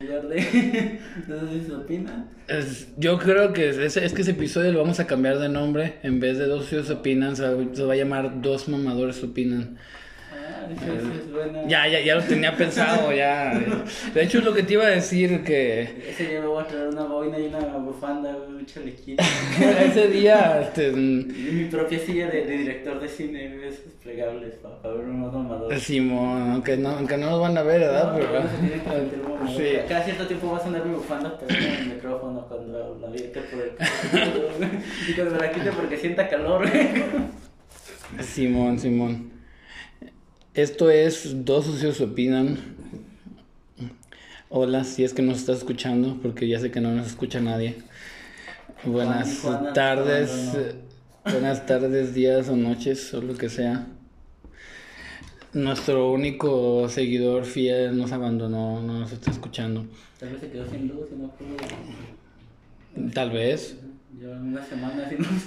Yo creo que es que ese episodio lo vamos a cambiar de nombre. En vez de Dos socios opinan, se va, se va a llamar Dos mamadores opinan. Eso sí es buena. Ya, ya, ya lo tenía pensado, ya. De hecho, es lo que te iba a decir que Ese día me voy a traer una boina y una bufanda, un chalequito. ese día, este, Y mi propia silla de, de director de cine, esos plegables, para, para ver unos mamadores. Simón, aunque no, aunque no nos van a ver, ¿verdad? No, Pero, no se tiene que meter un mamador. Sí. Cada cierto tiempo va a sonar mi bufanda, pero en el micrófono cuando la aviente por el. Y cuando la quite porque sienta calor. Simón, Simón. Esto es Dos socios opinan. Hola, si es que nos está escuchando, porque ya sé que no nos escucha nadie. Buenas Juana, tardes, no, buenas tardes, días o noches, o lo que sea. Nuestro único seguidor fiel nos abandonó, no nos está escuchando. Tal vez se quedó sin luz y no pudo. Tal vez. Llevan una semana sin luz.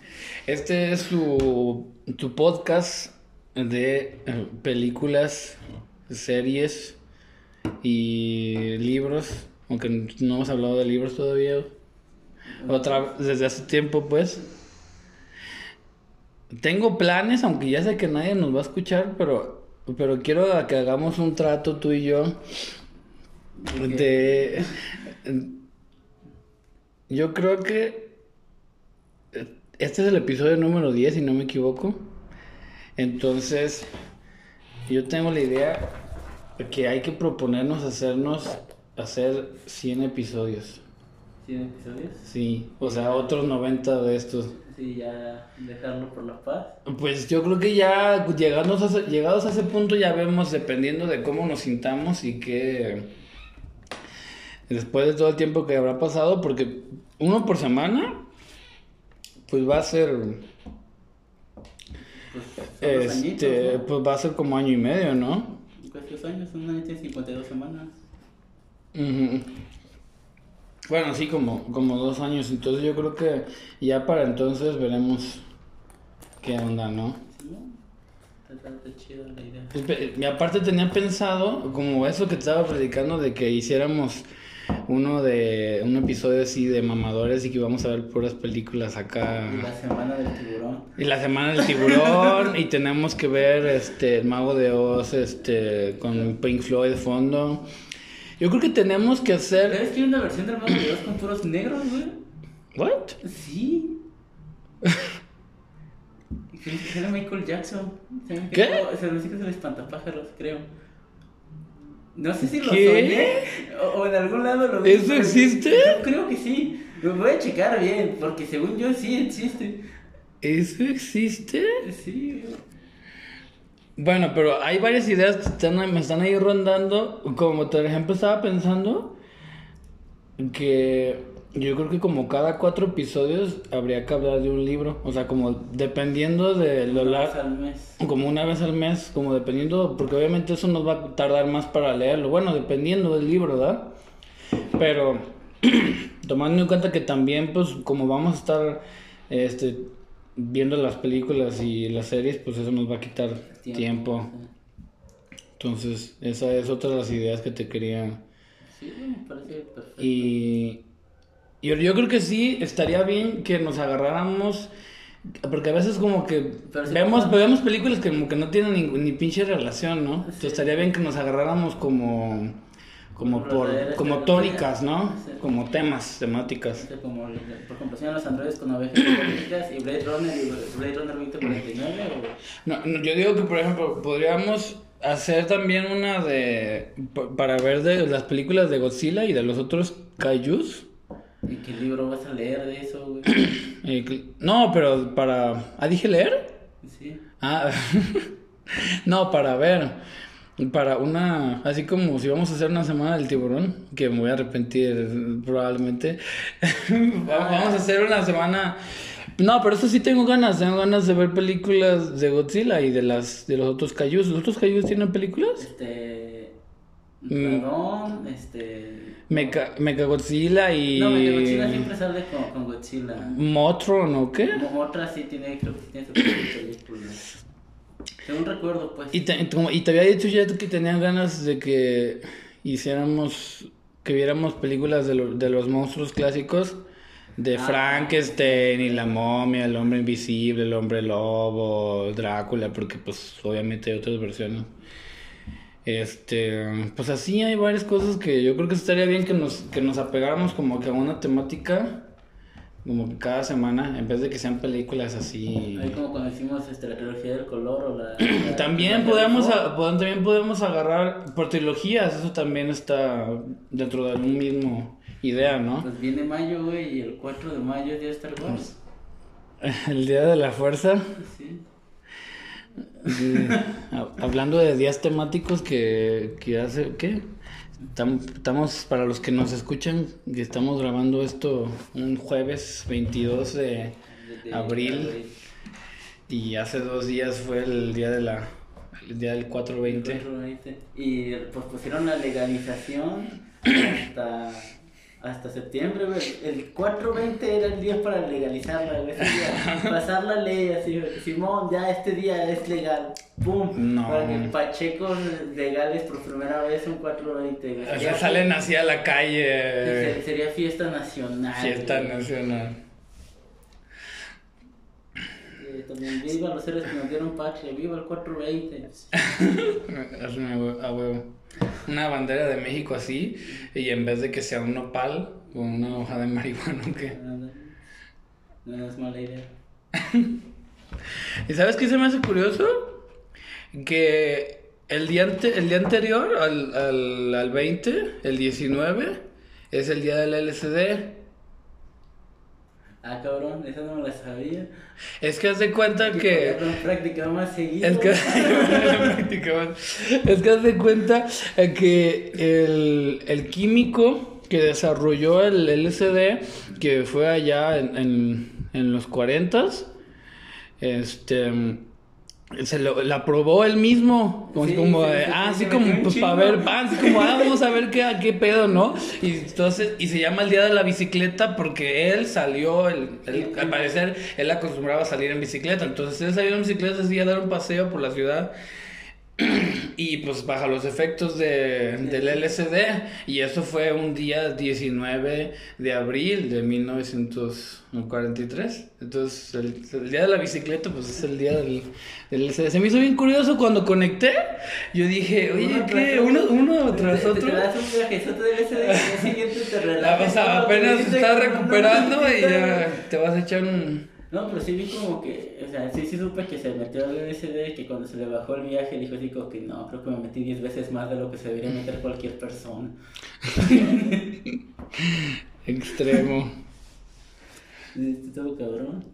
Este es su, tu podcast de eh, películas, series y libros, aunque no hemos hablado de libros todavía. Otra desde hace tiempo, pues. Tengo planes, aunque ya sé que nadie nos va a escuchar, pero, pero quiero que hagamos un trato tú y yo de... Yo creo que este es el episodio número 10, si no me equivoco. Entonces, yo tengo la idea de que hay que proponernos hacernos hacer 100 episodios. ¿Cien episodios? Sí, o sea, otros 90 de estos. Sí, ya dejarlo por la paz. Pues yo creo que ya llegados a, llegados a ese punto ya vemos, dependiendo de cómo nos sintamos y que después de todo el tiempo que habrá pasado, porque uno por semana, pues va a ser, Pues este, añitos, ¿no? pues va a ser como año y medio, ¿no? Dos años, un año tiene 52 semanas. Ujú. Bueno, sí, como, como dos años, entonces yo creo que ya para entonces veremos qué onda, ¿no? ¿Sí? Está, chida la idea. Y aparte tenía pensado, como eso que estaba predicando, de que hiciéramos uno de un episodio así de mamadores y que íbamos a ver puras películas acá. Y la semana del tiburón. Y la semana del tiburón y tenemos que ver este el mago de Oz este con Pink Floyd de fondo. Yo creo que tenemos que hacer ¿Sabes que hay una versión del Mago de Dios con puros negros, güey? What? Sí. Creo que era Michael Jackson. Se me ¿Qué? quedó- Se me dice que es el espantapájaros, creo. No sé si lo soñé o, o en algún lado lo vi. ¿Eso existe? Yo creo que sí. Lo voy a checar bien, porque según yo sí existe. ¿Eso existe? Sí. Bueno, pero hay varias ideas que están, me están ahí rondando. Como por ejemplo estaba pensando que yo creo que como cada cuatro episodios habría que hablar de un libro. O sea, como dependiendo de lo Una vez largo. al mes. Como una vez al mes, como dependiendo, porque obviamente eso nos va a tardar más para leerlo. Bueno, dependiendo del libro, ¿verdad? Pero tomando en cuenta que también, pues, como vamos a estar este, viendo las películas y las series, pues eso nos va a quitar tiempo. Entonces, esa es otra de las ideas que te quería. Sí, me parece perfecto. Y yo, yo creo que sí, estaría bien que nos agarráramos, porque a veces como que si vemos, películas que como que no tienen ni, ni pinche relación, ¿no? Entonces estaría bien que nos agarráramos como, como Por como tónicas, ¿no? Sí. Como temas, temáticas. Como, por ejemplo, sean los androides con ovejas y Blade Runner y Blade Runner 2049 o... No, no, yo digo que, por ejemplo, podríamos hacer también una de, pa- para ver de las películas de Godzilla y de los otros kaijus. ¿Y qué libro vas a leer de eso, güey? Eh, no, pero para... ¿Ah, dije leer? Sí. Ah, no, para ver, para una, así como si vamos a hacer una semana del tiburón, que me voy a arrepentir probablemente, vamos a hacer una semana, no, pero eso sí tengo ganas, tengo ganas de ver películas de Godzilla y de las, de los otros Kaijus, ¿los otros Kaijus tienen películas? Este... Mm. Perdón, este... Mecha, Mechagodzilla y... No, porque Godzilla siempre sale con, con Godzilla. Motron, ¿o qué? Como otra sí tiene, creo que tiene su película. Según recuerdo, pues. Y te, y te había dicho ya que tenían ganas de que hiciéramos, que viéramos películas de, lo- de los monstruos clásicos, de Ah. Frankenstein y la momia, el hombre invisible, el hombre lobo, Drácula, porque pues obviamente hay otras versiones. Este, pues así hay varias cosas que yo creo que estaría bien que nos, que nos apegáramos como que a una temática, como que cada semana, en vez de que sean películas así. Ahí como cuando hicimos este, la trilogía del color o la... la- También podemos, a- también podemos agarrar por trilogías, eso también está dentro de un mismo idea, ¿no? Pues viene mayo, güey, y el 4 de mayo es día de Star Wars. El Día de la Fuerza, Sí. Ha- hablando de días temáticos que, que hace, ¿qué? Estam- Estamos, para los que nos escuchan, que estamos grabando esto un jueves 22 de De- de- abril y hace dos días fue el día de la, el día del 420. 420. Y pues pusieron la legalización hasta, hasta septiembre, güey. El 420 era el día para legalizarla, güey. Pasar la ley así, güey. Simón, ya este día es legal. ¡Pum! No. Para que pachecos legales por primera vez un 420, güey. O sea, salen así a la calle. ser- Sería fiesta nacional. Fiesta güey. nacional. Eh, también viva los seres que nos dieron patria, viva el 420. Haz una hue- a huevo. Una bandera de México así, y en vez de que sea un nopal o una hoja de marihuana, ¿qué? Nada. No es mala idea. ¿Y sabes qué se me hace curioso? Que el día, ante- el día anterior al, al, al 20, el 19, es el día del LCD. Ah, cabrón, esa no me la sabía. Es que haz de cuenta que... Más seguido. Es que, es que haz de cuenta que el, el químico que desarrolló el LCD, que fue allá en, en, en los 40 este se lo, la probó él mismo. Como, Sí, como ah así como pues para ver ah, así como ah, vamos a ver qué, qué pedo no y entonces y se llama el día de la bicicleta porque él salió el, el- al parecer él acostumbraba a salir en bicicleta. Entonces él salió en bicicleta día a dar un paseo por la ciudad y pues bajo los efectos de, del LCD. Y eso fue un día 19 de abril de 1943. Entonces, el, el día de la bicicleta, pues es el día del, del LCD. Se me hizo bien curioso cuando conecté. Yo dije, oye, Uno ¿qué? tras Uno, uno tras otro. Te das un viajezote del SD y al día siguiente te La relajas. vas a- todo, apenas te se dice está que- recuperando y ya te vas a echar un... No, pero sí vi como que, o sea, sí, sí supe que se metió al LSD, que cuando se le bajó el viaje dijo así como que no, creo que me metí 10 veces más de lo que se debería meter cualquier persona. extremo. Todo cabrón.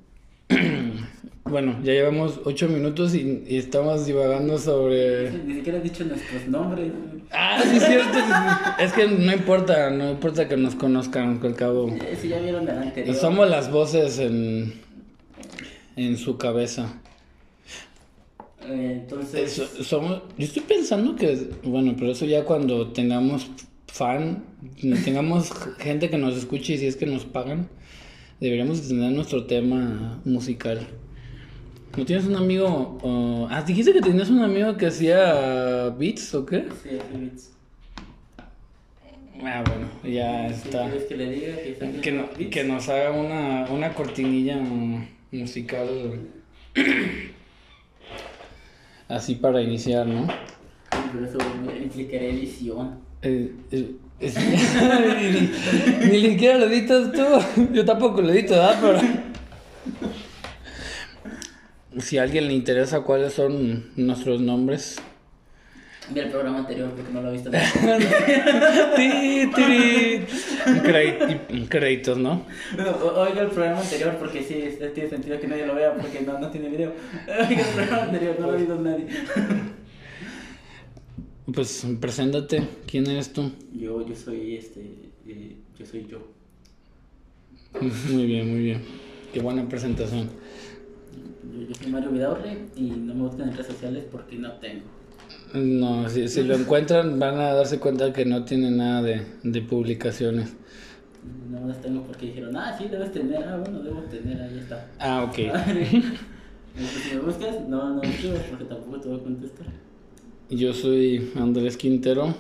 Bueno, ya llevamos 8 minutos y, y estamos divagando sobre... Ni siquiera he dicho nuestros nombres. Ah, sí, es cierto. sí, sí. Es que no importa, no importa que nos conozcan, al cabo. Si ya vieron el anterior. Somos las voces en, en su cabeza. Eh, entonces, Eso- somos, yo estoy pensando que, bueno, pero eso ya cuando tengamos fan, tengamos gente que nos escuche y si es que nos pagan, deberíamos de tener nuestro tema musical. ¿No tienes un amigo? o- ah, dijiste que tenías un amigo que hacía beats o qué? sí, así beats. Ah, bueno, ya está. que le diga que Que, no- que nos haga una, una cortinilla musical así para iniciar, ¿no? Pero eso implicaría edición. Eh, eh, es- ni, ni siquiera lo editas tú. Yo tampoco lo edito, ¿verdad? Pero... Si a alguien le interesa cuáles son nuestros nombres. Del programa anterior, porque no lo he visto. Créditos, ¿no? Oiga el programa anterior porque sí, tiene sentido que nadie lo vea porque no, no tiene video. Oiga el programa anterior, no lo ha oído nadie. Pues preséntate. ¿Quién eres tú? Yo, yo soy este, eh, yo soy yo. Muy bien, muy bien. Qué buena presentación. Yo, yo soy Mario Vidaurre y no me buscan en redes sociales porque no tengo. No, si, si lo encuentran van a darse cuenta que no tiene nada de, de publicaciones. No las tengo porque dijeron, ah, sí, debes tener. Ah, bueno, debo tener, ahí está. Ah, ok. Si me buscas, no, no me escribas porque tampoco te voy a contestar. Yo soy Andrés Quintero.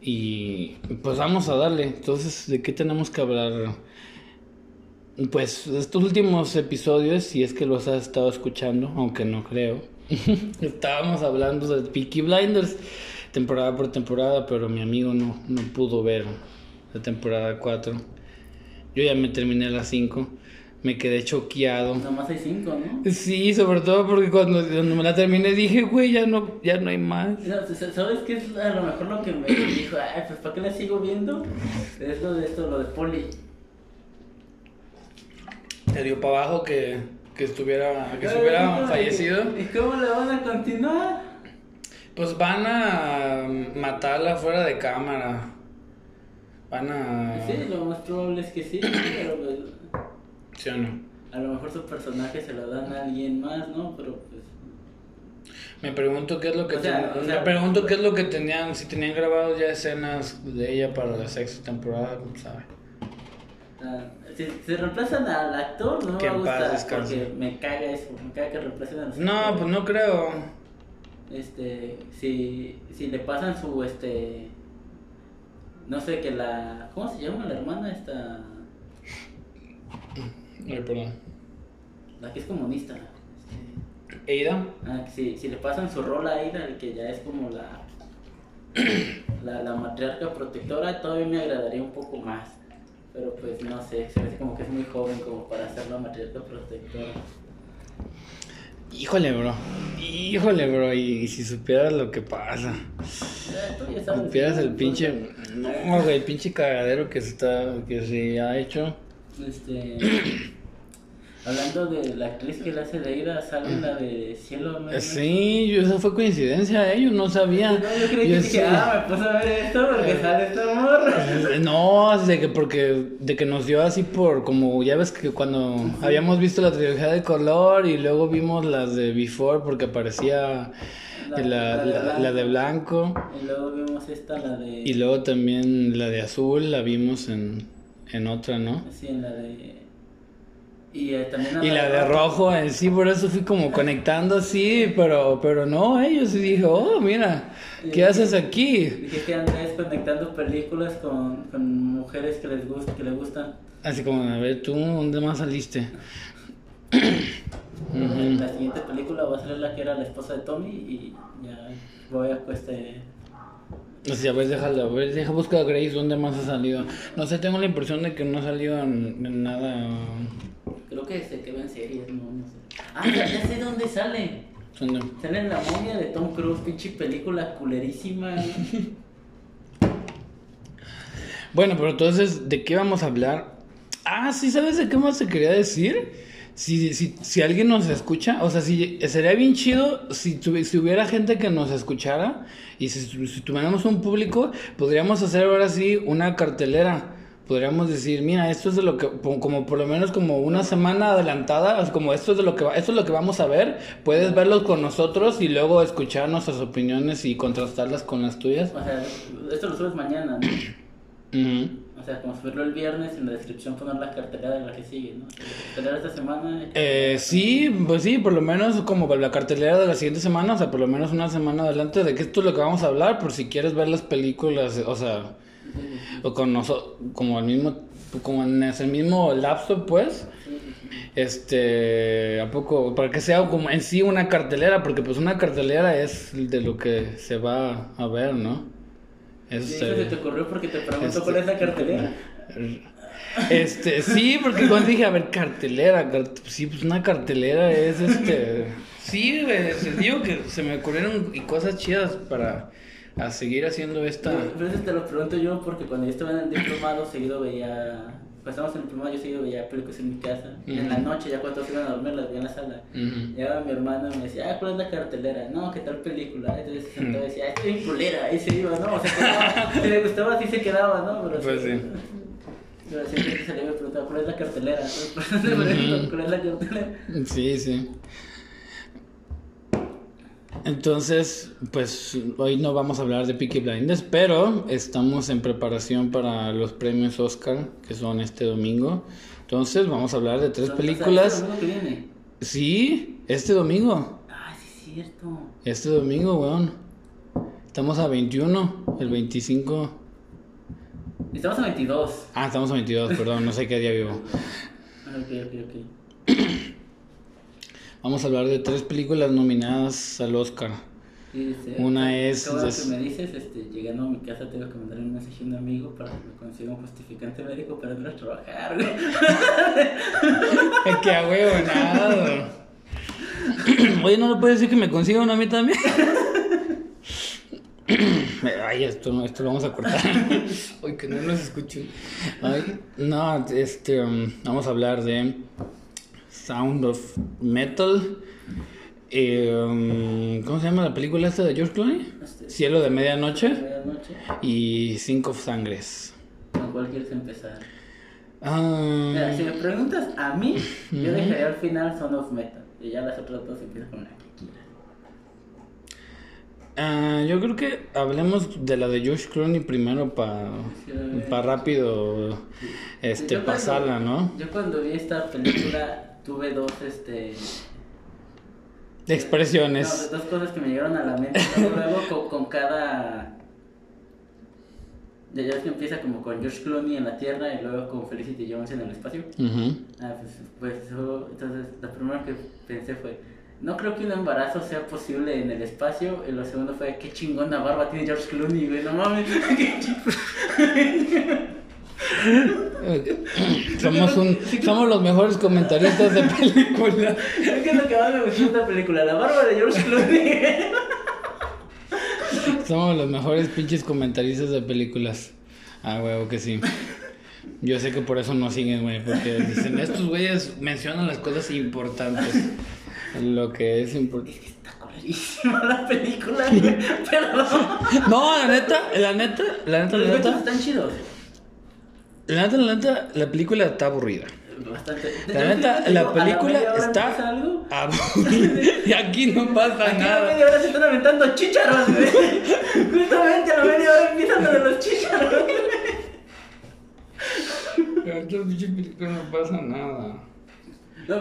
Y pues vamos a darle. Entonces, ¿de qué tenemos que hablar? Pues estos últimos episodios, si es que los has estado escuchando, aunque no creo, estábamos hablando de Peaky Blinders, temporada por temporada, pero mi amigo no, no pudo ver la temporada 4. Yo ya me terminé la 5, me quedé choqueado. Nomás hay cinco, ¿no? Sí, sobre todo porque cuando, cuando me la terminé dije, güey, ya no, ya no hay más. No, ¿Sabes qué es a lo mejor lo que me dijo? Ay, pues ¿para qué la sigo viendo? Es lo de esto, lo de Poli. Te dio para abajo que, que estuviera, que estuviera fallecido. ¿Y cómo la van a continuar? Pues van a matarla fuera de cámara. Van a... Sí, lo más probable es que sí, pero pues, ¿Sí o no? a lo mejor su personaje se lo dan a alguien más, ¿no? Pero pues... Me pregunto qué es lo que O sea, ten- o sea- me pregunto qué es lo que tenían, si tenían grabado ya escenas de ella para la sexta temporada, quién sabe. ah, Si, si reemplazan al actor, no me Que va a en paz gustar descanse. porque me caga eso, me caga que reemplacen a los No, actores. pues no creo. Este, si, si le pasan su, este, no sé, que la, ¿cómo se llama la hermana esta? Ay, perdón. La que es comunista. Este, ¿Eida? ah, si, si le pasan su rol a ella, que ya es como la, la, la matriarca protectora, todavía me agradaría un poco más. Pero pues no sé, se me hace como que es muy joven como para la matriarca protectora. Híjole, bro. Híjole, bro. Y, y si supieras lo que pasa. Ya, ya Supieras el pinche... No, güey, el pinche cagadero que se, está, que se ha hecho. Este. Hablando de la actriz que le hace de Ira, sale la de Cielo. ¿no? Sí, yo, eso fue coincidencia, ¿eh? Yo no sabía. No, yo creí Yo que dije, ah, me puse a ver esto porque sale esta morra. No, de que porque de que nos dio así por como ya ves que cuando habíamos visto la trilogía de color y luego vimos las de Before porque aparecía La- la, la de la- blanco. la de blanco Y luego vimos esta, la de. y luego también la de azul la vimos en, en otra, ¿no? Sí, en la de. Y eh, también. Y la de rojo en sí, por eso fui como conectando así, pero pero no, ellos sí dije, oh, mira, ¿qué haces aquí? Dije que Andrés conectando películas con, con mujeres que les, gust, que le gustan. Así como, a ver, ¿tú dónde más saliste? La siguiente película va a ser la que era la esposa de Tommy y ya voy a este. O sea, a ver, déjala, a ver, deja buscar a Grace, ¿dónde más ha salido? No sé, tengo la impresión de que no ha salido en, en nada. Creo que se quedó en series, no, no sé. Ah, ya, ya sé dónde sale. ¿Dónde? Sale en la momia de Tom Cruise, pinche película culerísima. Bueno, pero entonces, ¿de qué vamos a hablar? Ah, sí, ¿sabes de qué más te quería decir? Si, si, si alguien nos escucha, o sea, si, sería bien chido si, si hubiera gente que nos escuchara y si, si tuviéramos un público, podríamos hacer ahora sí una cartelera. Podríamos decir, mira, esto es de lo que, como por lo menos como una semana adelantada, como esto es de lo que esto es lo que vamos a ver, puedes verlos con nosotros y luego escuchar nuestras opiniones y contrastarlas con las tuyas. O sea, esto lo subes mañana. Ujú. O sea, como subirlo el viernes en la descripción poner la cartelera de la que sigue, ¿no? La cartelera de esta semana. Eh, sí, pues sí, por lo menos como la cartelera de la siguiente semana, o sea, por lo menos una semana adelante de que esto es lo que vamos a hablar, por si quieres ver las películas, o sea, o con nosotros, como al mismo, como en ese mismo lapso, pues, este, a poco, para que sea como en sí una cartelera, porque pues una cartelera es de lo que se va a ver, ¿no? Sí, Es, eso se te ocurrió porque te pregunto este- cuál es la cartelera. Este, sí, porque cuando dije, a ver, cartelera, cart- sí, pues una cartelera es este. Sí, güey, digo que se me ocurrieron y cosas chidas para a seguir haciendo esta. Pero te lo pregunto yo porque cuando yo estaba en el diplomado seguido veía. Estábamos en el diplomado yo seguido veía películas en mi casa. Y en la noche, ya cuando todos iban a dormir, las veía en la sala. Ujú. Llegaba mi hermano y me decía, ah, ¿cuál es la cartelera? No, ¿qué tal película? Entonces se sentaba y decía, estoy en culera. Ahí se iba, ¿no? O sea, quedaba, si le gustaba, así se quedaba, ¿no? Pero Pues sí. Pero siempre salía me preguntaba, ¿cuál es la cartelera? ¿cuál es la cartelera? Sí, sí. Entonces, pues hoy no vamos a hablar de Peaky Blinders, pero estamos en preparación para los premios Oscar, que son este domingo. Entonces, vamos a hablar de tres películas. es lo mismo que viene. Sí, este domingo. Ah, sí, es cierto. Este domingo, weón. Estamos a 21, el 25. Estamos a 22. Ah, estamos a 22, perdón, no sé qué día vivo. Ah, Ok, ok, ok. Vamos a hablar de tres películas nominadas al Oscar. Sí, Una es Todo lo que me dices, este, llegando a mi casa tengo que mandar un mensaje a un amigo para que me consiga un justificante médico para no trabajar, güey. Es que a huevo, nada. Oye, ¿no le puedes decir que me consiga una a mí también? Ay, esto, no- esto lo vamos a cortar. Ay, que no nos escuchen. Ay, no, este, um, vamos a hablar de Sound of Metal. Eh, um, ¿Cómo se llama la película esta de George Clooney? Este, Cielo de Medianoche Medianoche. y Cinco Sangres. ¿Con cuál quieres empezar? Mira, si me preguntas a mí, yo dejaría al final Son of Metal. Y ya las otras dos empiezan con la que quieras. Ah, yo creo que hablemos de la de Josh Clooney primero para pa rápido este Yo cuando- pasarla, ¿no? Yo cuando vi esta película tuve dos, este... Expresiones. No, dos cosas que me llegaron a la mente. Luego, con, con cada. Ya ves que empieza como con George Clooney en la Tierra y luego con Felicity Jones en el espacio. Ujú. Ah, pues, pues entonces lo primero que pensé fue, no creo que un embarazo sea posible en el espacio. Y lo segundo fue, qué chingona barba tiene George Clooney, güey, no mames. Somos un somos los mejores comentaristas de película. Es lo que más me gustó de esta película, la barba de George Clooney. Somos los mejores pinches comentaristas de películas. Ah, huevo que sí. Yo sé que por eso no siguen, güey, porque dicen, estos güeyes mencionan las cosas importantes. Lo que es importante. Está colorísima la película, güey, perdón. No, la neta, la neta, la neta, la neta. están chidos. La neta, la neta, la película está aburrida. Bastante. La neta, la la película está aburrida. Y aquí no pasa Aquí a la nada. media hora se están aventando chícharos, güey. Justamente a la media hora empiezan de los chícharos. En esta pinche película no pasa nada. No,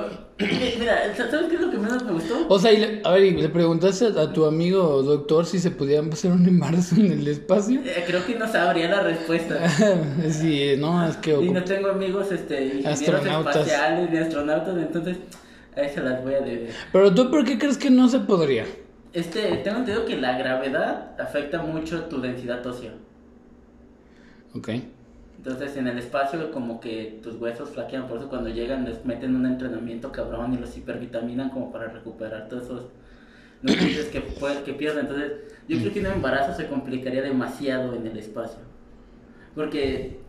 mira, ¿sabes qué es lo que menos me gustó? O sea, y le- a ver, ¿y le preguntaste a tu amigo doctor si se podía hacer un embarazo en el espacio? Eh, creo que no sabría la respuesta. Sí, no, es que... Y no tengo amigos este, ingenieros Astronautas. espaciales ni astronautas, entonces ahí se las voy a deber. Pero tú, ¿por qué crees que no se podría? Este, tengo entendido que la gravedad afecta mucho tu densidad ósea. Ok. Entonces en el espacio como que tus huesos flaquean, por eso cuando llegan les meten un entrenamiento cabrón y los hipervitaminan como para recuperar todos esos nutrientes que, que pierden. Entonces yo creo que un embarazo se complicaría demasiado en el espacio. Porque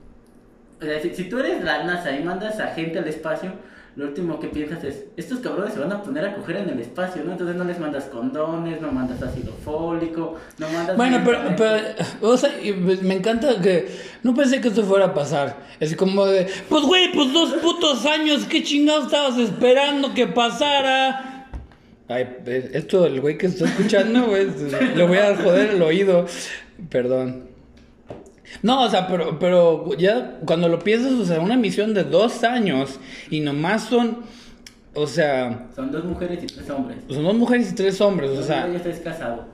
si, si tú eres la NASA y mandas a gente al espacio, lo último que piensas es, estos cabrones se van a poner a coger en el espacio, ¿no? Entonces no les mandas condones, no mandas ácido fólico, no mandas... Bueno, pero, pero, o sea, pues, me encanta que no pensé que esto fuera a pasar. Es como de, pues güey, pues dos putos años, ¿qué chingados estabas esperando que pasara? Ay, eh, esto el güey que está escuchando, güey, le voy a joder el oído. Perdón. No, o sea, pero, pero ya cuando lo piensas, o sea, una misión de dos años y nomás son, o sea, Son dos mujeres y tres hombres. son dos mujeres y tres hombres, o sea, Uno de ellos es casado.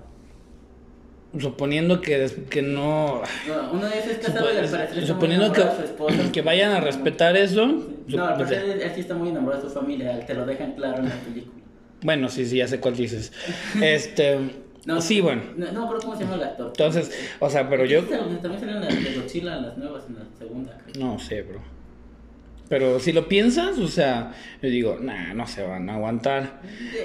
suponiendo que, que no... No, uno de ellos es casado y al parecer suponiendo que, de su esposa. que vayan a respetar eso. No, al parecer él, él sí está muy enamorado de su familia, te lo dejan claro en la película. Bueno, sí, sí, ya sé cuál dices. Este, No, sí, bueno. No, no acuerdo cómo se llama el actor. Entonces, o sea, pero yo También salieron las de Godzilla, las nuevas, en la segunda. creo. no sé, bro. Pero si lo piensas, o sea, yo digo, nah, no se van a aguantar.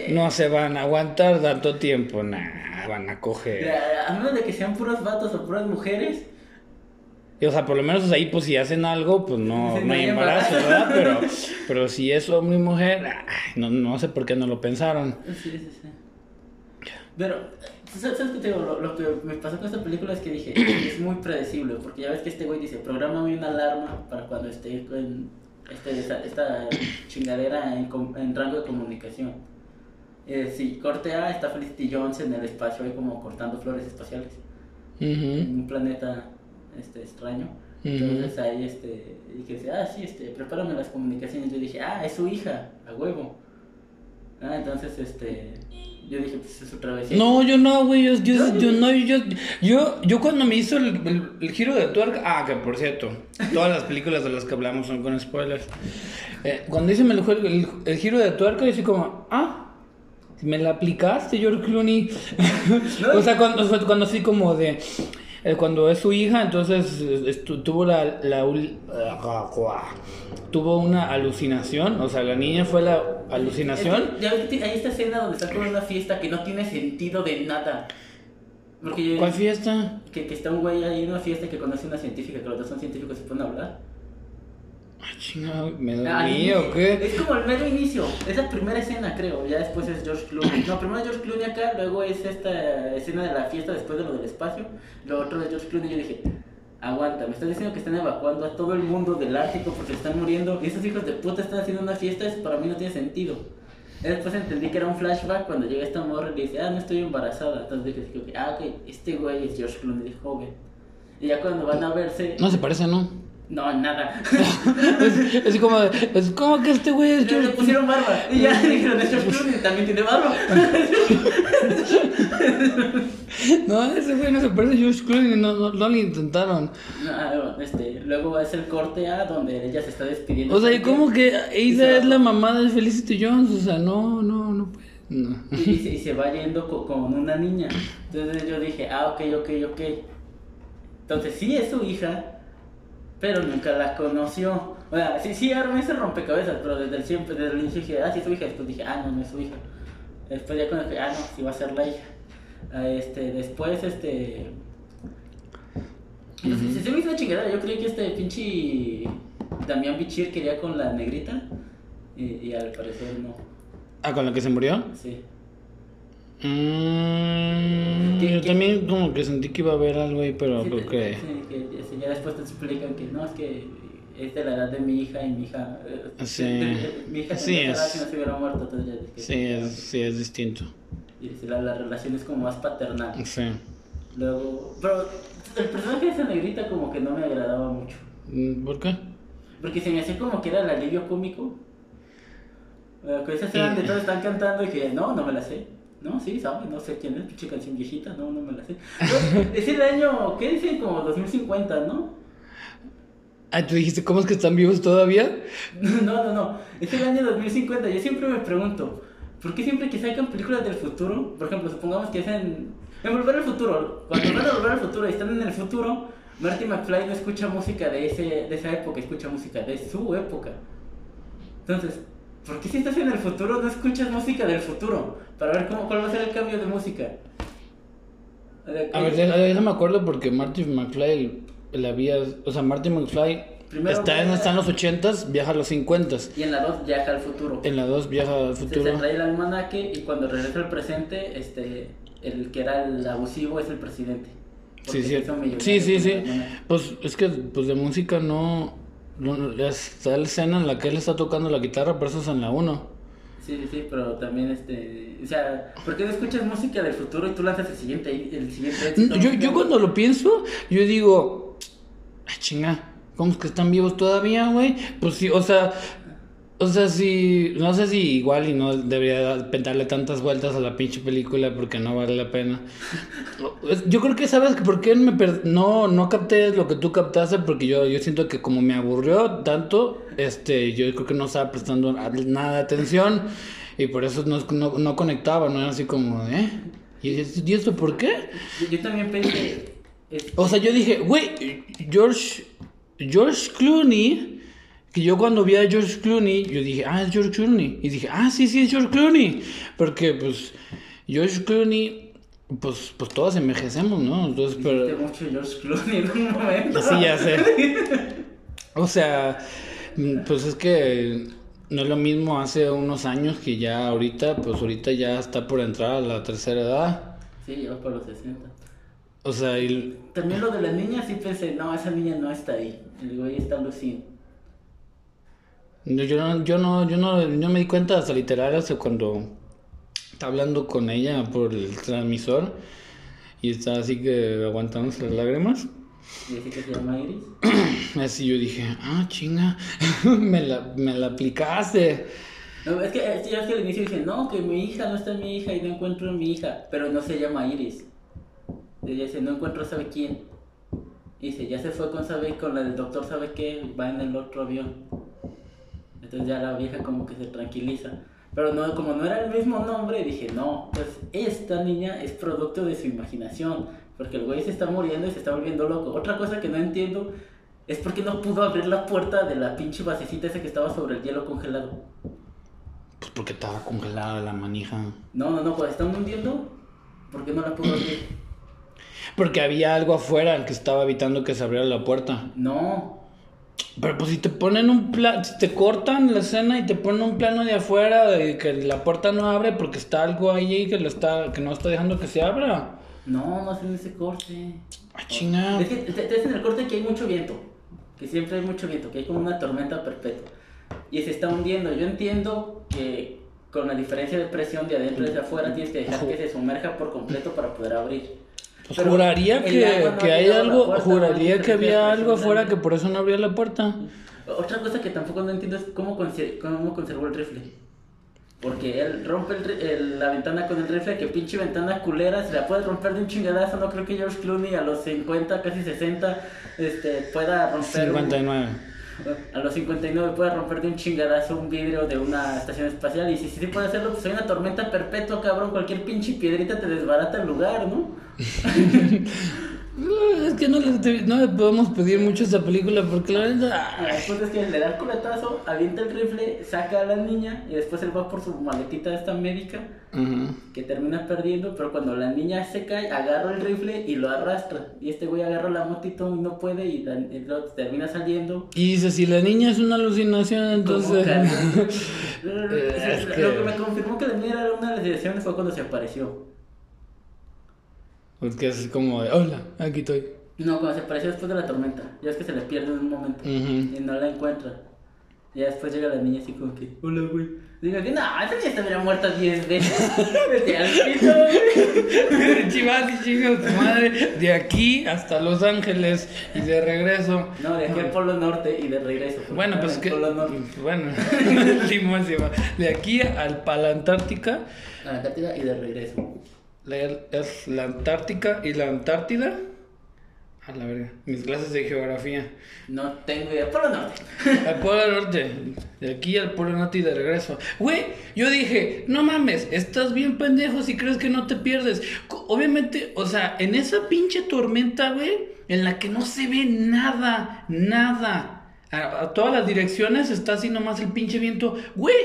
No se van a aguantar tanto tiempo, nah, van a coger. A menos de que sean puros vatos o puras mujeres, Y, o sea, por lo menos ahí, pues si hacen algo, pues no, no hay embarazo, ¿verdad? Pero, pero si es hombre y mujer, ay, no, no sé por qué no lo pensaron. Sí, sí, sí. Pero, ¿sabes qué te digo? Lo, lo que me pasó con esta película es que dije, es muy predecible, porque ya ves que este güey dice, programa una alarma para cuando esté en este, esta, esta chingadera en, en rango de comunicación. Eh, si corte A, está Felicity Jones en el espacio ahí como cortando flores espaciales, en un planeta este, extraño. Entonces ahí este, dije, ah, sí, este, prepárame las comunicaciones. Yo dije, ah, es su hija, a huevo. Ah, entonces, este. Yo dije, pues es otra vez. No, yo no, güey, yo, yo, yo, no, yo, yo, yo cuando me hizo el, el, el giro de tuerca, ah, que por cierto, todas las películas de las que hablamos son con spoilers. Eh, cuando hice el, el, el giro de tuerca, yo así como, ah, me la aplicaste, George Clooney. o sea, cuando, cuando así como de, cuando es su hija, entonces estu- tuvo la, la ul- tuvo una alucinación, o sea, la niña fue la alucinación. Es que, ya hay esta escena donde están con una fiesta que no tiene sentido de nada. Porque ¿Cuál fiesta? Que, que está un güey ahí en una fiesta que conoce a una científica, que los dos son científicos y se pueden hablar. Ah, chingado, ¿me dormí o qué? Es como el mero inicio, es la primera escena creo, ya después es George Clooney. No, primero es George Clooney acá, luego es esta escena de la fiesta después de lo del espacio, lo otro es George Clooney yo dije, aguanta, me estás diciendo que están evacuando a todo el mundo del Ártico porque están muriendo y esos hijos de puta están haciendo una fiesta, eso para mí no tiene sentido. Después entendí que era un flashback cuando llega esta morra y le dice, ah, no estoy embarazada. Entonces dije, dije, ah, ok, este güey es George Clooney de joven. Y ya cuando van a verse, No se parece, ¿no? No, nada. Es, es como, es como que este güey es Le George- pusieron barba. Y ya dijeron, es George Clooney, también tiene barba. No, ese güey no se parece a George Clooney, no, no, no lo intentaron. No, este, luego es el corte A donde ella se está despidiendo. O sea, ¿y cómo que va. es la mamá de Felicity Jones? O sea, no, no, no puede. No. Y, y se, va yendo co- con, una niña. Entonces yo dije, ah, ok, ok, ok. Entonces sí es su hija, pero nunca la conoció. O sea, sí, sí armé ese rompecabezas, pero desde el siempre, desde el inicio dije, ah, sí es su hija. Después dije, ah, no, no es su hija. Después ya cuando dije, ah, no, sí va a ser la hija. Ah, Este, después, este... Ujú. Se, se me hizo una chingadera, yo creí que este pinche Damián Bichir quería con la negrita y, y al parecer no, ¿Ah, con la que se murió? sí. Mm, ¿Qué- yo también como que sentí que iba a haber algo ahí, pero Sí, creo que... sí, que ya- después te explican que no, es que es de la edad de mi hija y mi hija... eh, Sí. mi hija Sí, es- si no se hubiera muerto, entonces ya Sí, es, sí, es distinto. y la, la relación es como más paternal. Sí. Luego, pero el personaje de esa negrita como que no me agradaba mucho. Mm, ¿Por qué? Porque se me hacía como que era el alivio cómico. Eh, con esa escena de todos están cantando y que no, no me la sé. No, sí, ¿sabes? No sé quién es, pinche canción viejita, no, no me la sé. Pero es el año, ¿qué dicen? Como 2050, ¿no? Ah, tú dijiste, ¿cómo es que están vivos todavía? No, no, no. Es el año 2050. Yo siempre me pregunto, ¿por qué siempre que sacan películas del futuro, por ejemplo, supongamos que hacen. En Volver al Futuro, cuando van a volver al futuro y están en el futuro, Marty McFly no escucha música de, ese, de esa época, escucha música de su época. Entonces, ¿por qué si estás en el futuro no escuchas música del futuro? Para ver cómo, cuál va a ser el cambio de música. A ver, deja- déjame acuerdo porque Marty McFly la había... O sea, Marty McFly Primero está, en, está en los 80s, viaja a los 50s. Y en la 2 viaja al futuro. En la 2 viaja al Se, se futuro. trae el almanaque y cuando regresa al presente, este, el que era el abusivo es el presidente. Sí, se sí. Sí, sí, sí. Pues es que pues de música no... está la escena en la que él está tocando la guitarra, pero eso es en la 1. Sí, sí, sí, pero también este, o sea, ¿por qué no escuchas música del futuro y tú lanzas el siguiente, el siguiente éxito? Yo, yo cuando lo pienso, yo digo, ah, chinga, ¿cómo es que están vivos todavía, güey? Pues sí, o sea, o sea, sí, no sé si igual y no debería darle tantas vueltas a la pinche película porque no vale la pena. Yo creo que sabes que por qué me per- no, no capté lo que tú captaste porque yo, yo siento que como me aburrió tanto, este, yo creo que no estaba prestando nada de atención y por eso no, no, no conectaba, no era así como, ¿eh? ¿Y, ¿Y esto por qué? Yo, también pensé, O sea, yo dije, güey, George, George Clooney, que yo cuando vi a George Clooney, yo dije, ah, es George Clooney. Y dije, ah, sí, sí, es George Clooney. Porque, pues, George Clooney, pues, pues todos envejecemos, ¿no? Entonces, pero... mucho George Clooney en un momento. Sí, ya sé. O sea, pues es que no es lo mismo hace unos años que ya ahorita, pues ahorita ya está por entrar a la tercera edad. Sí, lleva por los 60. O sea, y... También lo de la niña, sí pensé, no, esa niña no está ahí. El güey está lucido. No, Yo no, yo no, yo no, no me di cuenta hasta literal hasta cuando estaba hablando con ella por el transmisor y estaba así que aguantándose las lágrimas. Y dice que se llama Iris. Así yo dije, ah, chinga, me la, me la aplicaste. No, es que, es que al inicio dicen, no, que mi hija no está mi hija y no encuentro a mi hija, pero no se llama Iris. Y ella dice, no encuentro sabe quién. Y dice, ya se fue con sabe, con el doctor sabe qué, va en el otro avión. Entonces ya la vieja como que se tranquiliza. Pero no, como no era el mismo nombre, dije, no, pues esta niña es producto de su imaginación. Porque el güey se está muriendo y se está volviendo loco. Otra cosa que no entiendo es por qué no pudo abrir la puerta de la pinche basecita esa que estaba sobre el hielo congelado. Pues porque estaba congelada la manija. No, no, no, cuando están hundiendo, ¿por qué no la pudo abrir? Porque había algo afuera que estaba evitando que se abriera la puerta. No, Pero pues si te ponen un plano, si te cortan la escena y te ponen un plano de afuera de que la puerta no abre porque está algo ahí que lo está, que no está dejando que se abra. no, no hacen ese corte. Ah. Es que te, te hacen el corte que hay mucho viento. Que siempre hay mucho viento, que hay como una tormenta perpetua. Y se está hundiendo. Yo entiendo que con la diferencia de presión de adentro y de afuera tienes que dejar que se sumerja por completo para poder abrir. Pues juraría que, que ha hay algo, puerta, juraría no que había algo afuera que por eso no abría la puerta. Otra cosa que tampoco no entiendo es cómo, cómo conservó el rifle. Porque él rompe el el- la ventana con el rifle, que pinche ventana culera, se la puede romper de un chingadazo. No creo que George Clooney a los 50, casi 60, este, pueda romper. un- 59. a los 59 puede romper de un chingadazo un vidrio de una estación espacial. Y si sí puede hacerlo, pues hay una tormenta perpetua, cabrón. Cualquier pinche piedrita te desbarata el lugar, ¿no? No, Es que no le, no le podemos pedir mucho a esa película porque la verdad. Después es que le da el culatazo, avienta el rifle, saca a la niña y después él va por su maletita esta médica que termina perdiendo, pero cuando la niña se cae, agarra el rifle y lo arrastra. Y este güey agarra la motito y no puede y, la- y termina saliendo. Y dice, si la niña es una alucinación, entonces... Lo que- que me confirmó que la niña era una alucinación fue cuando se apareció. Porque es como de, hola, aquí estoy. No, cuando se apareció después de la tormenta. Ya es que se le pierde en un momento. Y no la encuentra. Y después llega la niña así como que, hola, güey. Digo que no, esa niña estaría muerta 10 veces. Vete al pito, güey. Chivas y chicos, tu madre, de aquí hasta Los Ángeles y de regreso. No, de aquí al Polo Norte y de regreso. Bueno, pues que. Polo Norte. Bueno. De aquí al para la Antártica, A la Antártida y de regreso. Es la Antártica y la Antártida. A la verga, mis clases de geografía. No tengo idea. Polo Norte. Al Polo Norte, de aquí al Polo Norte y de regreso. Güey, yo dije, no mames, estás bien pendejo si crees que no te pierdes. Obviamente, o sea, en esa pinche tormenta, güey, en la que no se ve nada, nada. A, a todas las direcciones está así nomás el pinche viento. Güey,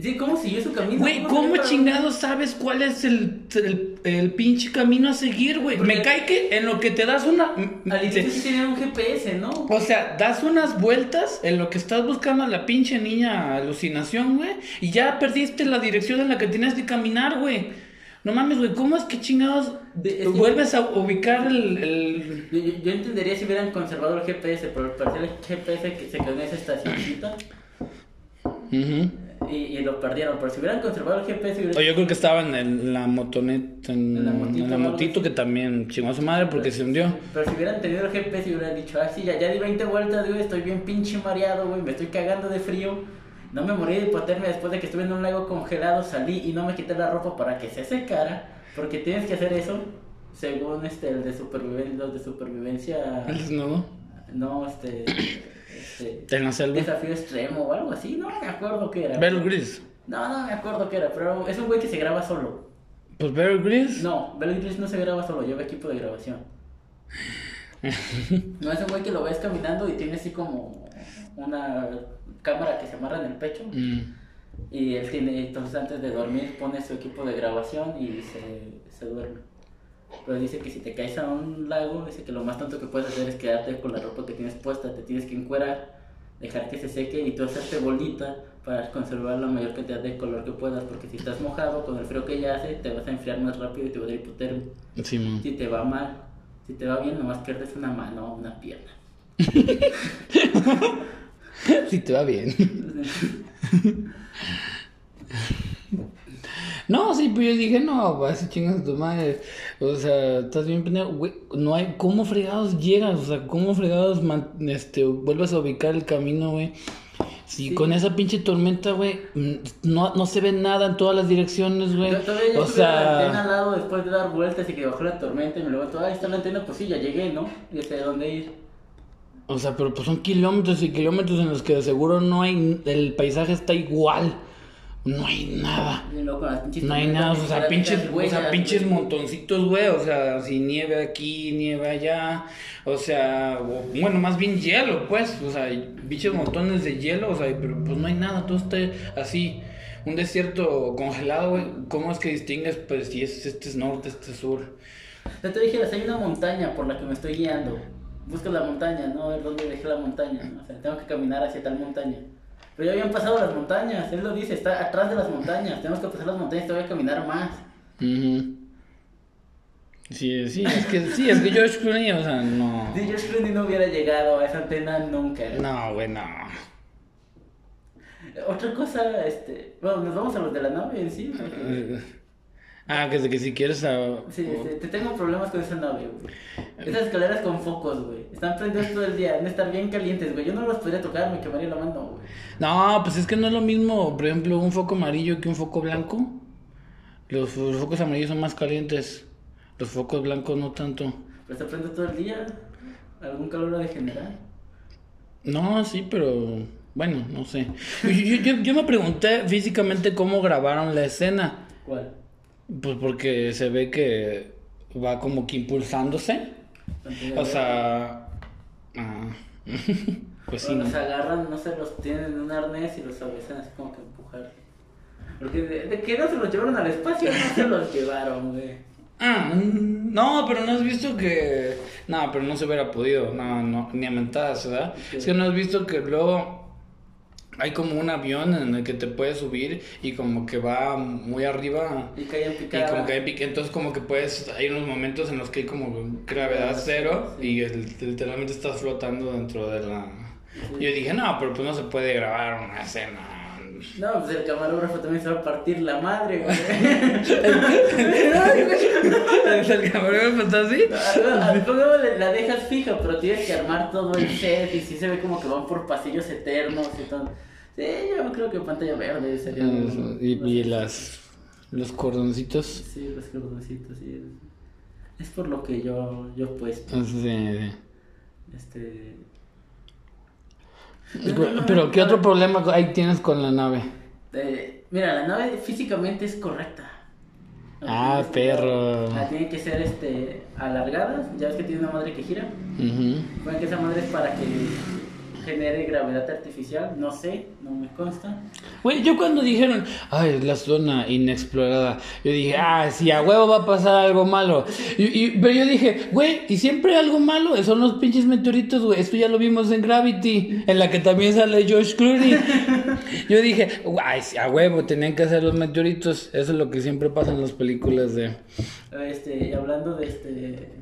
Sí, ¿cómo siguió su camino? güey, ¿Cómo ¿cómo salió para- chingados sabes cuál es el, el, el pinche camino a seguir, güey? Me cae que en lo que te das una... Al inicio sí tenía un GPS, ¿no? O sea, das unas vueltas en lo que estás buscando a la pinche niña alucinación, güey. Y ya perdiste la dirección en la que tienes que caminar, güey. No mames, güey, ¿cómo es que chingados De- es que- vuelves a ubicar el... el- Yo, entendería si hubieran conservado el GPS, pero al parecer el GPS que se quedó en esa estacioncita Ujú. Y, y lo perdieron. Pero si hubieran conservado el GPS, hubiera- O yo creo que estaba en, la motoneta, en, En la en motito la que también chingó a su madre porque se hundió. Pero si hubieran tenido el GPS, hubieran dicho, ah, sí, ya, ya di 20 vueltas, güey, estoy bien pinche mareado, güey, me estoy cagando de frío. No me morí de hipotermia después de que estuve en un lago congelado, salí y no me quité la ropa para que se secara, porque tienes que hacer eso, según este, el de supervivencia, los de supervivencia, ¿El desnudo? no, este, En la selva. desafío extremo o algo así, no me acuerdo qué era. Bear Grylls. No, no me acuerdo qué era, pero es un güey que se graba solo. Pues Bear Grylls. No, Bear Grylls no se graba solo, lleva equipo de grabación. No es un güey que lo ves caminando y tiene así como una cámara que se amarra en el pecho. Mm. Y él tiene, entonces antes de dormir pone su equipo de grabación y se, se duerme. Pero dice que si te caes a un lago, dice que lo más tonto que puedes hacer es quedarte con la ropa que tienes puesta, te tienes que encuerar, dejar que se seque y tú hacerte bolita para conservar la mayor cantidad de color que puedas, porque si estás mojado con el frío que ya hace, te vas a enfriar más rápido y te va a dar hipotermia. Sí. Si te va mal, si te va bien, nomás pierdes una mano o una pierna. Sí, te va bien. No, sí, pues yo dije, no, vas a chingas tu madre. O sea, estás bien pendejo, güey. No hay, ¿cómo fregados llegas? O sea, ¿cómo fregados man- este, vuelves a ubicar el camino, güey? Sí, Sí. con esa pinche tormenta, güey, mm, no, no se ve nada en todas las direcciones, güey. Yo todavía ya O en la antena sea, al lado después de dar vueltas y que bajó la tormenta y me levanto, ahí está la antena, pues sí, ya llegué, ¿no? Ya sé a dónde ir. o sea, pero pues son kilómetros y kilómetros en los que de seguro no hay, el paisaje está igual. No hay nada. No hay nada, o sea, pinches, o sea, pinches montoncitos, güey, o sea, así nieve aquí, nieve allá, o sea, o- bueno, más bien hielo, pues, o sea, pinches montones de hielo, o sea, pero pues no hay nada, todo está así, un desierto congelado, güey, ¿cómo es que distingues, pues, si es, este es norte, este es sur? Ya te dijeras, hay una montaña por la que me estoy guiando. Busca la montaña, no a ver dónde dejé la montaña. O sea, tengo que caminar hacia tal montaña. Pero ya habían pasado las montañas, él lo dice, está atrás de las montañas. Tenemos que pasar las montañas, todavía caminar más. Ujú. Sí, sí, es que, sí, es que George Clooney, o sea, no, Si George Clooney no hubiera llegado a esa antena nunca. no, güey, no. Otra cosa, este. Bueno, nos vamos a los de la nave en sí. Eh, Ah, que, que si quieres... ah, Sí, este, te tengo problemas con esa nave, güey. Esas escaleras con focos, güey. Están prendidas todo el día, deben estar bien calientes, güey. Yo no los podría tocar, me quemaría la mano, güey. No, pues es que no es lo mismo, por ejemplo, un foco amarillo que un foco blanco. Los, los focos amarillos son más calientes, los focos blancos no tanto. Pero se prende todo el día. ¿Algún calor ha de generar? No, sí, pero bueno, no sé. Yo, yo- yo me pregunté físicamente cómo grabaron la escena. ¿Cuál? Pues porque se ve que va como que impulsándose. O sea... ah, pues sí, se agarran, no se los tienen en un arnés y los abesan así como que empujar. Porque de, de que no se los llevaron al espacio, no se los llevaron, güey. Ah, no, pero no has visto que. No, pero no se hubiera podido. No, no, ni a mentadas, ¿verdad? Es que no has visto que luego hay como un avión en el que te puedes subir y como que va muy arriba. Y caían Y picadas. como que hay entonces como que puedes, hay unos momentos en los que hay como gravedad cero Sí. y el- literalmente estás flotando dentro de la... Sí. Yo dije, no, pero pues no se puede grabar una escena. No, pues el camarógrafo también se va a partir la madre, güey. el camarógrafo está así. Pongámosle, la dejas fija, pero tienes que armar todo el set y sí se ve como que van por pasillos eternos y todo. Sí, yo creo que pantalla verde sería. lo- Y, las los cordoncitos. Sí, los cordoncitos, sí. Es por lo que yo, yo he puesto. Sí. Este. Pero ¿qué otro problema ahí tienes con la nave? Eh, mira, la nave físicamente es correcta. Ah, perro. Ah, tiene que ser este, alargadas. Ya ves que tiene una madre que gira. Ujú. Pueden que esa madre es para que genere gravedad artificial. No sé, no me consta. Güey, yo cuando dijeron, ay, la zona inexplorada, yo dije, ah, sí, a huevo va a pasar algo malo. Y, y- pero yo dije, güey, y siempre algo malo, son los pinches meteoritos, güey. Esto ya lo vimos en Gravity, en la que también sale George Clooney. Yo dije, ay, sí, a huevo, tenían que hacer los meteoritos. Eso es lo que siempre pasa en las películas de... Este, y hablando de este.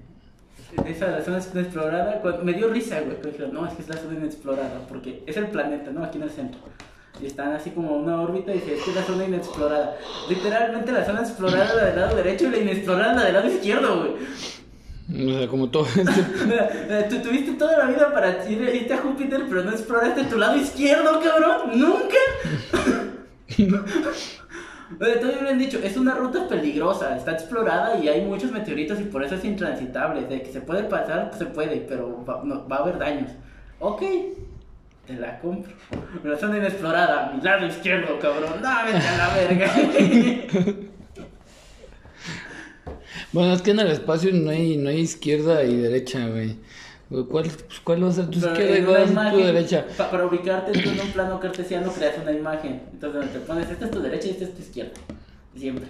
Esa la zona inexplorada, cuando- me dio risa, güey. que dijeron, no, es que es la zona inexplorada, porque es el planeta, ¿no? Aquí en el centro. Y están así como una órbita y dice, es que es la zona inexplorada. Literalmente la zona explorada la del lado derecho y la inexplorada la del lado izquierdo, güey. O sea, como todo esto. Tú tuviste toda la vida para ir, irte a Júpiter, pero no exploraste tu lado izquierdo, cabrón. Nunca. Oye, todavía hubieran dicho, es una ruta peligrosa, está explorada y hay muchos meteoritos y por eso es intransitable. De que se puede pasar, pues se puede, pero va, no- va a haber daños. Ok, te la compro. La zona inexplorada, mi lado izquierdo, cabrón. No, vete a la verga. Bueno, es que en el espacio no hay, no hay izquierda y derecha, güey. ¿Cuál, pues, ¿Cuál va a ser tu Pero izquierda y cuál tu derecha? pa- para ubicarte tú en un plano cartesiano creas una imagen. Entonces te pones, esta es tu derecha y esta es tu izquierda. Siempre.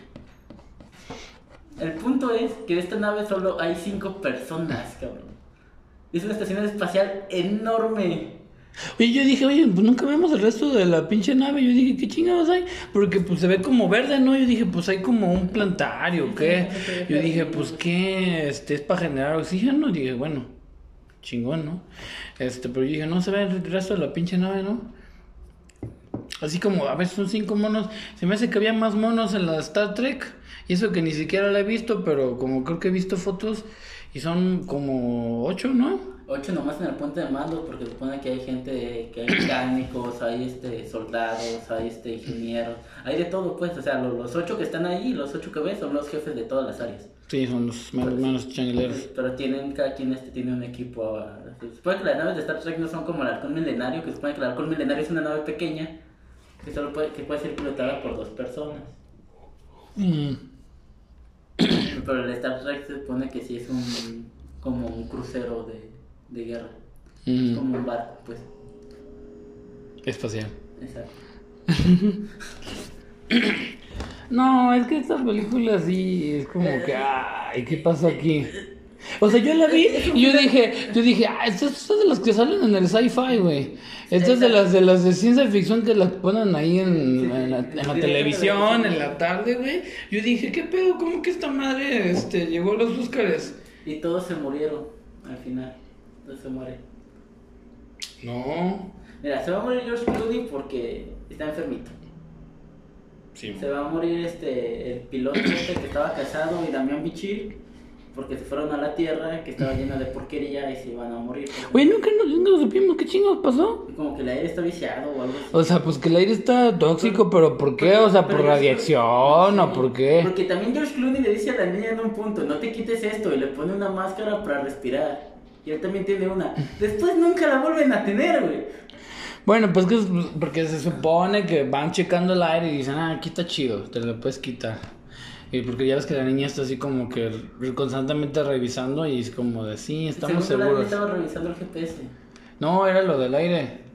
El punto es que de esta nave solo hay cinco personas, cabrón. Es una estación espacial enorme. Oye, yo dije, oye, pues nunca vemos el resto de la pinche nave. Yo dije, ¿qué chingados hay? Porque pues se ve como verde, ¿no? Yo dije, pues hay como un plantario, ¿qué? Yo dije, pues qué, este, es para generar oxígeno. dije, bueno, chingón, ¿no? Este, pero yo dije, no se ve el resto de la pinche nave, ¿no? Así como, a veces son cinco monos. Se me hace que había más monos en la Star Trek. Y eso que ni siquiera la he visto, pero como creo que he visto fotos. Y son como ocho, ¿no? Ocho nomás en el puente de mando, porque supone que hay gente, que hay mecánicos, hay este soldados, hay este ingenieros, hay de todo pues, o sea, los, los ocho que están ahí, los ocho que ves son los jefes de todas las áreas. Sí, son los menos, menos changuileros. Pero tienen, cada quien este tiene un equipo. ah, Se supone que las naves de Star Trek no son como el halcón milenario, que se supone que el halcón milenario es una nave pequeña, que solo puede, que puede ser pilotada por dos personas. Mm. Pero el Star Trek se supone que sí es un como un crucero de, de guerra. Mm. Como un barco, pues. Espacial. Exacto. No, es que esta película sí es como que, ay, ¿qué pasó aquí? O sea, yo la vi y yo dije, yo dije, ah, estas estas de las que salen en el sci-fi, güey. Estas de las de las de ciencia ficción que las ponen ahí en, en la, en la televisión, en la tarde, güey. Yo dije, ¿qué pedo? ¿Cómo que esta madre este, llegó a los Óscares? Y todos se murieron al final. Todos se mueren. No. Mira, se va a morir George Clooney porque está enfermito. Sí. Se va a morir este el piloto este que estaba casado y Damián Bichir porque se fueron a la tierra que estaba llena de porquería y se iban a morir. Güey, nunca, nos- nunca supimos qué chingados pasó. Como que el aire está viciado o algo así. O sea, pues que el aire está tóxico, pero ¿por qué? O sea, ¿por Pero- radiación o por qué? Porque también George Clooney le dice a la niña en un punto, no te quites esto, y le pone una máscara para respirar. Y él también tiene una. Después nunca la vuelven a tener, güey. Bueno, pues que porque se supone que van checando el aire y dicen, ah, aquí está chido, te lo puedes quitar. Y porque ya ves que la niña está así como que constantemente revisando y es como de, sí, estamos Según la niña seguros. estaba revisando el GPS. No, era lo del aire.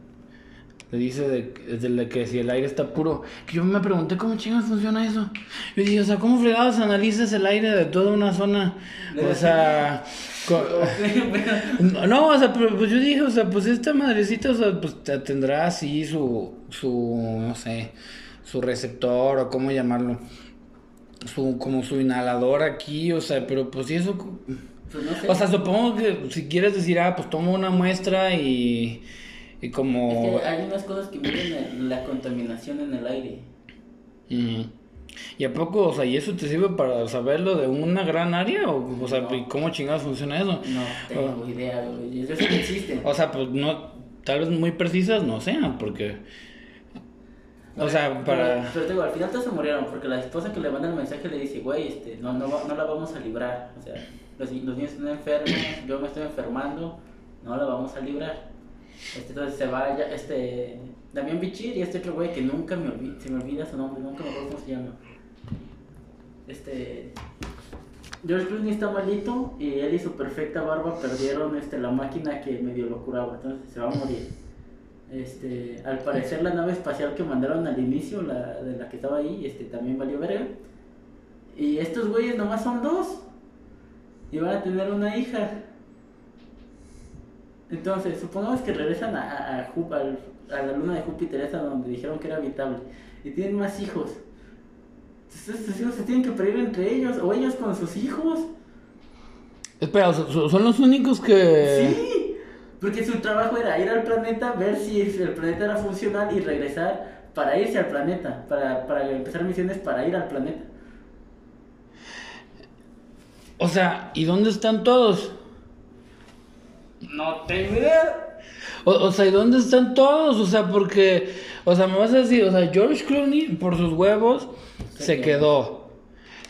Le dice de, de que si el aire está puro. Que yo me pregunté cómo chingas funciona eso. Yo dije, o sea, ¿cómo fregados analizas el aire de toda una zona? O sea, no, o sea, pero, pues yo dije, o sea, pues esta madrecita, o sea, pues te- tendrá así su, su, no sé, su receptor o cómo llamarlo. Su, como su inhalador aquí, o sea, pero pues sí eso... Pues no sé. O sea, supongo que si quieres decir, ah, pues tomo una muestra y, y como... Es que hay unas cosas que miden la contaminación en el aire. Ujú. ¿Y a poco, o sea, y eso te sirve para saberlo de una gran área? O, o sea, No. ¿y ¿cómo chingados funciona eso? No tengo idea, güey. Yo sé que existen. O sea, pues no, tal vez muy precisas no sean, porque... O sea, para... Pero, digo, al final todos se murieron porque la esposa que le manda el mensaje le dice, güey, este, no, no, no la vamos a librar. O sea, los, los niños están enfermos, yo me estoy enfermando, no la vamos a librar. Este, entonces se va ya, este, Damián Bichir y este otro güey que nunca me olvida, se me olvida su nombre, nunca me acuerdo cómo se llama. Este, George Clooney está malito y él y su perfecta barba perdieron este, la máquina que medio lo curaba, entonces se va a morir. Este, al parecer la nave espacial que mandaron al inicio, la de la que estaba ahí, este, también valió verga. Y estos güeyes nomás son dos. Y van a tener una hija. Entonces, supongamos que regresan a, a, la luna de Júpiter, esa donde dijeron que era habitable. Y tienen más hijos. Entonces, estos hijos se tienen que pelear entre ellos, o ellos con sus hijos. Espera, o sea, ¿son son los únicos que... Sí, porque su trabajo era ir al planeta, ver si el planeta era funcional y regresar para irse al planeta, para, para empezar misiones para ir al planeta. O sea, ¿y dónde están todos? No tengo idea. O, o sea, ¿y dónde están todos? O sea, porque, o sea, me vas a decir, o sea, George Clooney por sus huevos Se se quedó.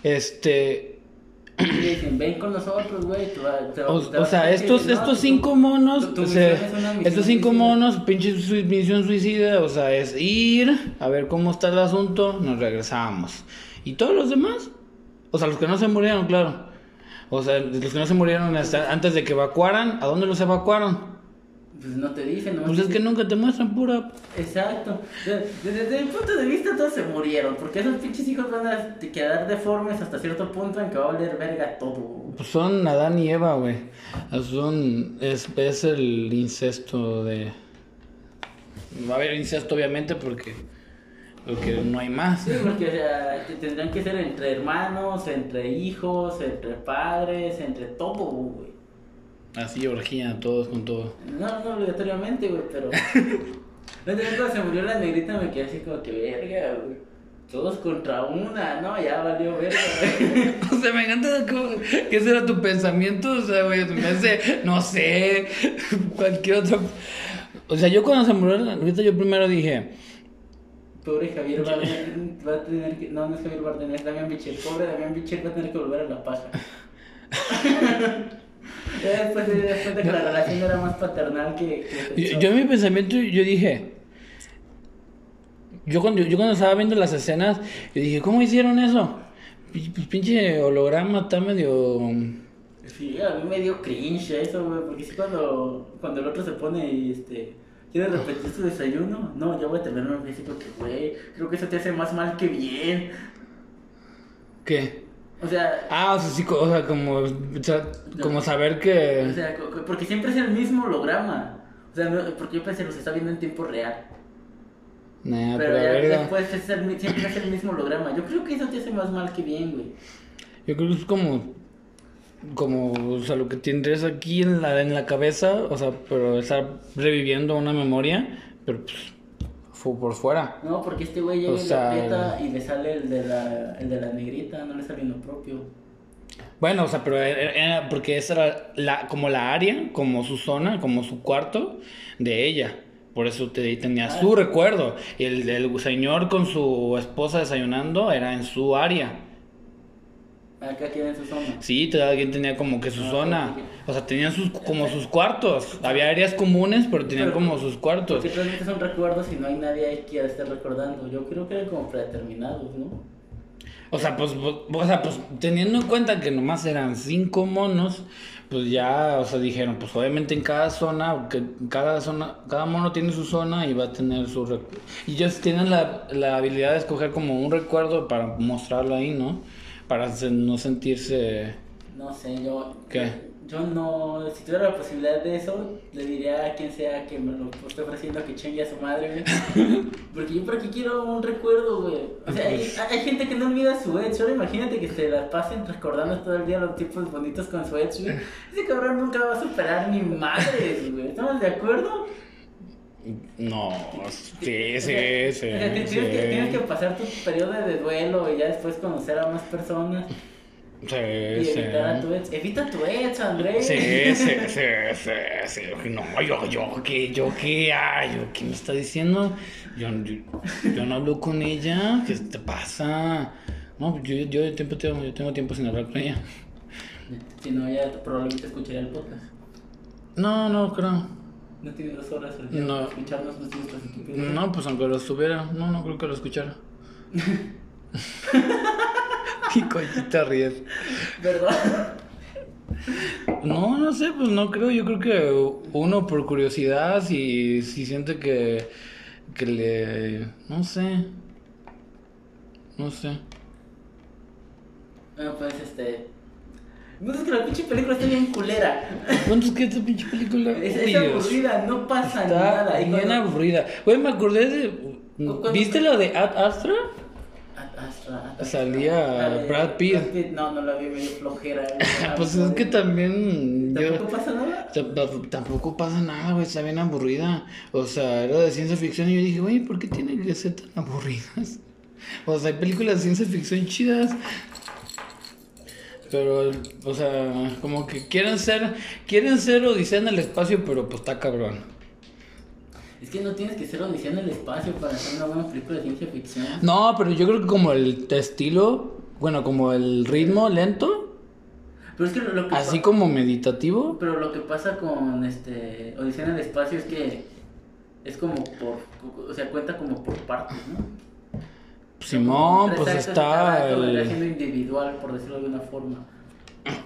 Este, Y dicen, ven con nosotros, güey. o, sea, estos, no, estos cinco monos, se- estos cinco suicida. monos, pinche sui- misión suicida, o sea, es ir a ver cómo está el asunto, nos regresamos. ¿Y todos los demás? O sea, los que no se murieron, claro. O sea, los que no se murieron hasta antes de que evacuaran, ¿a dónde los evacuaron? Pues no te dicen, ¿no? Pues es que nunca te muestran pura Exacto. De- de- Desde, mi punto de vista todos se murieron, porque esos pinches hijos van a quedar deformes hasta cierto punto en que va a valer verga todo. Pues son Adán y Eva, güey. Son. Es, es el incesto de. Va a haber incesto, obviamente, porque. Porque no hay más. Sí, porque o sea, tendrán que ser entre hermanos, entre hijos, entre padres, entre todo, güey. Así, orgía, todos con todo. No, no obligatoriamente, güey, pero. No te cuando se murió la negrita me quedé así como que verga, güey. Todos contra una, no, ya valió verga, güey. O sea, me encanta cómo- que ese era tu pensamiento, o sea, güey, me hace, no sé, cualquier otro... O sea, yo cuando se murió la ahorita yo primero dije, Pobre Javier Bardem va a tener que. No, no es Javier Bardem, es Damián Bichir. Pobre Damián Bichir va a tener que volver a la paja. después se dio cuenta que la relación era más paternal que. que yo, yo en mi pensamiento, yo dije, yo cuando, yo cuando estaba viendo las escenas, yo dije, ¿cómo hicieron eso? Pues pinche holograma está medio... Sí, a mí me dio cringe eso, güey. Porque sí, cuando, cuando el otro se pone y este. ¿Quiere repetir su desayuno? No, yo voy a terminar un besito que, güey. Creo que eso te hace más mal que bien. ¿Qué? O sea. Ah, o sea, sí, o sea, como, o sea, como saber O que... sea, co- co- porque siempre es el mismo holograma. O sea, no- porque yo pensé, los está viendo en tiempo real. Nah, Pero pero ya después es el siempre es el mismo holograma. Yo creo que eso te hace más mal que bien, güey. Yo creo que es como, como, o sea, lo que tendrías aquí en la, en la cabeza, o sea, pero estar reviviendo una memoria, pero pues, fu- por fuera. No, porque este güey llega O y le sea, aprieta y le sale el de la, el de la negrita, no le sale lo propio. Bueno, o sea, pero era, porque esa era la, como la área, como su zona, como su cuarto de ella. Por eso te, tenía Ah. su recuerdo. Y el del señor con su esposa desayunando era en su área. Acá tienen su zona. Sí, cada quien tenía como que su Ah, zona. O sea, tenían sus, como sus cuartos. Había áreas comunes, pero tenían Pero- como sus cuartos. Realmente son recuerdos y no hay nadie ahí que esté recordando. Yo creo que eran como predeterminados, ¿no? O sea, pues, pues, o sea, pues teniendo en cuenta que nomás eran cinco monos, pues ya, o sea, dijeron, pues obviamente en cada zona, que cada zona, cada mono tiene su zona y va a tener su recuerdo. Y ellos tienen la, la habilidad de escoger como un recuerdo para mostrarlo ahí, ¿no? Para no sentirse... No sé, yo. ¿Qué? Yo no. Si tuviera la posibilidad de eso, le diría a quien sea que me lo esté ofreciendo que chingue a su madre, güey. Porque yo, ¿para qué quiero un recuerdo, güey? O sea, hay, hay gente que no olvida su ex. Solo imagínate que se la pasen recordando todo el día los tipos bonitos con su ex, güey. Ese cabrón nunca va a superar ni madres, güey. ¿Estamos de acuerdo? No, sí, sí, sí. tienes, sí. que, tienes que pasar tu periodo de duelo y ya después conocer a más personas y Sí, evitar a sí. tu ex. Evita a tu ex, Andrés. Sí, sí, sí, sí, sí. No, yo, yo, ¿qué? ¿Yo qué? Ay, ¿yo qué me está diciendo? Yo, yo, yo no hablo con ella. ¿Qué te pasa? No, yo, yo, tiempo tengo, yo tengo tiempo sin hablar con ella. Si no, ya probablemente escucharía el podcast. No, no, creo. No tiene dos horas al día No. para escucharnos nuestras estupideces. No, pues aunque lo estuviera, no, no creo que lo escuchara. Qué coñita ríes. ¿Verdad? No, no sé, pues no creo. Yo creo que uno por curiosidad, si, si siente que, que le... No sé. No sé. Bueno, pues este. No es que la pinche película está bien culera. ¿Cuánto es que esta pinche película? Es, es aburrida, no pasa Está nada. Bien cuando- aburrida. Güey, me acordé de... ¿Viste la de Ad Astra? Ad Astra, Ad Astra. Salía Brad Pitt. No, no la vi medio flojera. Pues es que también... yo- ¿Tampoco pasa nada? Tamp- Tampoco pasa nada, güey, está bien aburrida. O sea, era de ciencia ficción y yo dije, güey, ¿por qué tienen que ser tan aburridas? O sea, hay películas de ciencia ficción chidas. Pero, o sea, como que quieren ser, quieren ser Odisea en el espacio, pero pues está cabrón. Es que no tienes que ser odisea en el espacio para hacer una buena película de ciencia ficción. No, pero yo creo que como el estilo, bueno, como el ritmo lento, Pero es que lo, que así como meditativo. Pero lo que pasa con este Odisea en el espacio es que es como por, o sea, cuenta como por partes, ¿no? Simón, pues está el... siendo individual, por decirlo de una forma.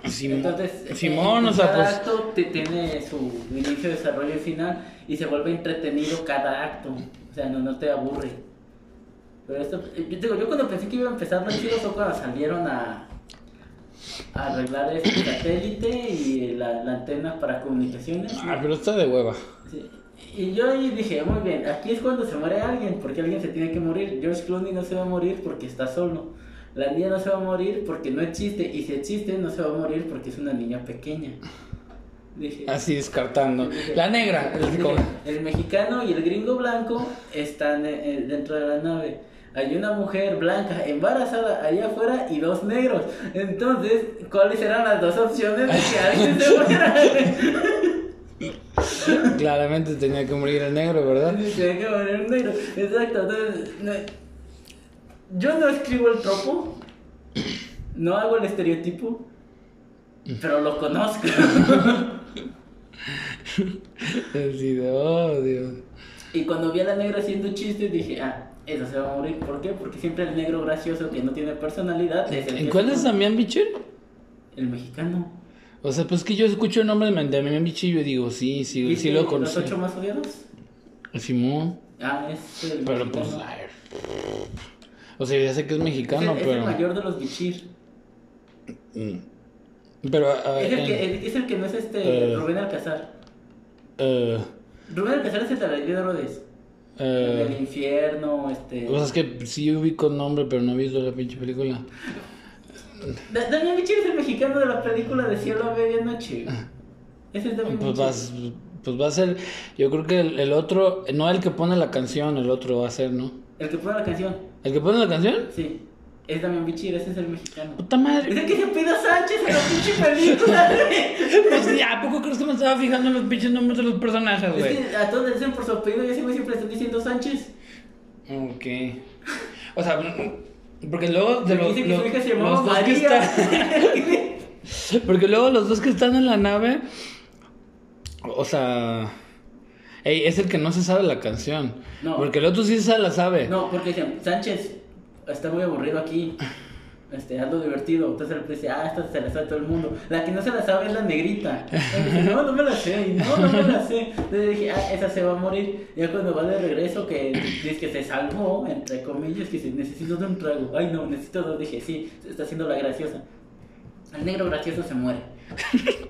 Simón, Entonces, Simón, eh, o sea, cada pues... acto te- tiene su inicio, desarrollo y final y se vuelve entretenido cada acto. O sea, no, no te aburre. Pero esto, eh, yo digo, yo cuando pensé que iba a empezar lo chido fue cuando salieron a, a arreglar este satélite y la, la antena para comunicaciones. ¿no? Ah, pero está de hueva. Sí. Y yo ahí dije, muy bien, aquí es cuando se muere alguien, porque alguien se tiene que morir. George Clooney no se va a morir porque está solo. La niña no se va a morir porque no existe, y si existe no se va a morir porque es una niña pequeña. Dije, Así descartando. La negra. dije, el mexicano y el gringo blanco están eh, eh, dentro de la nave. hay una mujer blanca embarazada allá afuera y dos negros. Entonces, ¿cuáles eran las dos opciones de que alguien se muera? Claramente tenía que morir el negro, ¿verdad? Tenía que morir un negro. Exacto. Entonces, no- yo no escribo el tropo, no hago el estereotipo, pero lo conozco. De, oh, Dios. Y cuando vi a la negra haciendo chistes dije, ah, eso se va a morir. ¿Por qué? Porque siempre el negro gracioso que no tiene personalidad es el ¿En que cuál es. Damián Bichir? El mexicano. O sea, pues que yo escucho el nombre de Damián Bichir y yo digo, sí, sí, ¿Viste sí lo Los conocí. ocho más odiados? Simón. Ah, es el Pero pues, mexicano. ay, o sea, ya sé que es es, mexicano, el, es el pero... mayor de los bichir. Mm. Pero, ah, Es el, en- que, es el que no es este Eh. Rubén Alcázar. eh, Rubén Alcázar es el de la de Herodes. eh, El infierno, este... o sea, es que sí ubico el nombre, pero no he visto la pinche película. Da- Damián Bichir es el mexicano de la película de Cielo a Medianoche. Ese es Damián Pues, Bichir. vas, pues va a ser, yo creo que el, el otro, no el que pone la canción, el otro va a ser, ¿no? El que pone la canción. ¿El que pone la canción? Sí. Es Damián Bichir, ese es el mexicano. Puta Es madre. el que se pide a Sánchez en la pinche película, güey. Pues ya, ¿a poco crees que me estaba fijando en los pinches nombres de los personajes, Es güey? que a todos les dicen por su apellido y ese güey siempre están diciendo Sánchez. Ok. O sea, porque luego de los, que los- se los dos que están- porque luego los dos que están en la nave, o sea, ey, es el que no se sabe la canción. No. Porque el otro sí se la sabe. no, porque Sánchez está muy aburrido aquí. Este, algo divertido. Entonces él dice, ah, esta se la sabe todo el mundo. La que no se la sabe es la negrita. No, no me la sé. No, no me la sé. Entonces dije, ah, esa se va a morir. Ya cuando va de regreso, que dice que se salvó, entre comillas, que dice, necesito de un trago. Ay, no, necesito dos. Dije, sí, se está haciendo la graciosa. El negro gracioso se muere.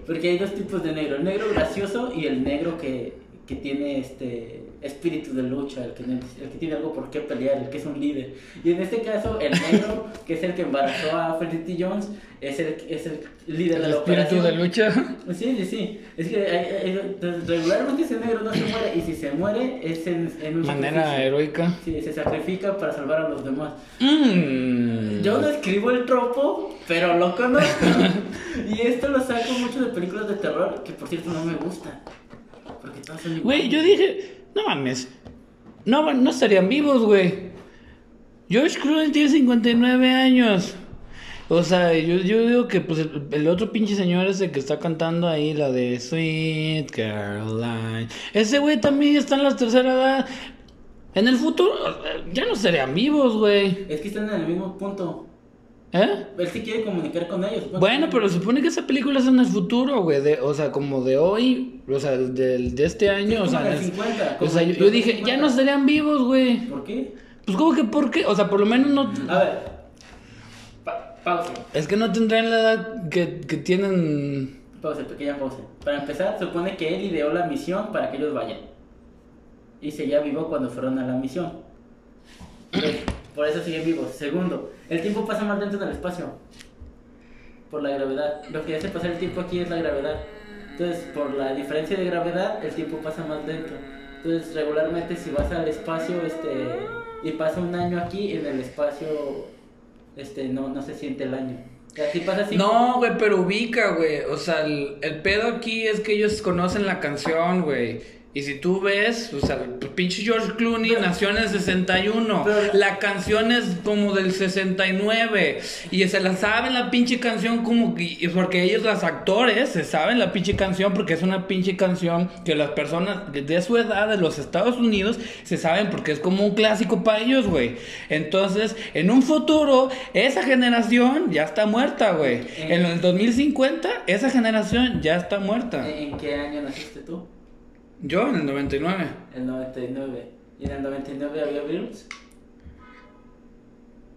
Porque hay dos tipos de negro, el negro gracioso y el negro que, que tiene este espíritu de lucha, el que, el que tiene algo por qué pelear, el que es un líder. Y en este caso, el negro, que es el que embarazó a Felicity Jones, es el, es el líder de el la espíritu operación. de lucha. Sí, sí, sí. Es que hay- hay- regularmente ese negro no se muere y si se muere es en, en un Manera sacrificio. heroica. Sí, se sacrifica para salvar a los demás. Mm. Yo no escribo el tropo, pero lo conozco. y esto lo saco mucho de películas de terror, que por cierto no me gustan. Porque todas son Güey, yo dije, no mames. No, no estarían vivos, güey. George Clooney tiene 59 años. O sea, yo, yo digo que pues el, el otro pinche señor ese que está cantando ahí, la de Sweet Caroline. Ese güey también está en la tercera edad. En el futuro, eh, ya no serían vivos, güey. Es que están en el mismo punto. ¿Eh? Él sí quiere comunicar con ellos. Bueno, pero se supone que esa película es en el futuro, güey. de- O sea, como de hoy, o sea, del- de, este año, o como sea, en el en el- 50, o como sea, yo, dije, 50. ya no estarían vivos, güey. ¿Por qué? Pues, ¿cómo que por qué? O sea, por lo menos no. A ver. Pa- pausa. Es que no tendrán la edad que, que tienen. Pausa, pequeña pausa. Para empezar, supone que él ideó la misión para que ellos vayan. Y seguía vivo cuando fueron a la misión. Entonces, por eso siguen vivos. Segundo, el tiempo pasa más lento en el espacio. Por la gravedad. Lo que hace pasar el tiempo aquí es la gravedad. Entonces, por la diferencia de gravedad, el tiempo pasa más lento. Entonces, regularmente si vas al espacio, este, y pasa un año aquí, en el espacio, este, no, no se siente el año. Si pasa así. No, güey, pero ubica, güey. O sea, el, el pedo aquí es que ellos conocen la canción, güey. Y si tú ves, o sea, el pinche George Clooney Pero- nació en el 61. Pero- la canción es como del 69. Y se la saben la pinche canción como que. Porque ellos, los actores, se saben la pinche canción porque es una pinche canción que las personas de su edad de los Estados Unidos se saben porque es como un clásico para ellos, güey. Entonces, en un futuro, esa generación ya está muerta, güey. Eh. En el 2050, esa generación ya está muerta. ¿En qué año naciste tú? Yo en el 99. El 99. ¿Y en el 99 había virus?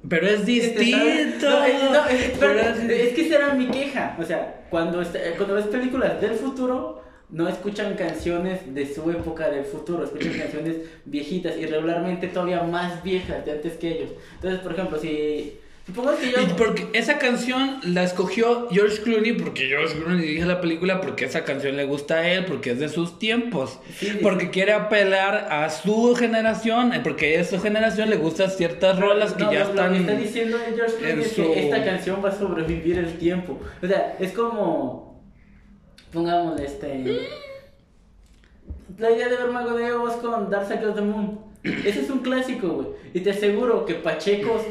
Pero es distinto. No, es, no, es- Pero es- es que esa era mi queja. O sea, cuando, est- cuando ves películas del futuro, no escuchan canciones de su época del futuro, escuchan canciones viejitas y regularmente todavía más viejas de antes que ellos. Entonces, por ejemplo, si, Supongo que yo... Y porque esa canción la escogió George Clooney porque George Clooney dirige la película porque esa canción le gusta a él, porque es de sus tiempos, Sí, porque quiere apelar a su generación, eh, porque a su generación le gustan ciertas rolas que No, ya lo- están... Lo que está diciendo George Clooney es su- que esta canción va a sobrevivir el tiempo. O sea, es como. Pongamos este. La idea de ver Mago de Oz con Dark Side of the Moon. Ese es un clásico, güey. Y te aseguro que pachecos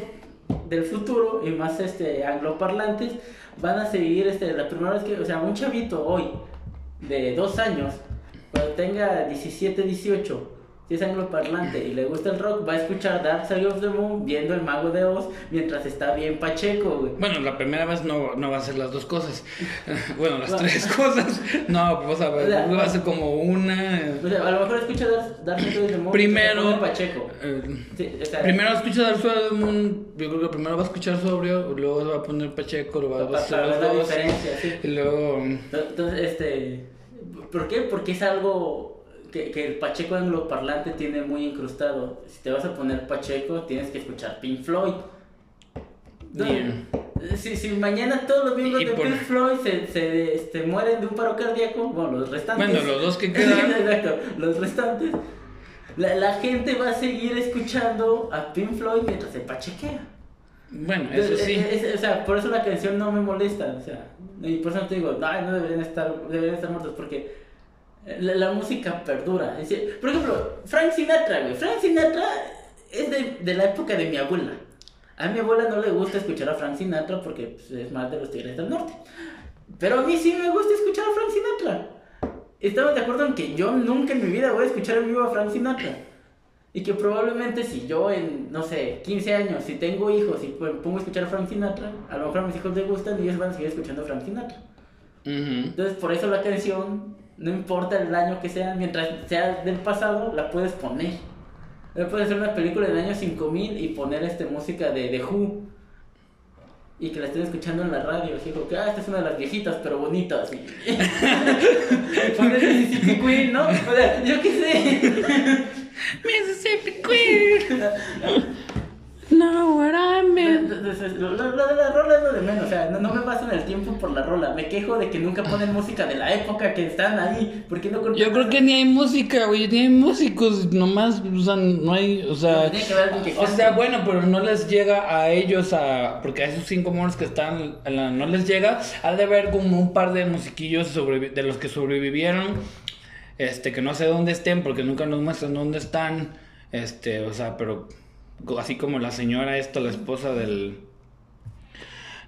del futuro y más este angloparlantes van a seguir este la primera vez que, o sea, un chavito hoy de dos años, cuando tenga 17, 18, si es angloparlante y le gusta el rock, va a escuchar Dark Side of the Moon viendo el Mago de Oz mientras está bien pacheco, güey. Bueno, la primera vez no, no va a ser las dos cosas. Bueno, las tres cosas. No, pues a ver, O sea, va a ser como una... O sea, a lo mejor escucha Dark, Dark Side of the Moon Primero- pacheco. eh, Sí, o sea, Primero escucha Dark Side of the Moon, yo creo que primero va a escuchar sobrio, luego va a poner Pacheco, lo va a hacer los la dos, diferencia, sí. y luego... Entonces, este. ¿Por qué? Porque es algo que, que el Pacheco angloparlante tiene muy incrustado. Si te vas a poner Pacheco, tienes que escuchar Pink Floyd. Yeah. Si, si mañana todos los miembros de por- Pink Floyd se, se este, mueren de un paro cardíaco, bueno, los restantes. Bueno, los dos que quedan. Exacto, los restantes. La, la gente va a seguir escuchando a Pink Floyd mientras se pachequea. Bueno, eso Es- sí. es- es- o sea, por eso la canción no me molesta, o sea, y por eso no te digo, ay, no deberían estar, deberían estar muertos, porque la, la música perdura. Es decir, por ejemplo, Frank Sinatra, güey, Frank Sinatra es de, de la época de mi abuela. A mi abuela no le gusta escuchar a Frank Sinatra porque pues, es más de los Tigres del Norte. Pero a mí sí me gusta escuchar a Frank Sinatra. Estamos de acuerdo en que yo nunca en mi vida voy a escuchar en vivo a Frank Sinatra. Y que probablemente si yo en, no sé, 15 años, si tengo hijos y me pongo a escuchar a Frank Sinatra, a lo mejor a mis hijos les gustan y ellos van a seguir escuchando a Frank Sinatra. Ujú. Entonces por eso la canción, no importa el año que sea, mientras sea del pasado, la puedes poner. Puedes hacer una película del año 5000 y poner este música de The Who. Y que la estén escuchando en la radio. Así como que, ah, esta es una de las viejitas, pero bonitas. Y... Pones Mississippi Queen, ¿no? O sea, yo qué sé. Mississippi Queen. Mean. Entonces, Lo, lo- lo de la rola es lo de menos, o sea, no, no me paso en el tiempo por la rola. Me quejo de que nunca ponen música de la época que están ahí. ¿Por qué no Yo creo que ni hay música, güey, ni hay músicos, nomás, o sea, no hay, o sea, que que o sea, bueno, pero no les llega a ellos, a, porque a esos cinco monos que están, la- no les llega, ha de haber como un par de musiquillos sobrevi- de los que sobrevivieron, este, que no sé dónde estén, porque nunca nos muestran dónde están, este, o sea, pero así como la señora esta, la esposa del,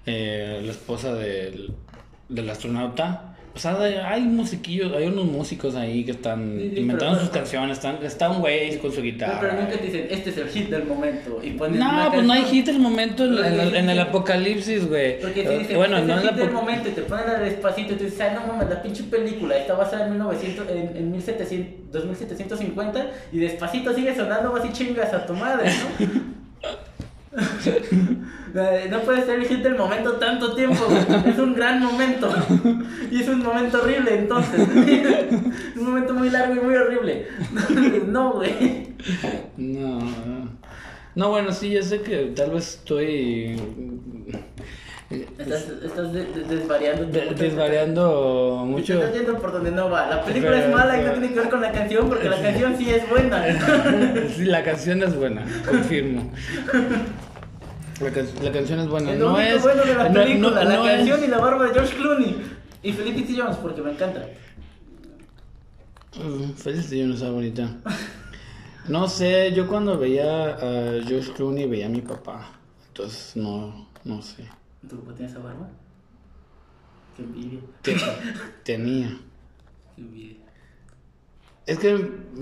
eh, la esposa del, del astronauta. O sea, hay- musiquillos, hay unos músicos ahí que están Sí, sí, inventando pero- sus canciones, están, está un güey con su guitarra. pero nunca te dicen, este es el hit del momento. Y ponen No, pues no hay canción. hit el momento en, en el- en el apocalipsis, güey. Porque si dicen, bueno, este no es en el hit del momento y te ponen a despacito y tú dices, ay, no mames, la pinche película está basada en 1900, en, en 1700, 2750 y despacito sigue sonando así chingas a tu madre, ¿no? Eh, No puede ser el hit del momento tanto tiempo, es un gran momento y es un momento horrible entonces, es un momento muy largo y muy horrible. No, güey. No, no. No, bueno, sí, yo sé que tal vez estoy Estás, estás de- de- desvariando. de- desvariando mucho. estás yendo por donde no va. La película Pero- es mala y no tiene que ver con la canción porque la canción sí es buena. Sí, la canción es buena, confirmo. La, can- la canción es buena. Es No es. bueno de la no- película, no- la no canción es- y la barba de George Clooney. Y Felipe T. Jones porque me encanta. De no está bonita. No sé, yo cuando veía a George Clooney veía a mi papá. Entonces no, no sé. ¿Tu papá tiene esa barba? Qué envidia. Te- tenía. Qué envidia. Es que,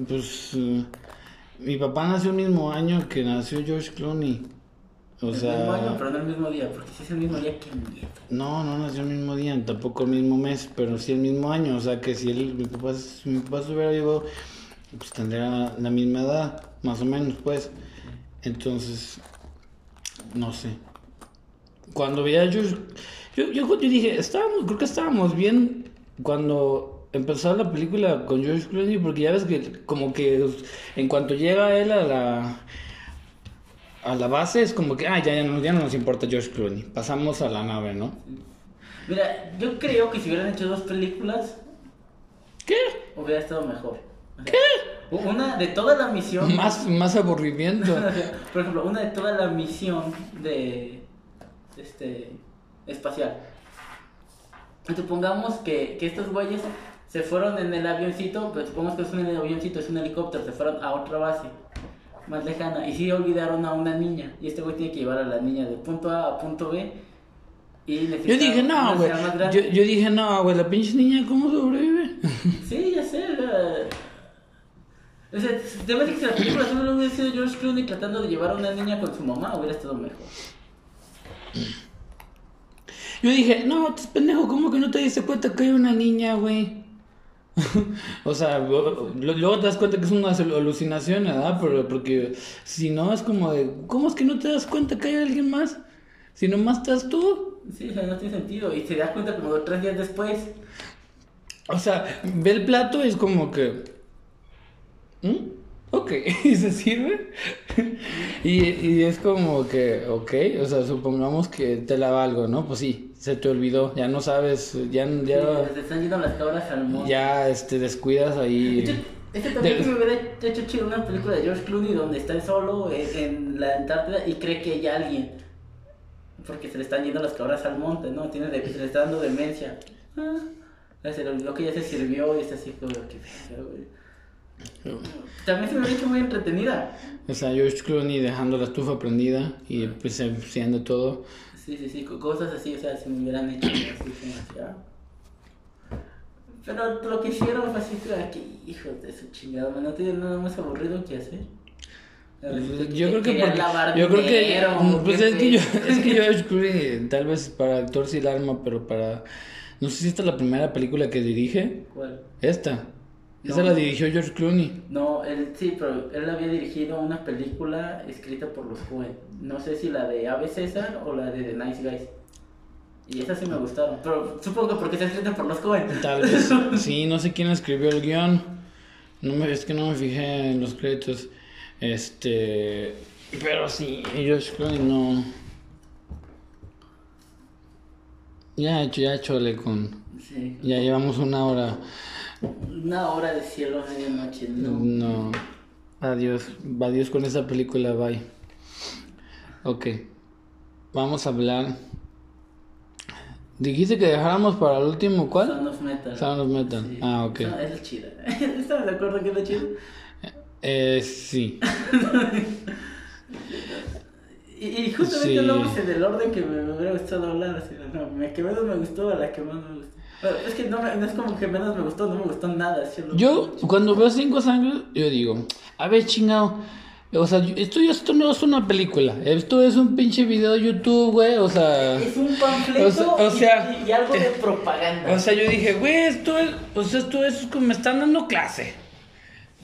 pues, mi papá nació el mismo año que nació George Clooney. O el mismo año, sea, pero no el mismo día. Porque si es el mismo día, qué no, no nació el mismo día, tampoco el mismo mes, pero sí el mismo año. O sea, que si él, mi papá, si mi papá se hubiera vivo, pues tendría la misma edad, más o menos, pues. Entonces, no sé. Cuando veía a George, yo, yo, yo dije, estábamos, creo que estábamos bien cuando empezó la película con George Clooney, porque ya ves que como que en cuanto llega él a la a la base es como que, ah, ya, ya, no, ya no nos importa George Clooney. Pasamos a la nave, ¿no? Mira, yo creo que si hubieran hecho dos películas, ¿Qué? hubiera estado mejor. O sea, Una de toda la misión. Más, más aburrimiento. Por ejemplo, una de toda la misión de este espacial. Supongamos que, que estos güeyes se fueron en el avioncito, pero supongamos que es un avioncito, es un helicóptero, se fueron a otra base más lejana y sí olvidaron a una niña y este güey tiene que llevar a la niña de punto A a punto B y Yo dije, no, güey. Yo, yo dije, no, güey, la pinche niña, ¿cómo sobrevive? Sí, ya sé. O sea, verdad que si la película solo hubiera sido George Clooney tratando de llevar a una niña con su mamá, hubiera estado mejor. Yo dije, no, estás pendejo, ¿cómo que no te diste cuenta que hay una niña, güey? o sea, luego te das cuenta que es una alucinación, ¿verdad? Pero porque si no, es como de, ¿cómo es que no te das cuenta que hay alguien más? Si nomás estás tú. Sí, o sea, no tiene sentido. Y se da cuenta como tres días después. O sea, ve el plato y es como que... ¿Mm? Ok, y se sirve. y, y es como que, ok, o sea, supongamos que te lava algo, ¿no? Pues sí, se te olvidó, ya no sabes, ya, ya, Sí, se están yendo las cabras al monte. ya este, descuidas De ahí. este también De- me hubiera hecho chido una película de George Clooney donde está solo en, en la Antártida y cree que hay alguien. Porque se le están yendo las cabras al monte, ¿no? Tiene de- se le está dando demencia. Ah, se le olvidó que ya se sirvió y está así como que... También se me hubiera hecho muy entretenida. O sea, George Clooney dejando la estufa prendida y pues haciendo todo. Sí, sí, sí, co- cosas así, o sea, si me hubieran hecho así ah. Pero lo que hicieron fue así, que hijos de su chingada, no tienen nada más aburrido que hacer. Yo creo que porque, yo creo que pues es que yo es que George Clooney tal vez para actor sí la arma, pero para no sé si esta es la primera película que dirige. ¿Cuál? Esta. Esa la dirigió George Clooney. No, él sí, pero él había dirigido una película escrita por los Coen. No sé si la de Ave César o la de The Nice Guys. Y esas sí me gustaron, pero supongo que porque está escrita por los Coen. Tal vez. Sí, no sé quién escribió el guion. No me, es que no me fijé en los créditos. Este. Pero sí, George Clooney no. Ya hecho, ya chole con. Sí. Ya llevamos una hora. Una hora de cielo a medianoche, no. No. Adiós. Adiós con esa película, bye. Ok. Vamos a hablar. Dijiste que dejáramos para el último, ¿cuál? Sound of Metal. Sound of Metal. Sí. Ah, ok. Esa es chida. ¿Estás de acuerdo que es chida? Eh, sí. Y, y justamente Sí. hablamos en el orden que me, me hubiera gustado hablar. Así, no, la que menos me gustó a la que más me gustó. Bueno, es que no, no es como que menos me gustó, no me gustó nada. así, lo- Yo, cuando veo Cinco Sangres, yo digo, a ver, chingado. O sea, esto, esto no es una película. Esto es un pinche video de YouTube, güey. O sea. Es un panfleto O sea- o y- sea, y, y algo de propaganda. O sea, yo dije, güey, esto es. O sea, esto es como me están dando clase.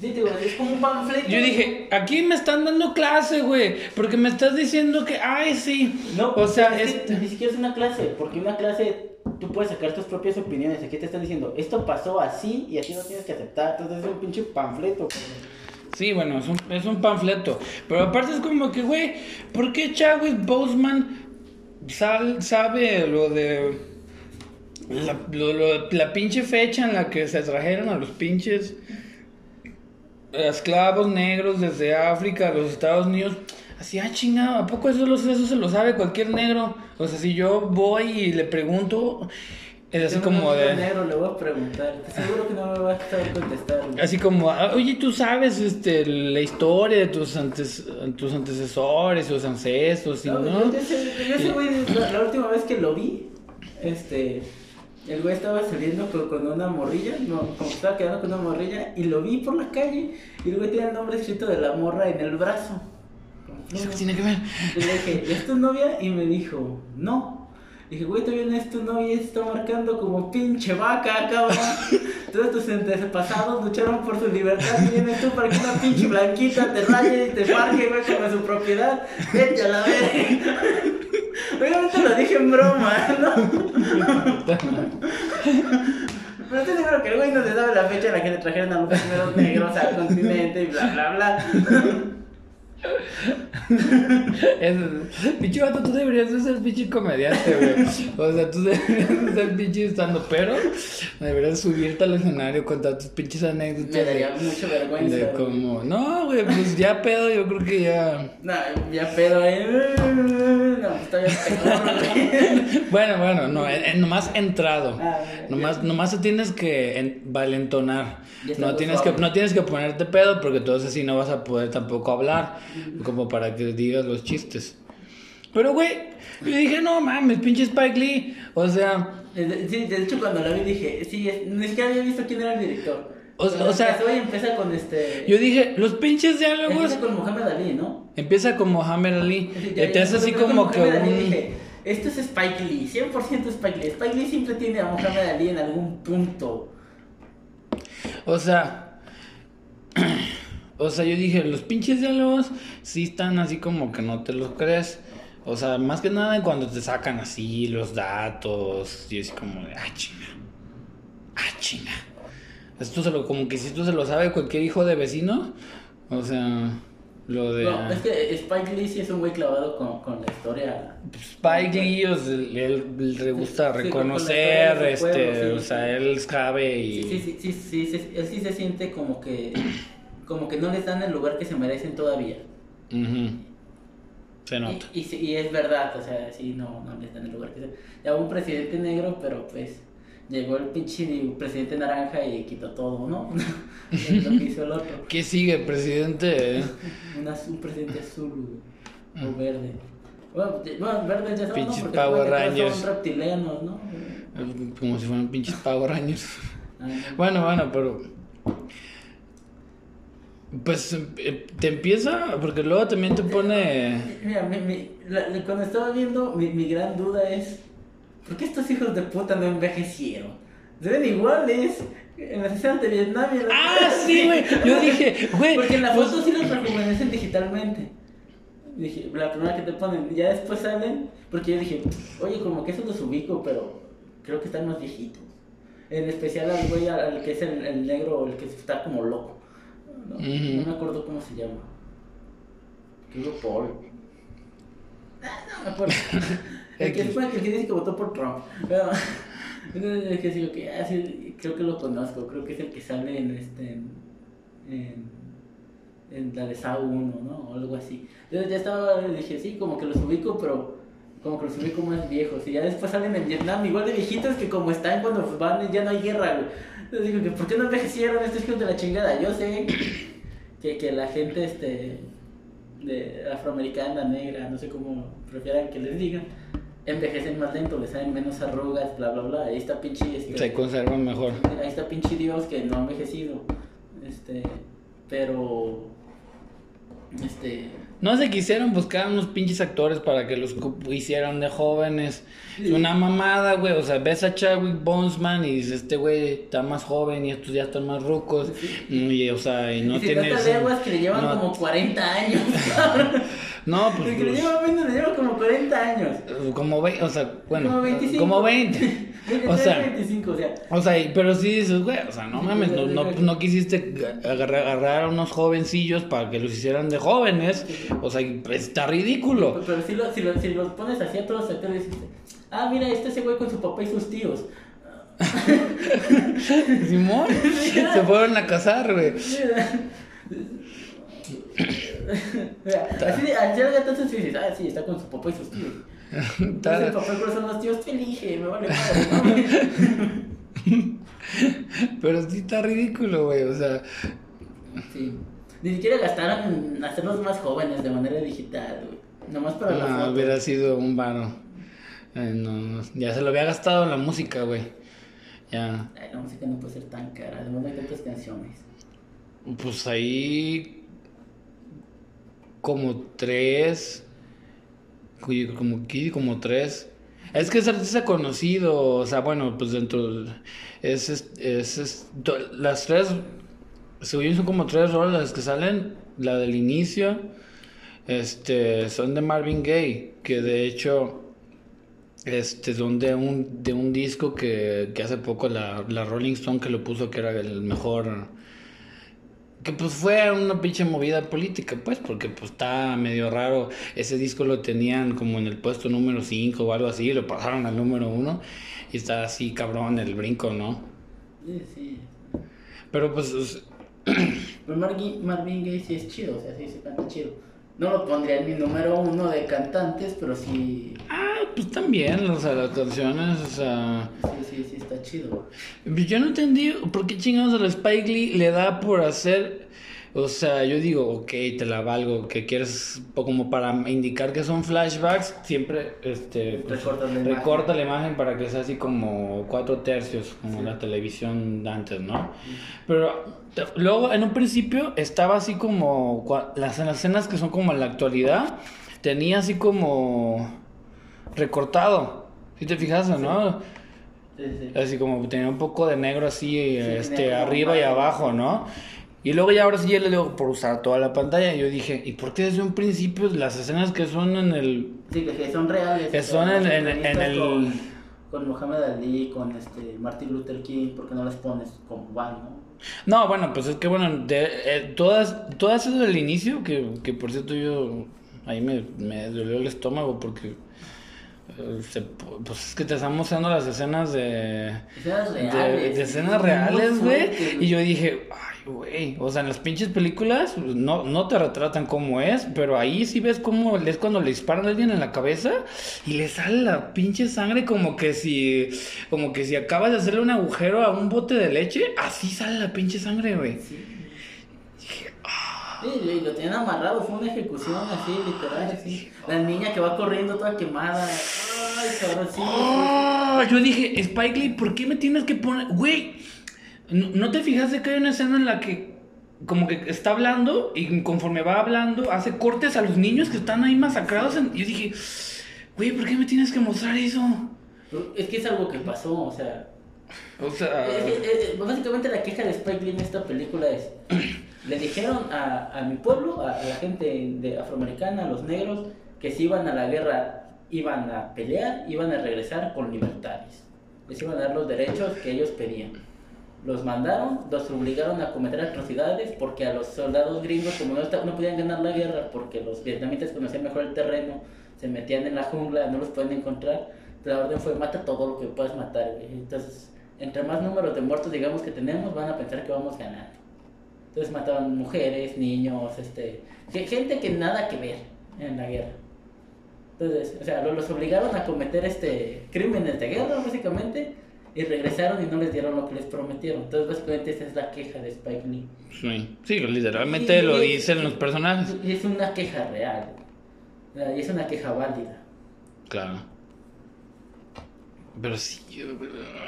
Sí, digo, es como un panfleto. Yo dije, aquí me están dando clase, güey. Porque me estás diciendo que, ay, sí. No, o sea, es este- ni siquiera es una clase, porque una clase tú puedes sacar tus propias opiniones. Aquí te están diciendo, esto pasó así y así lo tienes que aceptar. Entonces es un pinche panfleto. Sí, bueno, es un, es un panfleto. Pero aparte es como que, güey, ¿por qué Chadwick Boseman sal- sabe lo de. La, lo- lo- la pinche fecha en la que se trajeron a los pinches esclavos negros desde África a los Estados Unidos? Así, ah, chingado, ¿a poco eso, lo- eso se lo sabe cualquier negro? O sea, si yo voy y le pregunto, es así como de. negro, le voy a preguntar. Seguro que no me va a saber contestar. Así como, ah, oye, tú sabes este, la historia de tus, antes, tus antecesores, tus ancestros, y No, no. yo ese- güey, la, la última vez que lo vi, este, el güey estaba saliendo con, con una morrilla, no, como estaba quedando con una morrilla, y lo vi por la calle, y el güey tenía el nombre escrito de la morra en el brazo. ¿Eso qué tiene que ver? Le dije, ¿es tu novia? Y me dijo, no. Dije, güey, todavía no es tu novia, está marcando como pinche vaca, cabrón. Todos tus antepasados lucharon por su libertad y vienes tú para que una pinche blanquita te raye y te marque, güey, como su propiedad. Vete a la verga. Obviamente lo dije en broma, ¿no? Pero estoy seguro que el güey no se sabe la fecha en la que le trajeron a los primeros negros al continente y bla, bla, bla. Es, pinche vato, tú deberías de ser pinche comediante, güey. O sea, tú deberías de ser pinche estando, pero deberías subirte al escenario, contar tus pinches anécdotas. Me daría mucha vergüenza. De como, no, güey, pues ya pedo, yo creo que ya. No, ya pedo ahí. No, todavía peor. Bueno, bueno, no, en- en- nomás entrado. Ah. Nomás, nomás te tienes que en- valentonar. No tienes, que, no tienes que ponerte pedo porque entonces así no vas a poder tampoco hablar. Como para que digas los chistes. Pero, güey, yo dije, no mames, pinche Spike Lee. O sea, Sí, de hecho cuando la vi dije, sí, ni siquiera había visto quién era el director. O- o sea, empezó y empieza con este... yo dije, los pinches diálogos. Empieza con Mohamed Ali, ¿no? Empieza como Hammer Ali. Sí, y te hace así con como que Mohamed Ali un. dije, esto es Spike Lee, 100% Spike Lee. Spike Lee siempre tiene a Mohamed Ali en algún punto. O sea. O sea, yo dije, los pinches diálogos sí están así como que no te los crees. O sea, más que nada cuando te sacan así los datos. Y es como de, ah, chinga. Ah, chinga. Esto se lo, como que si esto se lo sabe cualquier hijo de vecino. O sea, lo de. No, es que Spike Lee sí es un güey clavado con, con la historia. Spike Lee, él, le gusta reconocer, este, o sea, él sabe y. Sí, sí, sí, sí, él sí se siente como que, como que no les dan el lugar que se merecen todavía. Se nota. Y, y, y es verdad, o sea, sí, no, no les dan el lugar que se... Ya hubo un presidente negro, pero pues llegó el pinche presidente naranja y quitó todo, ¿no? Lo que hizo el otro. ¿Qué sigue, presidente? Una- un presidente azul güey, o verde. Bueno, bueno, verde ya ¿no? Pinches Power Rangers. son reptilianos, ¿no? Como si fueran pinches Power Rangers. Ah, no. Bueno, bueno, pero. Pues eh, te empieza, porque luego también te pone. Mira, mi, mi- la- cuando estaba viendo, mi, mi gran duda es: ¿por qué estos hijos de puta no envejecieron? Se ven iguales en las escenas de Vietnam y en las ¡Ah, sí, güey! Yo dije, güey. Porque en la pues- foto sí los rejuvenecen digitalmente. Dije, la primera que te ponen, ya después salen, porque yo dije, oye, como que esos los ubico, pero creo que están más viejitos. En especial al güey, al, al que es el, el negro, el que está como loco. No, no me acuerdo cómo se llama. Creo Paul. Ah, no me acuerdo. el, que, fue el que dice que votó por Trump. Pero, entonces, el que digo que, ah, sí, creo que lo conozco, creo que es el que sale en este. en, en, en la de SA 1, ¿no? O algo así. Entonces ya estaba, dije, sí, como que los ubico, pero como que los ubico más viejos. Y ya después salen en Vietnam, igual de viejitos que como están cuando van ya no hay guerra, güey. Entonces digo, que ¿por qué no envejecieron estos hijos de la chingada? Yo sé que, que la gente este, de afroamericana, negra, no sé cómo prefieran que les digan, envejecen más lento, les salen menos arrugas, bla, bla, bla. Ahí está pinche... Este, Se conservan mejor. Ahí está pinche Dios que no ha envejecido. Este, pero. Este. No se quisieron buscar unos pinches actores para que los hicieran de jóvenes. Es una mamada, güey. O sea, ves a Chadwick Boseman y dices, este güey está más joven y estos ya están más rucos. Y, o sea, y no y se tiene... de aguas que le llevan no- como 40 años. No, pues... Que le pues, lleva viendo le lleva como 40 años. como 20, o sea, bueno, como 25. como 20. O sea, 25, o sea. O sea, y- pero sí dices, güey, o sea, no mames, no, no, no quisiste agarrar, agarrar a unos jovencillos para que los hicieran de jóvenes. O sea, está ridículo. Pero si, lo, si, lo- si los pones así a todos actores, dices, ah, mira, este ese güey con su papá y sus tíos. Simón, se fueron a casar, güey. Así, de- sí dices, ah, sí, está con su papá y sus tíos. Entonces el y son los tíos, te elige, me vale madre, ¿no? Pero sí está ridículo, güey, o sea. Sí. Ni siquiera gastaron en hacerlos más jóvenes de manera digital, güey. Nomás para No, foto. hubiera sido un varo. Eh, no, no, ya se lo había gastado en la música, güey. Ya. Ay, la música no puede ser tan cara, además hay tantas canciones. Pues ahí. Como tres. Como aquí, como tres. Es que es artista conocido, o sea, bueno, pues dentro. Es, es, es, las tres. Según son como tres rolas las que salen. La del inicio. Este. Son de Marvin Gaye. Que de hecho. Este, son de un, de un disco que, que hace poco la, la Rolling Stone que lo puso que era el mejor que pues fue una pinche movida política, pues, porque pues está medio raro. Ese disco lo tenían como en el puesto número 5 o algo así, lo pasaron al número 1 y está así cabrón el brinco, ¿no? Sí, sí. Pero pues... Pero Marvin, Marvin Gaye sí es chido, o sea, sí se canta chido. No lo pondría en mi número uno de cantantes, pero sí. Ah, pues también, o sea, las canciones, o sea. Sí, sí, sí, está chido. Yo no entendí por qué chingados al Spike Lee le da por hacer. O sea, yo digo, ok, te la valgo, que quieres como para indicar que son flashbacks, siempre este, pues, Recortas la recorta la imagen para que sea así como cuatro tercios, como la televisión de antes, ¿no? Pero luego, en un principio, estaba así como, las, las escenas que son como en la actualidad, tenía así como recortado, si te fijas, ¿no? Sí, sí. Así como tenía un poco de negro así, este, arriba y abajo, ¿no? Y luego ya ahora sí ya le digo por usar toda la pantalla. Y yo dije, ¿y por qué desde un principio las escenas que son en el... Sí, que, son reales. Que son en- el- Con, con Mohamed Ali, con este Martin Luther King, ¿por qué no las pones como van, no? No, bueno, pues es que bueno, de, eh, todas, todas esas del inicio, que, que por cierto yo, ahí me, me dolió el estómago porque... se- pues es que te están mostrando las escenas de... Escenas reales. de escenas reales, güey. Y yo dije, ay, güey. O sea, en las pinches películas pues, no, no te retratan cómo es, pero ahí sí ves cómo es cuando le disparan a alguien en la cabeza y le sale la pinche sangre como que si, como que si acabas de hacerle un agujero a un bote de leche, así sale la pinche sangre, güey. Sí. Dije, ah, Sí, y lo tenían amarrado, fue una ejecución así, literal, así. La niña que va corriendo toda quemada. Ay, cabrón, sí. Ah, yo dije, Spike Lee, ¿por qué me tienes que poner, güey? ¿No, no te fijaste que hay una escena en la que como que está hablando y conforme va hablando hace cortes a los niños que están ahí masacrados? En... Yo dije, güey, ¿por qué me tienes que mostrar eso? Es que es algo que pasó, o sea. O sea, Es que, eh, básicamente la queja de Spike Lee en esta película es. Le dijeron a, a mi pueblo, a, la gente afroamericana, a los negros, que si iban a la guerra, iban a pelear, iban a regresar con libertades. Les iban a dar los derechos que ellos pedían. Los mandaron, los obligaron a cometer atrocidades porque a los soldados gringos, como no, no podían ganar la guerra, porque los vietnamitas conocían mejor el terreno, se metían en la jungla, no los pueden encontrar, la orden fue mata todo lo que puedas matar. Entonces, entre más números de muertos digamos que tenemos, van a pensar que vamos ganando. Entonces mataban mujeres, niños, este, ge- gente que nada que ver en la guerra. Entonces, o sea, lo- los obligaron a cometer este crímenes de guerra básicamente y regresaron y no les dieron lo que les prometieron. Entonces, básicamente esa es la queja de Spike Lee. sí, sí, literalmente Y- lo y- dicen los personajes. Y es una queja real. Y es una queja válida. Claro. Pero sí, yo,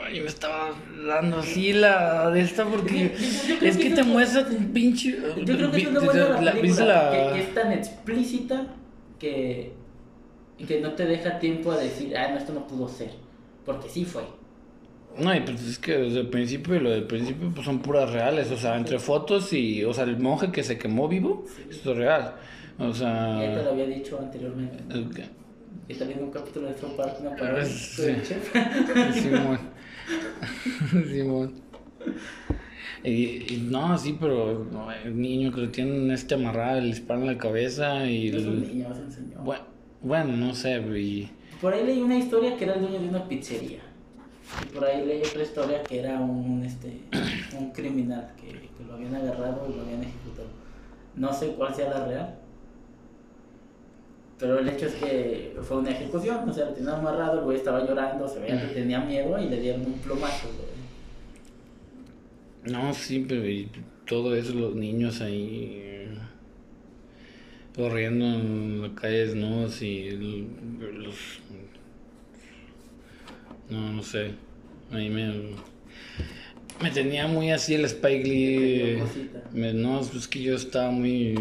ay, me estaba dando así la de esta porque Yo- yo- yo es que te muestra un pinche. Yo creo que es una buena la- la ¿viste película, la- que, que es tan explícita que, que no te deja tiempo a decir, ah, no, esto no pudo ser. Porque sí fue. No, y pues es que desde el principio y lo del principio pues son puras reales, o sea, entre fotos y, o sea, el monje que se quemó vivo, esto es real. O sea, Ya te lo había dicho anteriormente. ok. Y también un capítulo de South Park, una parodia Sí. del chef. Simón. Simón. Y, y no, sí, pero no, el niño que lo tienen este amarrado, le disparan en la cabeza y... No es un el- niño, es un señor. bueno, bueno, no sé, y... Por ahí leí una historia que era el dueño de una pizzería. Y por ahí leí otra historia que era un, este, un criminal que, que lo habían agarrado y lo habían ejecutado. No sé cuál sea la real. Pero el hecho es que fue una ejecución, o sea, lo tenían amarrado, el güey estaba llorando, se veía que tenía miedo y le dieron un plomazo, güey. No, sí, pero y todo eso, los niños ahí... Corriendo en la calle desnudos y los... No, no sé. A mí me... Me tenía muy así el Spike Lee. Me- no, es que yo estaba muy.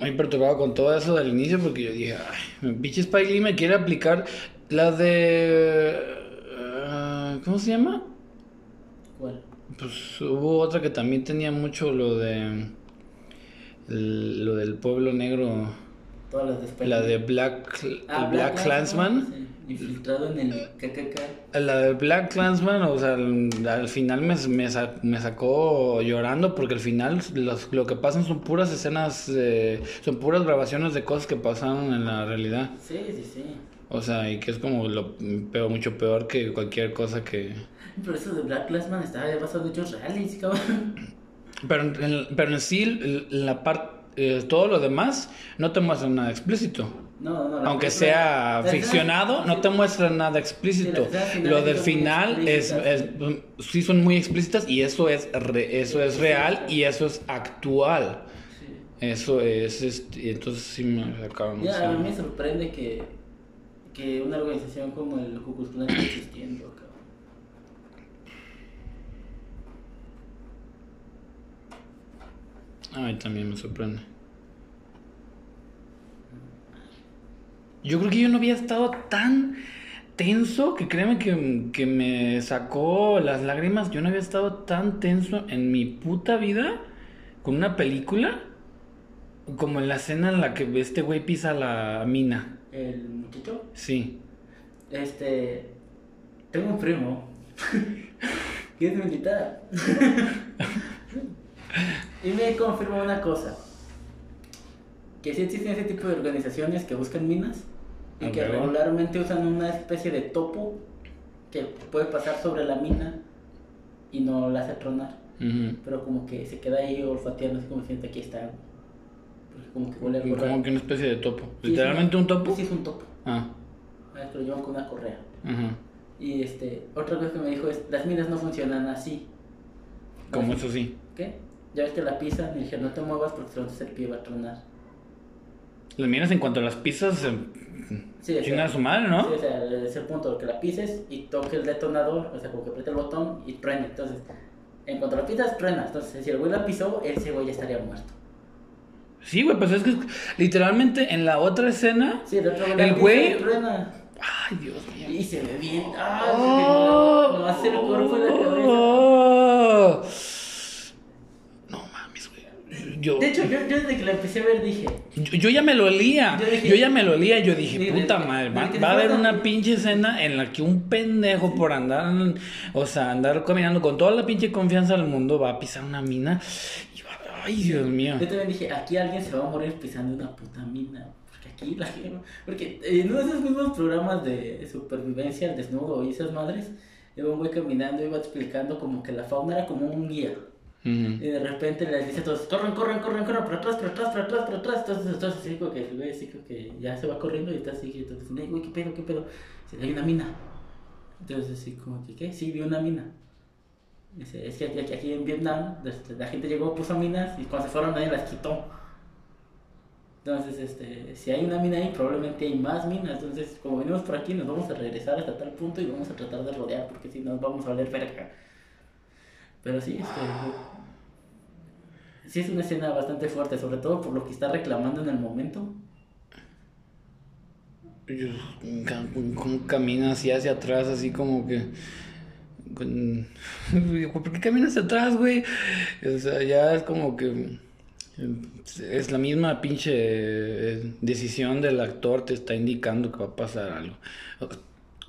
Muy perturbado con todo eso del inicio porque yo dije, ay, pinche Spike Lee me quiere aplicar la de. ah, ¿Cómo se llama? ¿Cuál? Pues hubo otra que también tenía mucho lo de. el- lo del pueblo negro. Todas las de Spike La de Black, Ah, Black Klansman. sí. Infiltrado en el KKK. La de Black Clansman, o sea, al, al final me, me, sa- me sacó llorando porque al final los- lo que pasan son puras escenas, eh, son puras grabaciones de cosas que pasaron en la realidad. Sí, sí, sí. O sea, y que es como lo peor, mucho peor que cualquier cosa que... Pero eso de Black Classman estaba basado en hechos reales, cabrón. Pero en, pero en sí, la parte, todo lo demás no te muestra nada explícito. No, no, la Aunque sea ficcionado, no te muestra nada explícito. Lo del final es, es- sí son muy explícitas y eso es re- eso es real y eso es actual. Sí. Eso es, este, entonces sí me sacaron. Ya, a mí me sorprende que, que una organización como el Ku esté existiendo, cabrón. A mí también me sorprende. Yo creo que yo no había estado tan tenso que créeme que, que me sacó las lágrimas. Yo no había estado tan tenso en mi puta vida con una película como en la escena en la que este güey pisa la mina. El muchacho, Sí. este. Tengo un primo. que es militar. y me confirmó una cosa: que sí existen ese tipo de organizaciones que buscan minas y que regularmente usan una especie de topo que puede pasar sobre la mina y no la hace tronar. Pero como que se queda ahí olfateando, así como siente aquí está. Porque como que huele Como raro. que una especie de topo. Sí, ¿Literalmente un topo? Sí, es un topo. Ah. A ver, que lo llevan con una correa. Y este, otra cosa que me dijo es, las minas no funcionan así. Como eso sí. ¿Qué? Ya ves que la pisan y dije, no te muevas porque si no el pie va a tronar. Las minas en cuanto a las pizzas, eh, Sí, o sea, chinga a su madre, ¿no? Sí, o sea, es el punto, que la pises y toques el detonador, o sea, como que aprieta el botón y truene. Entonces, en cuanto la pisas, truena. Entonces, si el güey la pisó, ese güey ya estaría muerto. Sí, güey, pues es que literalmente en la otra escena. Sí, el otro güey- truena. Ay, Dios mío. Y se ve bien. ¡Ah! Oh, se ve- no hace el cuerpo y la cabeza. oh. No mames, güey. Yo, De hecho, yo, yo desde que la empecé a ver dije, yo, yo ya me lo olía. Yo dije- Yo ya me lo olía. Yo dije, puta madre, va, a haber una pinche escena en la que un pendejo por andar, o sea, andar caminando con toda la pinche confianza del mundo va a pisar una mina. Y va- ay, Dios mío. yo también dije, aquí alguien se va a morir pisando una puta mina. Porque aquí la gente. Porque en uno de esos mismos programas de supervivencia al desnudo y esas madres, iba un güey caminando y iba explicando como que la fauna era como un guía. Y de repente les dice a todos, corran, corran, corran, corran, para atrás, para atrás, para atrás, para atrás. Entonces, entonces así como que el güey que ya se va corriendo y está así, entonces, "Ey, güey, ¿qué pedo, qué pedo? Dice, hay una mina. Entonces así como que, ¿qué? Sí, vi una mina. Dice, es que aquí, aquí en Vietnam este, la gente llegó, puso minas y cuando se fueron nadie las quitó. Entonces, este, si hay una mina ahí, probablemente hay más minas. Entonces, como venimos por aquí, nos vamos a regresar hasta tal punto y vamos a tratar de rodear, porque si no, vamos a valer verga. Pero sí, este, sí es una escena bastante fuerte, sobre todo por lo que está reclamando en el momento. ¿Cómo camina así hacia atrás, así como que... ¿Por qué camina hacia atrás, güey? O sea, ya es como que... eh, Es la misma pinche eh, decisión del actor, te está indicando que va a pasar algo.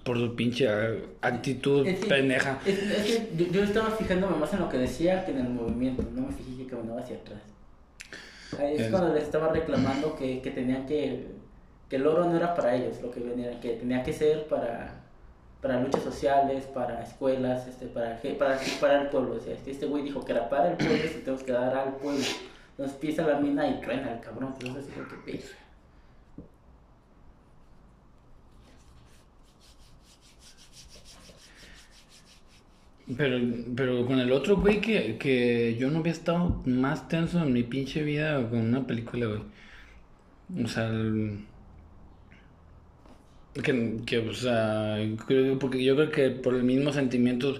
Por su pinche eh, actitud Es que- pendeja. es- es que yo, yo estaba fijándome más en lo que decía que en el movimiento, no me fijé que caminaba hacia atrás. Ahí es cuando les estaba reclamando que, que tenían que. que el oro no era para ellos, lo que venía, que tenía que ser para. para luchas sociales, para escuelas, este, para, para, para el pueblo. O sea, es que este güey dijo que era para el pueblo y tenemos que dar al pueblo. Entonces pisa la mina y truena el cabrón, pues así que Pero, pero con el otro güey que, que yo no había estado más tenso en mi pinche vida con una película, güey. O sea, el- que, que, o sea, creo- porque yo creo que por el mismo sentimiento,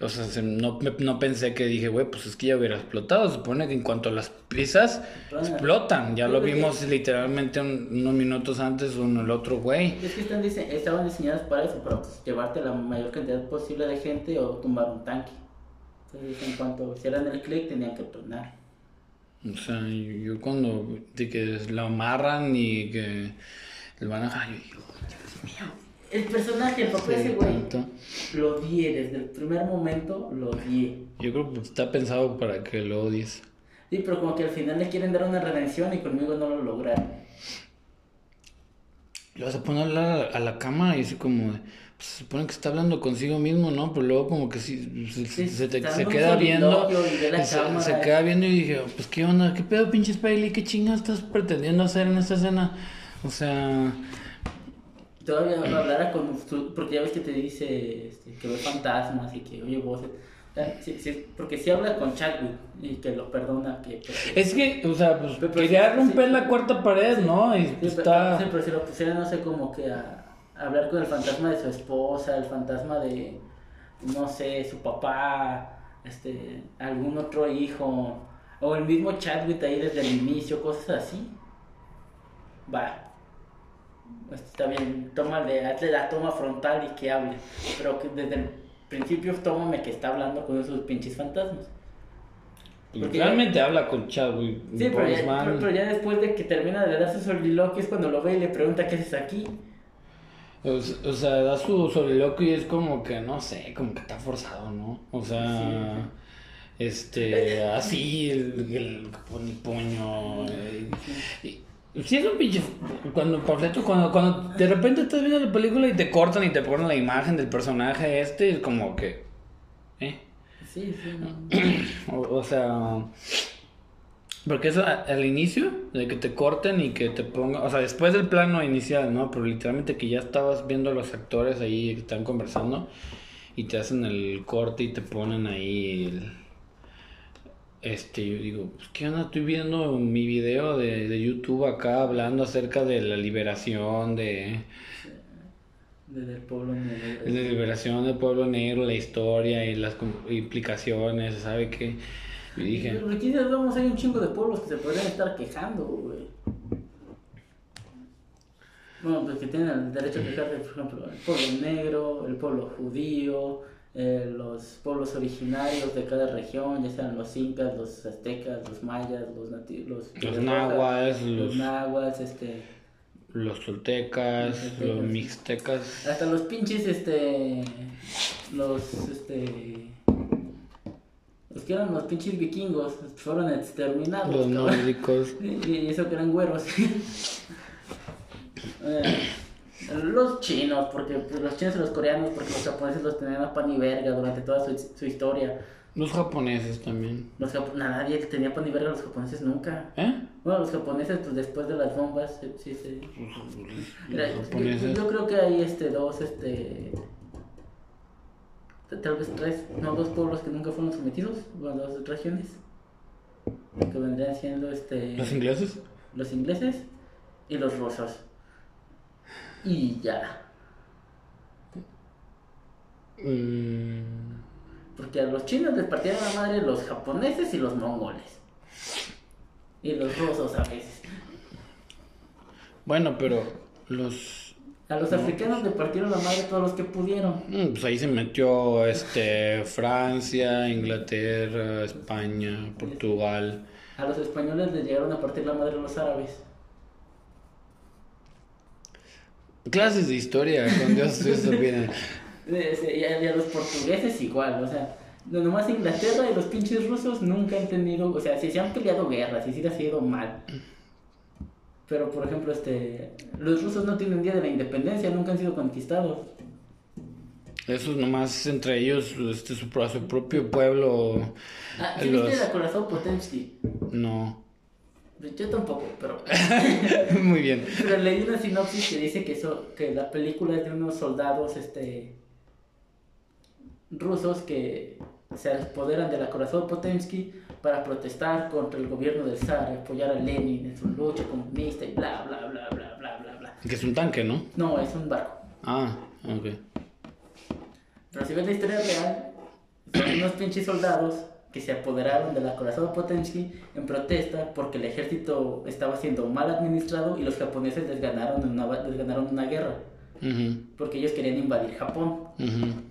o sea, se- no, me- no pensé que dije, güey, pues es que ya hubiera explotado. Se supone que en cuanto a las pisas, Truena. explotan. Ya lo vimos literalmente un- unos minutos antes con el otro güey. Es que están dise- estaban diseñadas para eso, para pues, llevarte la mayor cantidad posible de gente o tumbar un tanque. Entonces, en cuanto hicieran el clic, tenían que tronar. O sea, yo, yo cuando de que lo amarran y que le van a dejar, yo digo, El personaje, el papel ese güey, lo odié desde el primer momento, lo odié. Yo creo que está pensado para que lo odies. Sí, pero como que al final le quieren dar una redención y conmigo no lo lograron. Le vas a poner a hablar a la cámara y así como... de, pues, se supone que está hablando consigo mismo, ¿no? Pero luego como que sí, se, Sí, se, te- se queda viendo... la Se, queda viendo y dije, pues qué onda, qué pedo pinche Spiley, qué chingados estás pretendiendo hacer en esta escena. O sea... Todavía hablara con su- porque ya ves que te dice este, que ve fantasmas y que oye voces. Sí- sí, porque si habla con Chadwick y que lo perdona, que porque- Es que, o sea, pues Pero- quería sí, romper sí. la cuarta pared, ¿no? Y Sí, pues, está... sí, pero si lo pusiera, no sé, como que a, a hablar con el fantasma de su esposa, el fantasma de, no sé, su papá, este, algún otro hijo, o el mismo Chadwick ahí desde el inicio, cosas así. Va. Está bien, tómale, hazle la toma frontal y que hable. Pero que desde el principio tómame que está hablando con esos pinches fantasmas. porque- realmente habla con Chadwick Sí, pero ya, pero- pero ya después de que termina de dar su soliloquio es cuando lo ve y le pregunta qué haces aquí. O, sea, da su soliloquio y es como que, no sé, como que está forzado, ¿no? O sea, este, así, el, el puño. eh, y sí es un pinche, cuando, Pafleto, cuando, cuando de repente estás viendo la película y te cortan y te ponen la imagen del personaje este, es como que, ¿eh? Sí, sí, no. O, o sea, porque eso al inicio, de que te corten y que te pongan, o sea, después del plano inicial, ¿no? Pero literalmente que ya estabas viendo a los actores ahí que están conversando y te hacen el corte y te ponen ahí el... Este, yo digo, pues qué onda, estoy viendo mi video de, de YouTube acá hablando acerca de la liberación de... Desde el pueblo negro. La liberación del pueblo negro, la historia y las implicaciones, ¿sabe qué? Y dije... Pero aquí vamos, hay un chingo de pueblos que se podrían estar quejando, güey. Bueno, pues que tienen el derecho a quejarse, por ejemplo, el pueblo negro, el pueblo judío, eh, los pueblos originarios de cada región, ya sean los incas, los aztecas, los mayas, los nativos, los, Los nahuas, los nahuas, este, los toltecas, Los mixtecas, hasta los pinches, este, los, este, los que eran los pinches vikingos, fueron exterminados. los nórdicos. Y y eso que eran güeros. Eh, los chinos, porque pues, los chinos y los coreanos, porque los japoneses los tenían a pan y verga durante toda su, su historia. Los japoneses también. Los japo- nadie tenía pan y verga, los japoneses nunca. ¿Eh? Bueno, los japoneses, pues después de las bombas, sí, sí. Los yo creo que hay este, dos, este. Tal vez tres, no, dos pueblos que nunca fueron sometidos, bueno, dos regiones. Que vendrían siendo este. ¿Los ingleses? los ingleses y los rusos. Y ya. Mm, Porque a los chinos les partieron la madre los japoneses y los mongoles. Y los rusos a veces. bueno, pero los... A los africanos les partieron la madre todos los que pudieron. mm, Pues ahí se metió este Francia, Inglaterra, España, Portugal. A los españoles les llegaron a partir la madre los árabes. Clases de historia, con Dios ustedes se olviden. Eh, Y a, y a los portugueses igual, o sea, no- nomás Inglaterra y los pinches rusos nunca han tenido, o sea, si se han peleado guerras y sí les ha ido mal. Pero por ejemplo, este, los rusos no tienen día de la independencia, nunca han sido conquistados. Eso nomás entre ellos, este, su, a su propio pueblo. Ah, ¿sí los- viste la corazón Potensky? No. Yo tampoco, pero, Muy bien. pero leí una sinopsis que dice que, eso, que la película es de unos soldados este, rusos que se apoderan de la corazón Potensky para protestar contra el gobierno del zar, y apoyar a Lenin en su lucha comunista y bla, bla, bla, bla, bla, bla, bla. Que es un tanque, ¿no? No, es un barco. Ah, ok. Pero si ves la historia real, son unos pinches soldados que se apoderaron de la corazón Potensky en protesta porque el ejército estaba siendo mal administrado y los japoneses les ganaron una, les ganaron una guerra porque ellos querían invadir Japón.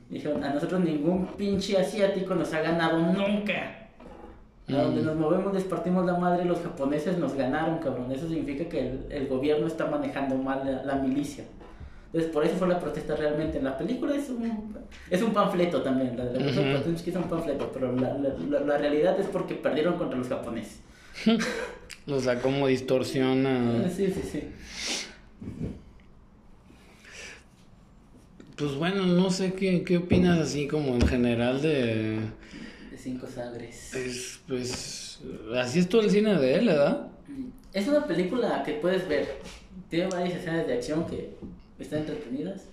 Dijeron, a nosotros ningún pinche asiático nos ha ganado nunca. A donde nos movemos les partimos la madre y los japoneses nos ganaron, cabrón. Eso significa que el, el gobierno está manejando mal la, la milicia. Entonces, por eso fue la protesta realmente. En la película es un, es un panfleto también, la de la Ujú. Potemkin es un panfleto, pero la, la, la, realidad es porque perdieron contra los japoneses. O sea, como distorsiona. Sí, sí, sí. Pues bueno, no sé qué, qué opinas así como en general de... De cinco sangres. Pues, pues, así es todo el cine de él, ¿verdad? Es una película que puedes ver. Tiene varias escenas de acción que están entretenidas.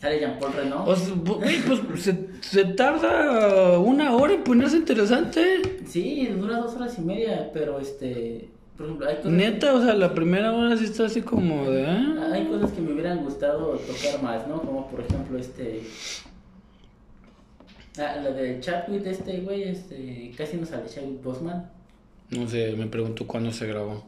Sale Jean-Paul Renault. O sea, bu- güey, pues se, se tarda una hora en ponerse interesante. Sí, dura dos horas y media, pero este. Por ejemplo, hay cosas. Neta, o sea, la primera hora sí está así como de... ah. Hay cosas que me hubieran gustado tocar más, ¿no? Como por ejemplo este. Ah, la de Chadwick, este güey, este. Casi no sale Chadwick Boseman. No sé, me pregunto cuándo se grabó.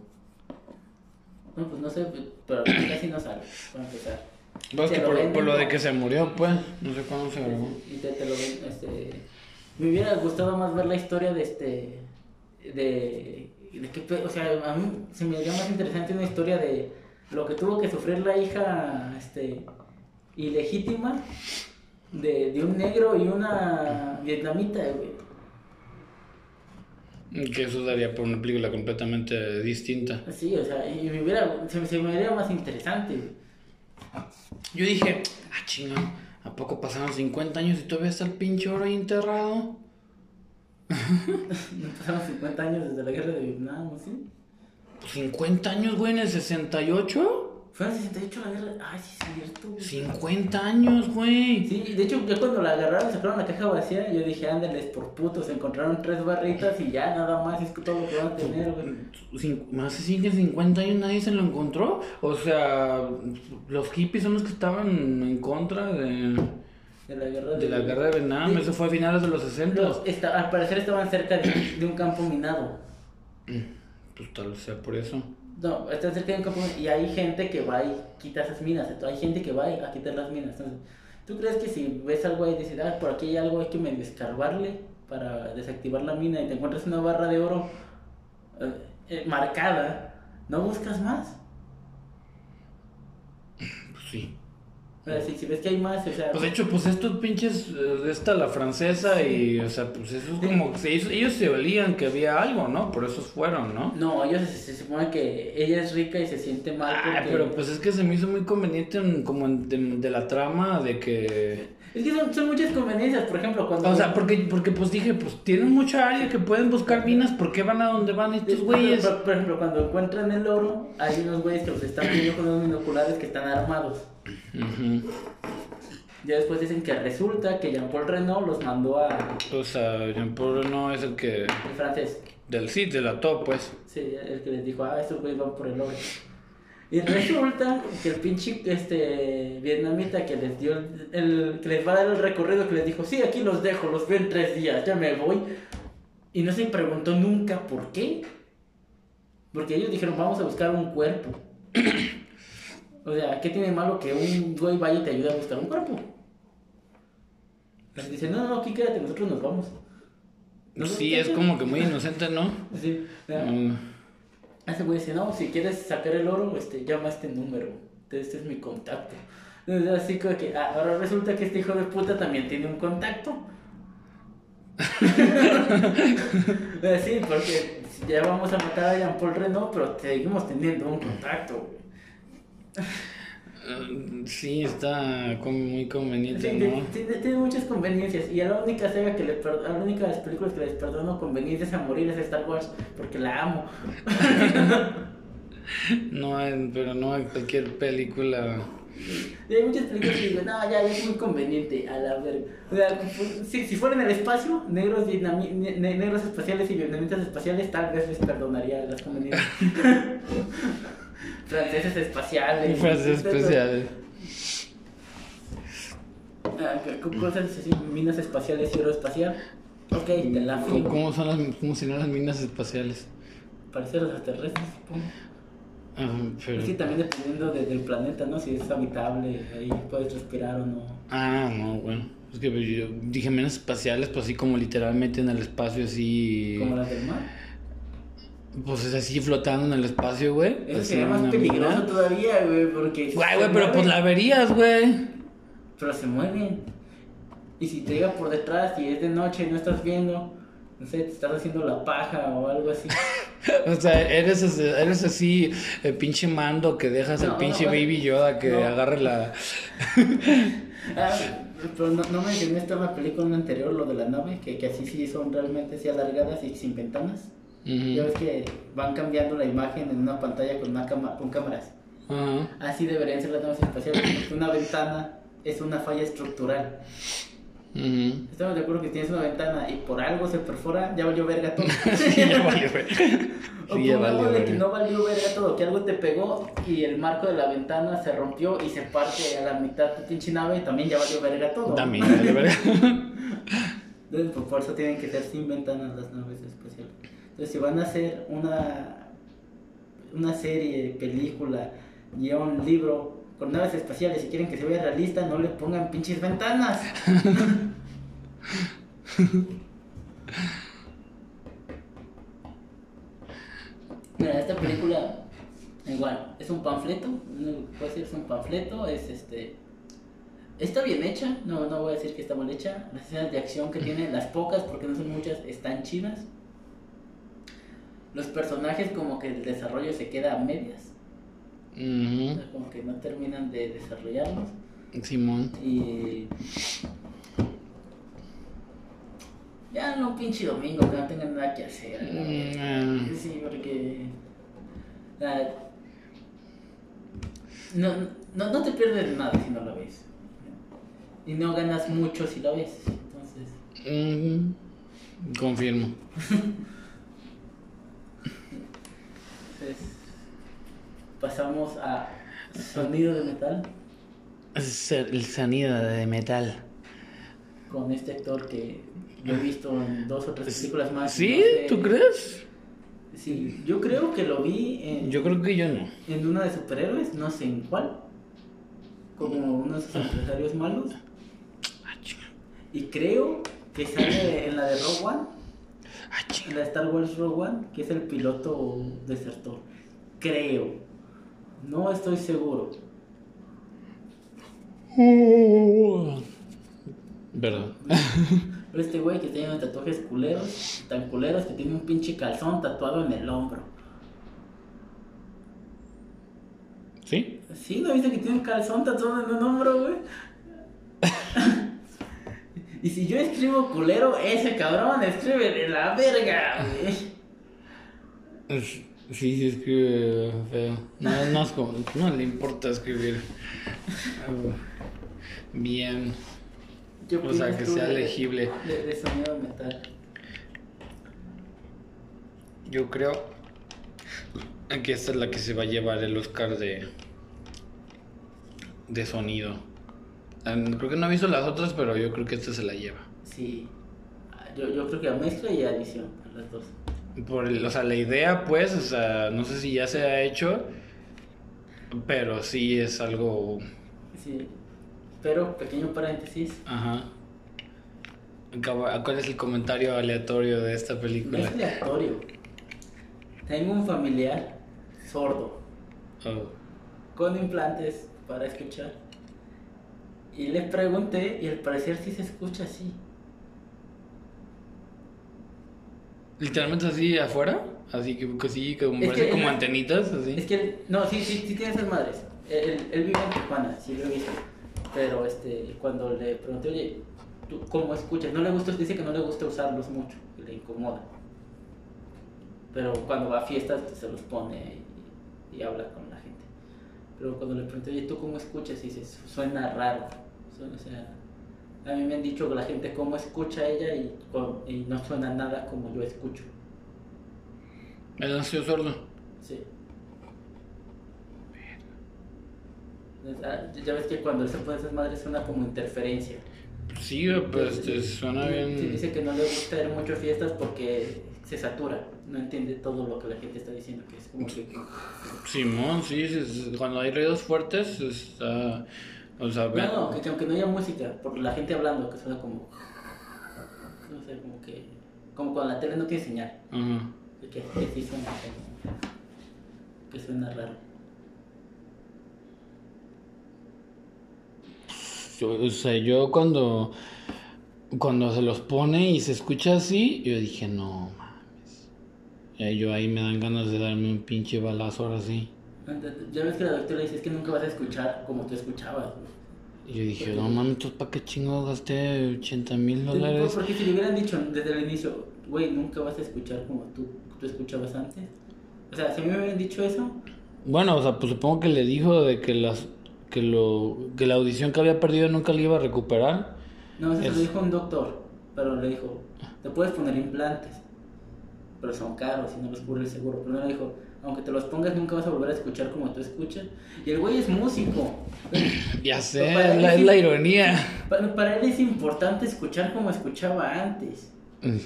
No, pues no sé, pero casi no sale, para empezar. Se que por, lo de que se murió, pues. No sé cuándo se grabó. Y te, te lo ven, este. Me hubiera gustado más ver la historia de este. De. pe- o sea, a mí se me haría más interesante una historia de lo que tuvo que sufrir la hija este, ilegítima de, de un negro y una vietnamita, güey. Que eso daría por una película completamente distinta. Sí, o sea, y me hubiera, se, me- se me haría más interesante. Yo dije, ah, chinga, ¿a poco pasaron 50 años y todavía está el pinche oro ahí enterrado? No pasaron 50 años desde la guerra de Vietnam, ¿o ¿sí? Pues 50 años, güey, en el 68. Fue en el 68 la guerra. Ay, sí, es cierto, güey. 50 años, güey. Sí, de hecho, ya cuando la agarraron, sacaron la caja vacía, yo dije, ándales por putos, encontraron tres barritas y ya, nada más, es todo lo que van a tener, güey. Más de 50 años nadie se lo encontró. O sea, los hippies son los que estaban en contra de, De la guerra de, de la guerra de Vietnam. Eso fue a finales de los 60. Los- esta- al parecer estaban cerca de, de un campo minado. Pues tal vez sea por eso. No, están cerca de un campo y hay gente que va y quita esas minas. Hay gente que va a quitar las minas. Entonces, ¿tú crees que si ves algo ahí y dices, ah, por aquí hay algo, hay que medio escarbarle para desactivar la mina y te encuentras una barra de oro eh, eh, marcada, ¿no buscas más? Pues sí. Sea, si, ves que hay más, o sea... Pues de hecho, pues estos pinches, eh, esta la francesa y, o sea, pues eso es como, que ellos, ellos se olían que había algo, ¿no? Por eso fueron, ¿no? No, ellos se, se supone que ella es rica y se siente mal porque... Ah, pero pues es que se me hizo muy conveniente en- como en- de, de la trama de que... Es que son, son muchas conveniencias, por ejemplo, cuando... O sea, porque, porque pues dije, pues tienen mucha área que pueden buscar minas, ¿por qué van a donde van estos güeyes? Por, por ejemplo, cuando encuentran el oro, hay unos güeyes que los están viendo con unos binoculares que están armados. Ujú. Ya después dicen que resulta que Jean-Paul Renault los mandó a... O sea, Jean-Paul no es el que... El francés. Del sí, de la top, pues. Sí, el que les dijo, ah, estos güeyes van por el oro. Y resulta que el pinche este, vietnamita que les dio el, el- que les va a dar el recorrido, que les dijo, sí, aquí los dejo, los veo en tres días, ya me voy. Y no se preguntó nunca por qué. Porque ellos dijeron, vamos a buscar un cuerpo. O sea, ¿qué tiene malo que un güey vaya y te ayude a buscar un cuerpo? Les dice, no, no, aquí quédate, nosotros nos vamos. Nosotros Sí, es quédate". como que muy inocente, ¿no? Sí, o sea, Mm. ese güey dice, no, si quieres sacar el oro, este, llama a este número. Este es mi contacto. Entonces, así como que, ah, ahora resulta que este hijo de puta también tiene un contacto. Sí, porque ya vamos a matar a Jean-Paul Renault, pero seguimos teniendo un contacto, güey. Eh, Sí, está muy conveniente, Sí, ¿no? tiene, tiene- muchas conveniencias. Y a la única saga que le a la única de las películas que les perdono conveniencias a morir es Star Wars, porque la amo. No, pero no en cualquier película. Y hay muchas películas que digo, no, ya, ya es muy conveniente, a la verga. O sea, pues, si, si fuera en el espacio, negros, ne- negros espaciales y vietnamitas espaciales, tal vez les perdonaría las conveniencias. Franceses espaciales. Frases especiales. Ah, cosas así, minas espaciales y oro espacial. Ok, te la ¿Cómo, fijo. cómo son las, cómo serán las minas espaciales? Parece los extraterrestres, supongo. Ah, pero... Sí, también dependiendo de- del planeta, ¿no? Si es habitable, ahí puedes respirar o no. Ah, no, bueno. Es que yo dije minas espaciales, pues así como literalmente en el espacio, así. Como las del mar. Pues es así flotando en el espacio, güey. Eso sería más peligroso mina. todavía, güey, porque... Güey, güey, pero pues la verías, güey. Pero se mueven. Y si te llega por detrás y es de noche y no estás viendo, no sé, te estás haciendo la paja o algo así. O sea, eres, eres así el pinche mando que dejas el No, pinche no, baby Yoda que No. agarre la... Ah, pero no, no mencioné esta película anterior, lo de la nave, que, que así sí son realmente así alargadas y sin ventanas. Ya ves que van cambiando la imagen en una pantalla con, una cama, con cámaras. Así deberían ser las naves espaciales, una ventana es una falla estructural. Ujú. Estamos de acuerdo que tienes una ventana y por algo se perfora, ya valió verga todo. Sí, ya valió, güey. O Sí, ya valió, pongámosle que no valió verga todo, que algo te pegó y el marco de la ventana se rompió y se parte a la mitad tu pinche nave y también ya valió verga todo. También, vale, verga. Entonces, pues, por eso tienen que ser sin ventanas las naves espaciales. Entonces, si van a hacer una, una serie, película, guion, libro con naves espaciales y quieren que se vea realista, no le pongan pinches ventanas. Mira, esta película, igual, es un panfleto, no puede ser es un panfleto, es este... Está bien hecha, no, no voy a decir que está mal hecha. Las escenas de acción que tiene, las pocas, porque no son muchas, están chidas. Los personajes como que el desarrollo se queda a medias, o Ujú. sea, como que no terminan de desarrollarlos. Simón. Y... Ya no pinche domingo, que no tengan nada que hacer. la. Mm, Sí, porque. ah, no, no, no te pierdes nada si no la ves. Y no ganas mucho si la ves. Entonces. mm, Confirmo. Entonces, pasamos a sonido de metal el sonido de metal. con este actor que yo he visto en dos o tres películas más. ¿Sí? no sé- ¿Tú crees? Sí, yo creo que lo vi en, Yo creo que yo no. en una de superhéroes, no sé en cuál. Como uno de esos empresarios malos. Ah. Y creo que sale en la de Rogue One, Ah, en la de Star Wars Rogue One, que es el piloto desertor. Creo. No estoy seguro. Verdad. Pero este güey que tiene tatuajes culeros, tan culeros que tiene un pinche calzón tatuado en el hombro. ¿Sí? ¿Sí? ¿No viste que tiene un calzón tatuado en un hombro, güey? y si yo escribo culero, ese cabrón escribe de la verga, güey. Sí, sí escribe feo. No, no, es como- no le importa escribir bien. ¿Qué O sea, que sea de- legible. De, de sonido metal. Yo creo que esta es la que se va a llevar el Oscar de de sonido. Ah, Creo que no he visto las otras, pero yo creo que esta se la lleva. Sí. Yo, yo creo que a mezcla y a edición, a las dos. Por el- o sea, la idea, pues, o sea, no sé si ya se ha hecho, pero sí es algo. Sí. Pero, pequeño paréntesis, Ajá. Acaba- ¿Cuál es el comentario aleatorio de esta no película? es aleatorio. Tengo un familiar sordo, Oh. con implantes para escuchar. Y le pregunté, y al parecer sí se escucha así. Literalmente así afuera, así que, que sí, como, Es que- como antenitas, así. Es que, no, sí, sí, sí tiene esas madres. Él, él vive en Tijuana, sí lo he visto. Pero este, cuando le pregunté, oye, ¿tú cómo escuchas? No le gusta, dice que no le gusta usarlos mucho, que le incomoda. Pero cuando va a fiestas pues, se los pone y, y habla con la gente. Pero cuando le pregunté, oye, ¿tú cómo escuchas? Y dice, suena raro. O sea, a mí me han dicho que la gente cómo escucha ella y, y no suena nada como yo escucho. Él nació sordo. Sí. Ah, Ya ves que cuando se pone esas madres suena como interferencia. Sí, pues este, suena Sí, bien. dice que no le gusta ir mucho a fiestas porque se satura, no entiende todo lo que la gente está diciendo, que es como que... Simón, sí, sí, sí, cuando hay ruidos fuertes, está. O sea, No, no, que, que aunque no haya música, por la gente hablando, que suena como... No sé, como que... Como cuando la tele no tiene señal. Ajá. Que que, que sí suena como- que suena raro. Yo, o sea, yo cuando, cuando se los pone y se escucha así, yo dije, no mames. Ya yo ahí me dan ganas de darme un pinche balazo ahora sí. Ya ves que la doctora dice, es que nunca vas a escuchar como tú escuchabas. güey". Y yo dije, no mames, entonces ¿para qué chingo gasté 80 mil dólares? Porque si le hubieran dicho desde el inicio, güey, nunca vas a escuchar como tú, tú escuchabas antes. O sea, si a mí me hubieran dicho eso, Bueno, o sea, pues supongo que le dijo de que las que lo que la audición que había perdido nunca le iba a recuperar. no, eso se lo dijo un doctor, pero le dijo, te puedes poner implantes, pero son caros y no los cubre el seguro. Pero no le dijo, aunque te los pongas, nunca vas a volver a escuchar como tú escuchas. Y el güey es músico. Ya sé, es la, ironía. Para, para él es importante escuchar como escuchaba antes.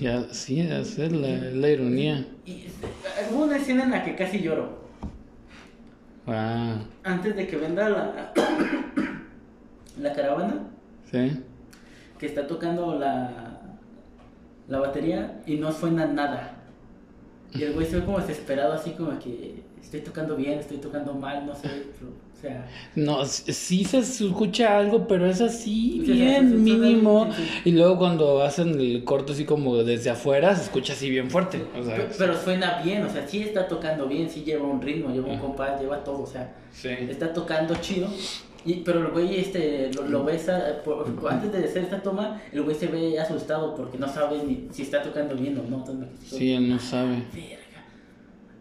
Ya, sí, ya sé, es la, la ironía. Y eh, hubo una escena en la que casi lloro. Ah, Antes de que venda la, la caravana, sí. que está tocando la, la batería y no suena nada. Y el güey se ve como desesperado, así como que estoy tocando bien, estoy tocando mal, no sé. pero, o sea, No, sí se escucha algo, pero es así, Sí, sí, sí, bien sí, mínimo. Y luego cuando hacen el corto así como desde afuera, se escucha así bien fuerte. O sea, pe- pero suena bien, o sea, sí está tocando bien, sí lleva un ritmo, lleva un compás, lleva todo, o sea, está tocando chido. Y, pero el güey este, lo, lo ves, a- por- antes de hacer esta toma, el güey se ve asustado porque no sabe ni si está tocando bien o no. Entonces Sí, él no sabe. Verga.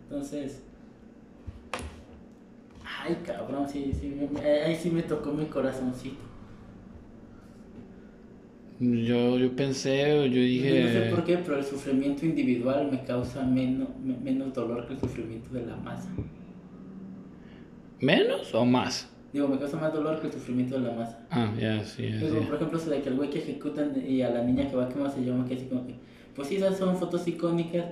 Entonces. Ay, cabrón, sí, sí. ahí sí me tocó mi corazoncito. Yo, yo pensé, yo Yo no sé dije... por qué, pero el sufrimiento individual me causa menos, me- menos dolor que el sufrimiento de la masa. ¿Menos o más? Digo, me causa más dolor que el sufrimiento de la masa. Ah, ya, sí, ya, sí. por ejemplo, eso de que el güey que ejecutan y a la niña que va a quemar se llama que así como que. Pues sí, esas son fotos icónicas.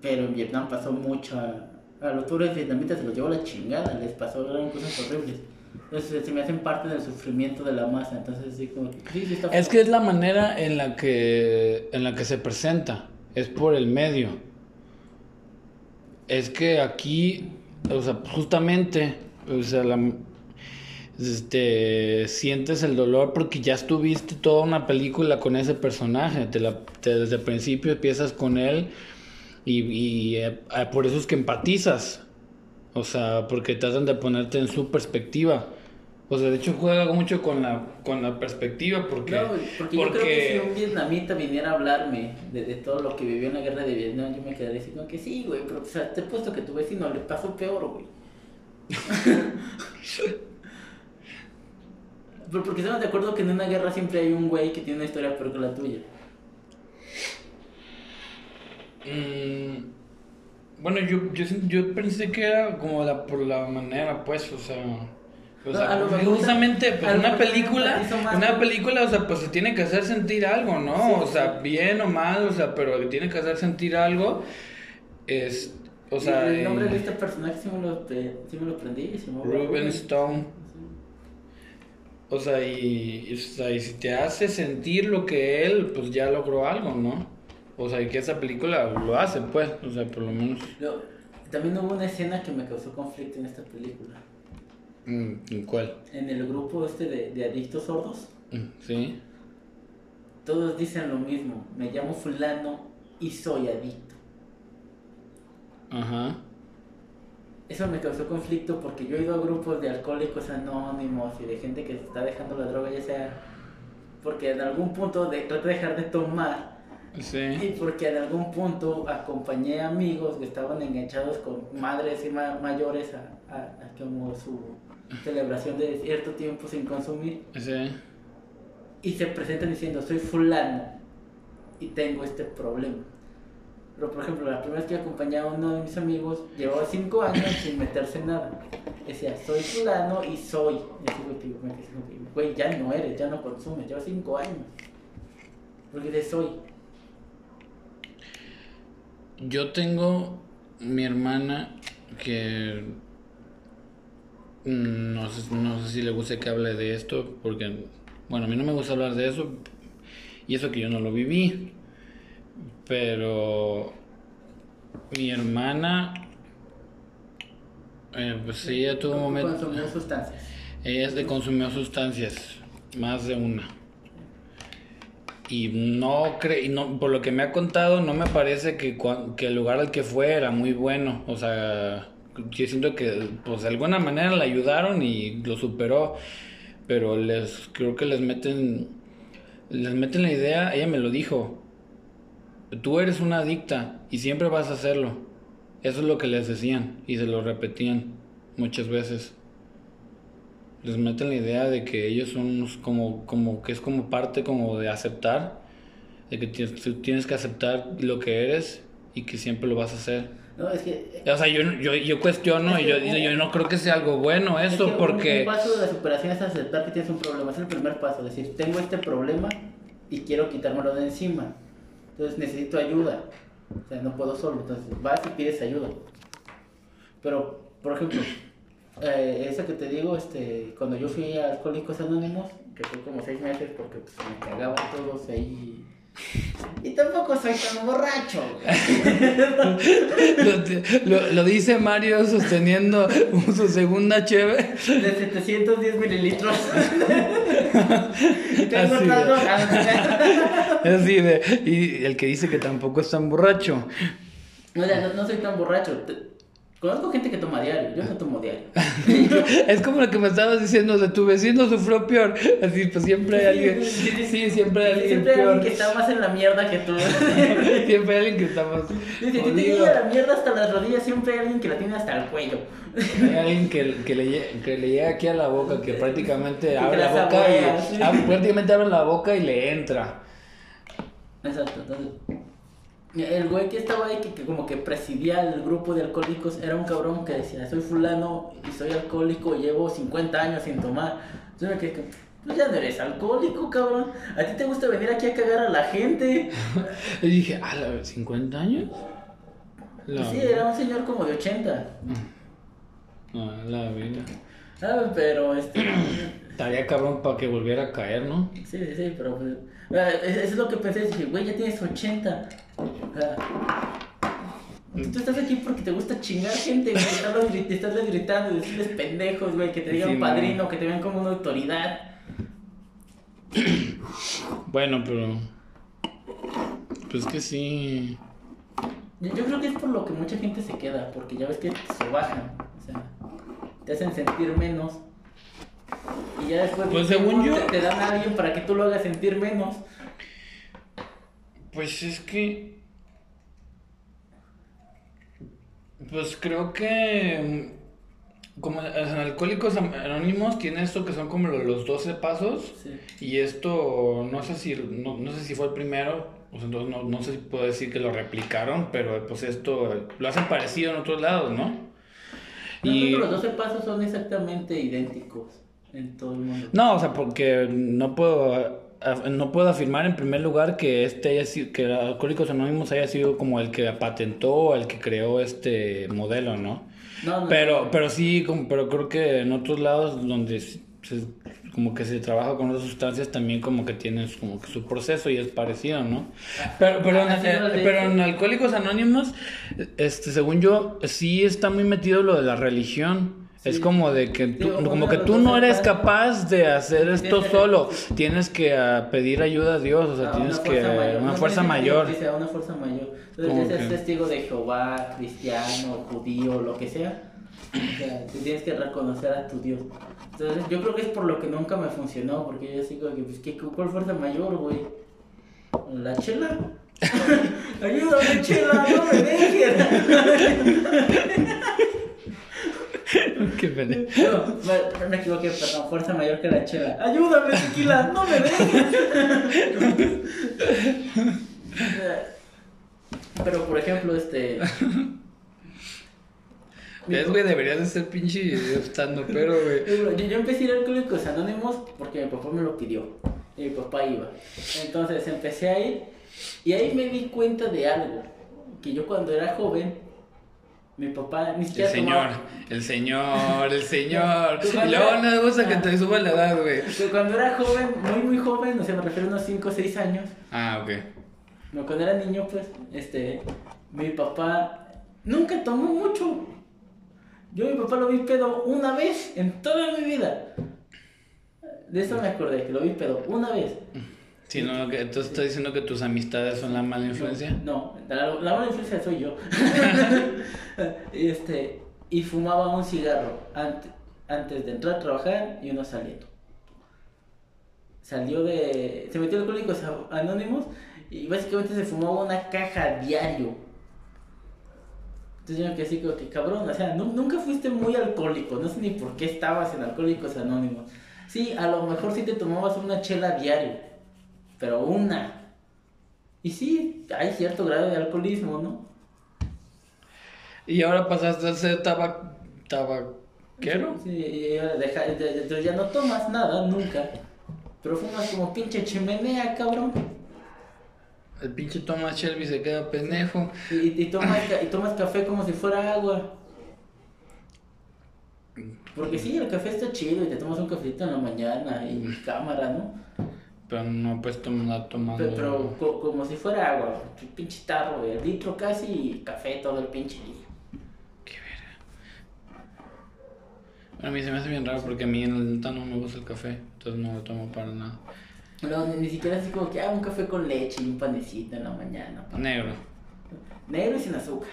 Pero en Vietnam pasó mucho. A, los tours vietnamitas se los llevó la chingada, les pasó eran cosas horribles. Entonces se me hacen parte del sufrimiento de la masa. Entonces, así como que. Sí, sí, está Es que es la manera en la que en la que se presenta, es por el medio. Es que aquí, o sea, justamente, o sea, la, este, sientes el dolor porque ya estuviste toda una película con ese personaje, te la, te- desde el principio empiezas con él y, y, eh, por eso es que empatizas, o sea, porque tratan de ponerte en su perspectiva. O sea, de hecho juega mucho con la, con la perspectiva porque... No, porque, yo creo que si un vietnamita viniera a hablarme de, de todo lo que vivió en la guerra de Vietnam, yo me quedaría diciendo que sí, güey, pero o sea, te he puesto que tu vecino le pasó peor, güey. Pero porque estamos de acuerdo que en una guerra siempre hay un güey que tiene una historia peor que la tuya. Mm, bueno, yo, yo, yo pensé que era como la, por la manera, pues, o sea... O sea, justamente, pues, una película, más una película, o sea, pues se tiene que hacer sentir algo, ¿no? Sí, o sea, sí. bien o mal, o sea, pero que tiene que hacer sentir algo, es, o sea, el nombre eh, de este personaje sí me lo, sí me lo aprendí. Se llamaba Ruben Stone, o sea, y, y, o sea, y si te hace sentir lo que él, pues ya logró algo, ¿no? O sea, y que esa película lo hace, pues, o sea, por lo menos... También hubo una escena que me causó conflicto en esta película. Mm, ¿en ¿Cuál? En el grupo este de, de adictos sordos, Mm, Sí. todos dicen lo mismo. Me llamo fulano y soy adicto. Ajá. Eso me causó conflicto porque yo he ido a grupos de alcohólicos anónimos y de gente que se está dejando la droga, ya sea porque en algún punto de, trata de dejar de tomar Sí. y porque en algún punto acompañé amigos que estaban enganchados con madres y ma- mayores a, a- a como su celebración de cierto tiempo sin consumir Sí. y se presentan diciendo soy fulano y tengo este problema. Pero por ejemplo, la primera vez que acompañé a uno de mis amigos, llevaba cinco años sin meterse en nada. Decía, soy fulano y soy. Y así, güey, güey, ya no eres, ya no consumes, llevas cinco años. Porque de soy. Yo tengo mi hermana que no sé, no sé si le gusta que hable de esto, porque, bueno, a mí no me gusta hablar de eso, y eso que yo no lo viví, pero Mi hermana, eh, pues ella tuvo un momento. Consumió sustancias. Ella es de consumió sustancias, más de una. Y no creo, no, por lo que me ha contado, no me parece que, que el lugar al que fue era muy bueno. O sea, yo siento que pues de alguna manera la ayudaron y lo superó. Pero les creo que les meten les meten la idea, ella me lo dijo. Tú eres una adicta y siempre vas a hacerlo. Eso es lo que les decían y se lo repetían muchas veces les meten la idea de que ellos son como, como que es como parte como de aceptar, de que tienes que aceptar lo que eres y que siempre lo vas a hacer. No, es que. O sea, yo, yo, yo cuestiono y yo, yo no creo que sea algo bueno es que eso porque... Un paso de la superación es aceptar que tienes un problema. Es el primer paso. Decir, tengo este problema y quiero quitármelo de encima. Entonces necesito ayuda. O sea, no puedo solo. Entonces vas y pides ayuda. Pero, por ejemplo, eh, eso que te digo, este, cuando yo fui a Alcohólicos Anónimos, que fue como seis meses porque pues, me cagaban todos ahí. Y tampoco soy tan borracho. Lo, lo- lo dice Mario sosteniendo su segunda cheve. De 710 mililitros. y tengo Así otras de- drogas. Así de, y el que dice que tampoco es tan borracho. No, no, no soy tan borracho. Conozco gente que toma diario. Yo no tomo diario. Es como lo que me estabas diciendo de tu vecino sufrió peor. Así, pues siempre hay alguien. Sí, siempre hay alguien Siempre hay alguien que está más en la mierda que tú. Siempre hay alguien que está más. Dice, si te llega la mierda hasta las rodillas, siempre hay alguien que la tiene hasta el cuello. Hay alguien que, que, le, que le llega aquí a la boca, que prácticamente abre la boca y prácticamente abre la boca y le entra. Exacto, entonces. El güey que estaba ahí, que, que como que presidía el grupo de alcohólicos, era un cabrón que decía, soy fulano y soy alcohólico, llevo 50 años sin tomar. Entonces me quedé pues ya no eres alcohólico, cabrón. A ti te gusta venir aquí a cagar a la gente. Y dije, ah, la- ¿50 años? La, sí, era un señor como de 80. Ah, la vida. ¿Sabes? Pero este. Estaría cabrón para que volviera a caer, ¿no? Sí, sí, sí, pero. pues, ah, Eso es lo que pensé. Dije, güey, ya tienes 80. Tú estás aquí porque te gusta chingar gente, güey. Te estás, gri- te estás gritando y decirles pendejos, güey. Que te digan Sí, padrino, no. que te vean como una autoridad. Bueno, pero. Pues que sí. Yo, yo creo que es por lo que mucha gente se queda, porque ya ves que se bajan. O sea, te hacen sentir menos. Y ya después Pues, según yo- te dan a alguien para que tú lo hagas sentir menos. Pues es que. Pues creo que. mm, Como en Alcohólicos Anónimos tiene esto que son como lo- los 12 pasos. Sí. Y esto, no sé si, no, no sé si fue el primero, o sea, no, no, sé si puedo decir que lo replicaron, pero pues esto lo hacen parecido en otros lados, ¿no? No, Y, los 12 pasos son exactamente idénticos en todo el mundo. no, o sea, porque no puedo, no puedo afirmar en primer lugar que este haya sido, que Alcohólicos Anónimos haya sido como el que patentó, el que creó este modelo, ¿no? No, no, Pero, pero sí, como, pero creo que en otros lados donde se- como que se trabaja con otras sustancias también como que tienes como que su proceso y es parecido, ¿no? Pero, pero, en, Ah, de- pero en Alcohólicos Anónimos, este, según yo, sí está muy metido lo de la religión. Es como de que tú, Digo, como que tú no eres capaz de hacer esto Tienes que- solo. Tienes que ah, pedir ayuda a Dios, o sea, a tienes una que mayor. una No fuerza mayor. A una fuerza mayor. ¿Cómo Entonces, ya seas que? testigo de Jehová, cristiano, judío, lo que sea. O sea, tú tienes que reconocer a tu Dios. Entonces, yo creo que es por lo que nunca me funcionó, porque yo sigo que, pues, ¿qué, ¿cuál fuerza mayor, güey? ¿La chela? Ayúdame, chela, no me dejes. Qué pena. No, me, me equivoqué, perdón, fuerza mayor que la chela. Ayúdame, tequila, no me dejes. Pero, por ejemplo, este... ¿Ves, güey? Deberías de ser pinche estando, pero, güey. Yo, yo empecé a ir a Alcohólicos Anónimos porque mi papá me lo pidió. Y mi papá iba. Entonces empecé a ir y ahí me di cuenta de algo. Que yo cuando era joven, mi papá ni El siquiera señor, tomaba- el señor, el señor. Y luego no me gusta que te suba la edad, güey. cuando era joven, muy muy joven, o sea, me refiero a unos 5 o 6 años. Ah, ok. No, cuando era niño, pues, este, mi papá nunca tomó mucho. Yo a mi papá lo vi pedo una vez en toda mi vida. De eso me acordé, que lo vi pedo una vez. Sí, no, que tú estás diciendo que tus amistades son la mala influencia. No, la, la mala influencia soy yo. este, y fumaba un cigarro antes, antes de entrar a trabajar y uno saliendo. Salió de. Se metió en Alcohólicos Anónimos y básicamente se fumaba una caja diario. Entonces yo me quedé así como que cabrón, o sea, nu- nunca fuiste muy alcohólico, no sé ni por qué estabas en Alcohólicos Anónimos. Sí, a lo mejor sí te tomabas una chela diario, pero una. Y sí, hay cierto grado de alcoholismo, ¿no? Y ahora pasaste a ser tabac... tabaquero. Sí, y ahora deja- de- de- entonces ya no tomas nada, nunca. Pero fumas como pinche chimenea, cabrón. El pinche Thomas Shelby se queda pendejo. Y, y tomas, y tomas café como si fuera agua. Porque sí, el café está chido y te tomas un cafecito en la mañana y cámara, ¿no? Pero no puedes tomar tomando. Pero, pero co- como si fuera agua, pinche tarro de litro casi y café todo el pinche día. Qué verga. Bueno, a mí se me hace bien raro porque a mí en el neta no me gusta el café. Entonces no lo tomo para nada. No, ni, ni siquiera así como que, ah, un café con leche y un panecito en la mañana. Negro. Negro y sin azúcar.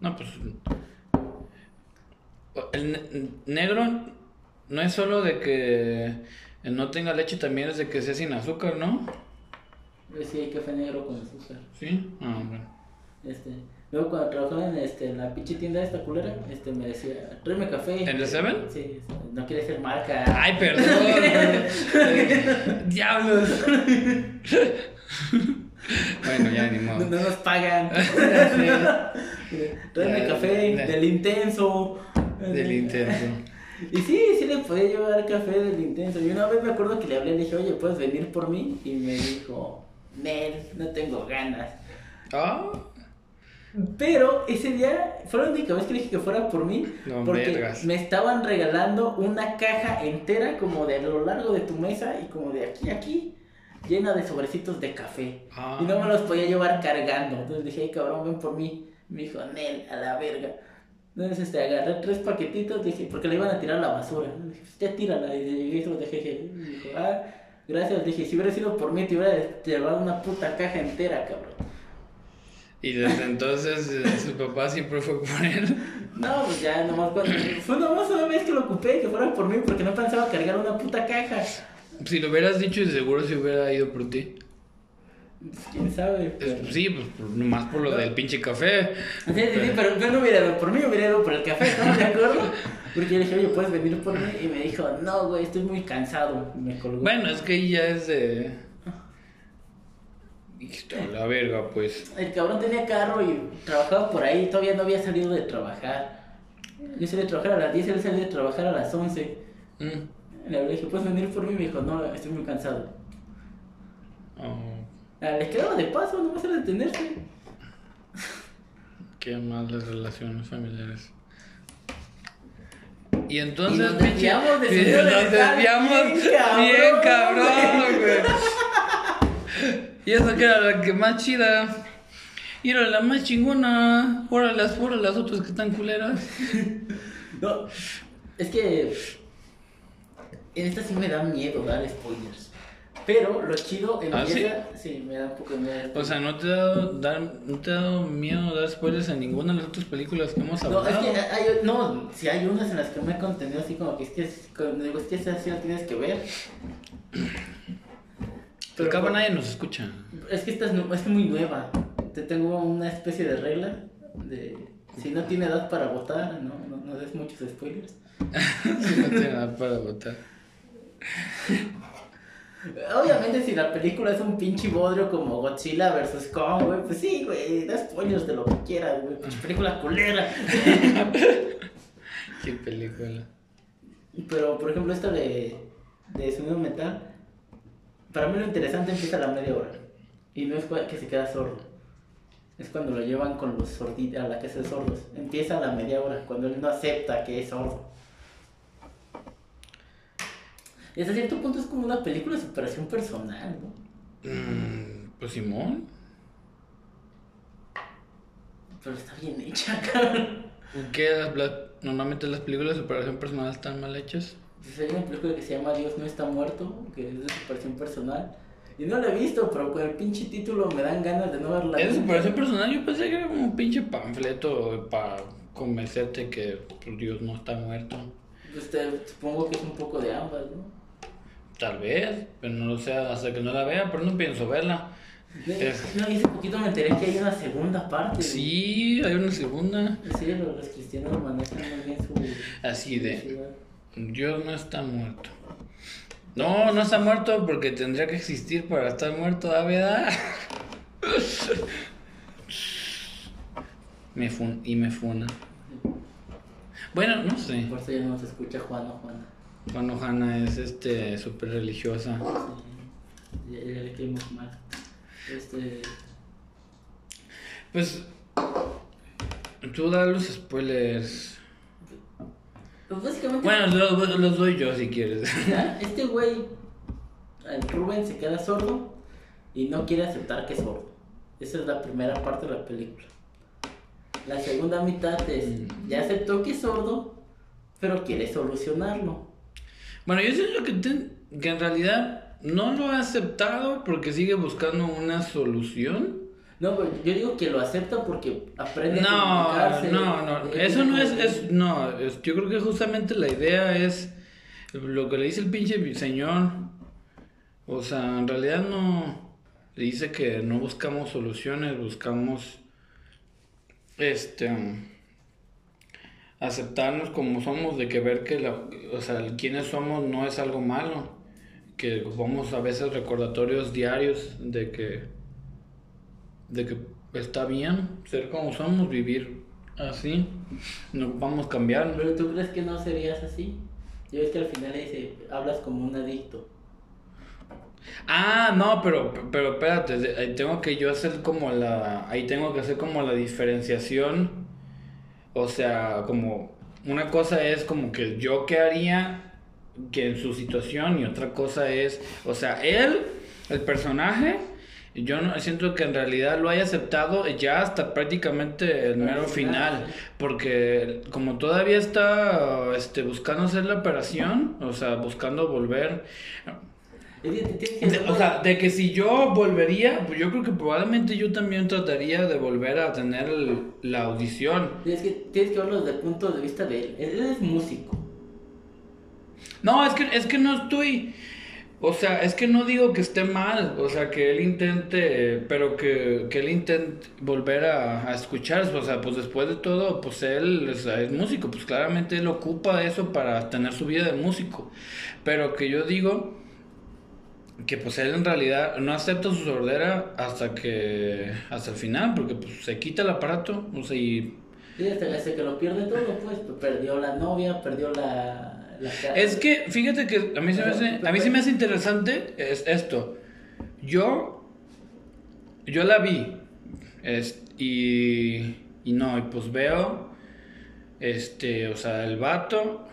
No, pues. El ne- negro no es solo de que no tenga leche, también es de que sea sin azúcar, ¿no? Pero sí hay café negro con azúcar. Sí. Ah, bueno. Este, luego cuando trabajaba en, este, en la pinche tienda esta culera, este, me decía, tráeme café. ¿En el Seven? Sí, no quiere ser marca. Ay, perdón. Diablos. bueno, ya ni No, modo. no nos pagan. tráeme café del intenso. Del intenso. Y sí, sí le podía llevar café del intenso. Y una vez me acuerdo que le hablé, le dije, oye, ¿puedes venir por mí? Y me dijo, Nel, no tengo ganas. Ah, Pero ese día fue la única vez que dije que fuera por mí. No, porque vergas. me estaban regalando una caja entera, como de a lo largo de tu mesa y como de aquí a aquí, llena de sobrecitos de café. Ah. Y no me los podía llevar cargando. Entonces dije, ay cabrón, ven por mí. Me dijo, Nel, a la verga. Entonces este, agarré tres paquetitos, dije, porque le iban a tirar a la basura. Dije, "Pues, ya tírala. Y llegué y se los dejé. Y dijo, ah, gracias. Dije, si hubiera sido por mí, te hubiera llevado una puta caja entera, cabrón. y desde entonces eh, su papá siempre fue por él. No, pues ya nomás cuando... Fue nomás una vez que lo ocupé, que fuera por mí, porque no pensaba cargar una puta caja. Si lo hubieras dicho, seguro se hubiera ido por ti. Pues, quién sabe. pero- Sí, pues nomás por lo del pinche café. Sí, sí, sí, pero, pero no hubiera ido por mí, hubiera ido por el café, ¿estamos de acuerdo? Porque yo le dije, oye, ¿puedes venir por mí? Y me dijo, no, güey, estoy muy cansado. Y me colgó. Bueno, es que ya es de. "A la verga, pues. El cabrón tenía carro y trabajaba por ahí, todavía no había salido de trabajar. Yo salí de trabajar a las 10, él salió de trabajar a las 11. Mm. Le dije, ¿puedes venir por mí? Y me dijo, no, estoy muy cansado. Oh, Ah, Le quedaba de paso, no vas a detenerse. qué malas relaciones familiares. Y Y entonces, nos pinche- desviamos de señor nos desviamos bien cabrón, güey. Y eso que era la que más chida. Y era la más chingona. Ahora las, las otras que están culeras. No, es que en esta sí me da miedo dar spoilers. Pero lo chido ¿Ah, empieza. sí? me da un poco de miedo. O sea, ¿no te ha dado, dar, no te ha dado miedo dar spoilers en ninguna de las otras películas que hemos no, hablado? es que hay, no, si hay unas en las que me he contenido así como que es que, es, cuando digo, es que esa sí la tienes que ver. Pero acá nadie nos escucha. Es que esta es, es muy nueva. Te tengo una especie de regla de si no tiene edad para votar, no, no, no des muchos spoilers. Si no tiene nada para votar. Obviamente si la película es un pinche bodrio como Godzilla vs. Kong, güey, pues sí, güey, da spoilers de lo que quieras, güey, pinche película culera. Qué película. Pero, por ejemplo, esta de, de sonido metal, para mí lo interesante empieza a la media hora. Y no es que se queda sordo. Es cuando lo llevan con los sorditos a la casa de sordos. Empieza a la media hora, cuando él no acepta que es sordo. Y hasta cierto punto es como una película de superación personal, ¿no? Mm, pues Simón. Pero está bien hecha, cabrón. ¿Qué? Normalmente las películas de superación personal están mal hechas. Pues hay una película que se llama Dios no está muerto, que es de superación personal. Y no la he visto, pero con el pinche título me dan ganas de no verla. ¿Es de superación personal? Yo pensé que era como un pinche panfleto para convencerte que pues, Dios no está muerto. Pues te- supongo que es un poco de ambas, ¿no? Tal vez, pero no lo sé hasta que no la vea, pero no pienso verla. Es- No, y hace poquito me enteré que hay una segunda parte. Sí, hay una segunda. Sí, los, cristianos manejan muy bien su. Así de. Dios no está muerto. No, no está muerto porque tendría que existir para estar muerto, ¿da verdad? Me fun y me funa. Bueno, no sé. Por eso ya no se escucha Juan o Juana. Cuando Hanna es este súper religiosa. Sí, ya, le caímos mal. Este. Pues tú da los spoilers. Pues básicamente. Bueno, los, los doy yo si quieres. Este güey, Rubén se queda sordo y no quiere aceptar que es sordo. Esa es la primera parte de la película. La segunda mitad es, ya aceptó que es sordo, pero quiere solucionarlo. Bueno, yo siento que, ten- que en realidad no lo ha aceptado porque sigue buscando una solución. No, pero yo digo que lo acepta porque aprende a No, comunicarse. no, no, Eh, eso no es, es no, es- yo creo que justamente la idea es lo que le dice el pinche señor, o sea, en realidad no, le dice que no buscamos soluciones, buscamos, este, aceptarnos como somos, de que ver que, la, o sea, el quiénes somos no es algo malo, que ocupamos a veces recordatorios diarios de que de que está bien ser como somos, vivir así, no vamos a cambiar. Pero tú crees que no serías así? Yo ves que al final dice, hablas como un adicto. Ah, no, pero, pero espérate, ahí tengo que yo hacer como la, ahí tengo que hacer como la diferenciación, o sea, como una cosa es como que yo que haría que en su situación y otra cosa es, o sea, él, el personaje, yo no siento que en realidad lo haya aceptado ya hasta prácticamente el mero Al final, final, porque como todavía está este, buscando hacer la operación, o sea, buscando volver, de- o sea, de que si yo volvería, pues yo creo que probablemente yo también trataría de volver a tener el- la audición. es que tienes que verlo desde el punto de vista de él. Él es músico. No, es que, es que no estoy. O sea, es que no digo que esté mal. O sea, que él intente. Pero que, que él intente volver a, a escuchar. O sea, pues después de todo, pues él es músico. Pues claramente él ocupa eso para tener su vida de músico. Pero que yo digo. Que pues él en realidad no acepta su sordera hasta que. hasta el final. Porque pues se quita el aparato. O sea, y Sí, hasta, hasta que lo pierde todo, pues. Perdió la novia, perdió la. Es que, fíjate que a mí se me hace, a mí se me hace interesante es esto. Yo, yo la vi, es- y, y no, y pues veo, este, o sea, el vato